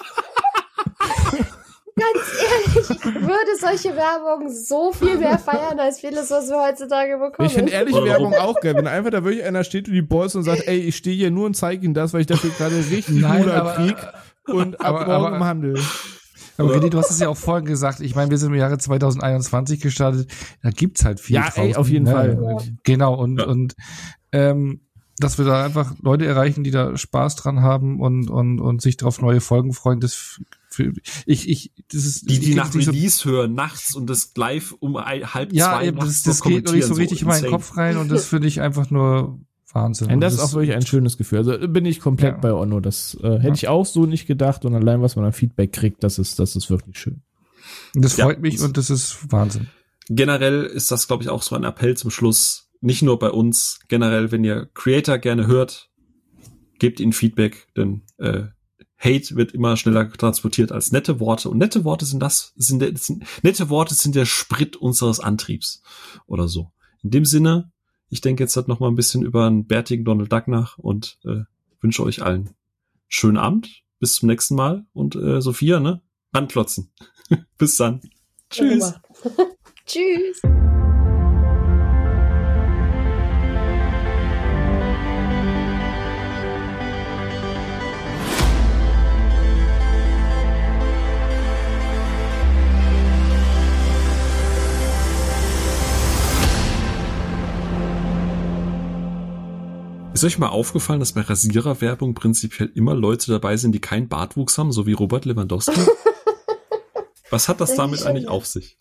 Ganz ehrlich, würde solche Werbung so viel mehr feiern als vieles, was wir heutzutage bekommen. Ich finde ehrliche Werbung auch geil. Wenn einfach da wirklich einer steht und die Boys und sagt, ey, ich stehe hier nur und zeige ihnen das, weil ich dafür gerade richtig Ruder aber- krieg und ab aber- morgen aber- im Handel. Aber René, du hast es ja auch vorhin gesagt. Ich meine, wir sind im Jahre 2021 gestartet. Da gibt's halt viel. Ja, ey, auf jeden ne? Fall. Genau. Und, Ja. und, ähm, dass wir da einfach Leute erreichen, die da Spaß dran haben und, und, und sich drauf neue Folgen freuen, das, für, ich, ich, das ist, Die, ich die nach so- Release hören, nachts und das live um ein, halb ja, zwei eben, das, nachts das geht noch nicht so richtig in meinen. Kopf rein und das (laughs) finde ich einfach nur Wahnsinn. Und das Und ist auch wirklich ein schönes Gefühl. Also bin ich komplett Ja. bei Onno. Das äh, hätte Ja. ich auch so nicht gedacht. Und allein, was man an Feedback kriegt, das ist, das ist wirklich schön. Und das Ja. freut mich und das ist Wahnsinn. generell ist das, glaube ich, auch so ein Appell zum Schluss. Nicht nur bei uns, generell, wenn ihr Creator gerne hört, gebt ihnen Feedback, denn äh, Hate wird immer schneller transportiert als nette Worte. Und nette Worte sind das, sind, der, sind nette Worte sind der Sprit unseres Antriebs oder so. In dem Sinne, ich denke jetzt halt noch mal ein bisschen über einen bärtigen Donald Duck nach und äh, wünsche euch allen schönen Abend. Bis zum nächsten Mal. Und äh, Sophia, ne? Ranklotzen. (laughs) Bis dann. Tschüss. (laughs) Tschüss. Ist euch mal aufgefallen, dass bei Rasiererwerbung prinzipiell immer Leute dabei sind, die keinen Bartwuchs haben, so wie Robert Lewandowski? (laughs) Was hat das Denke damit eigentlich auf sich?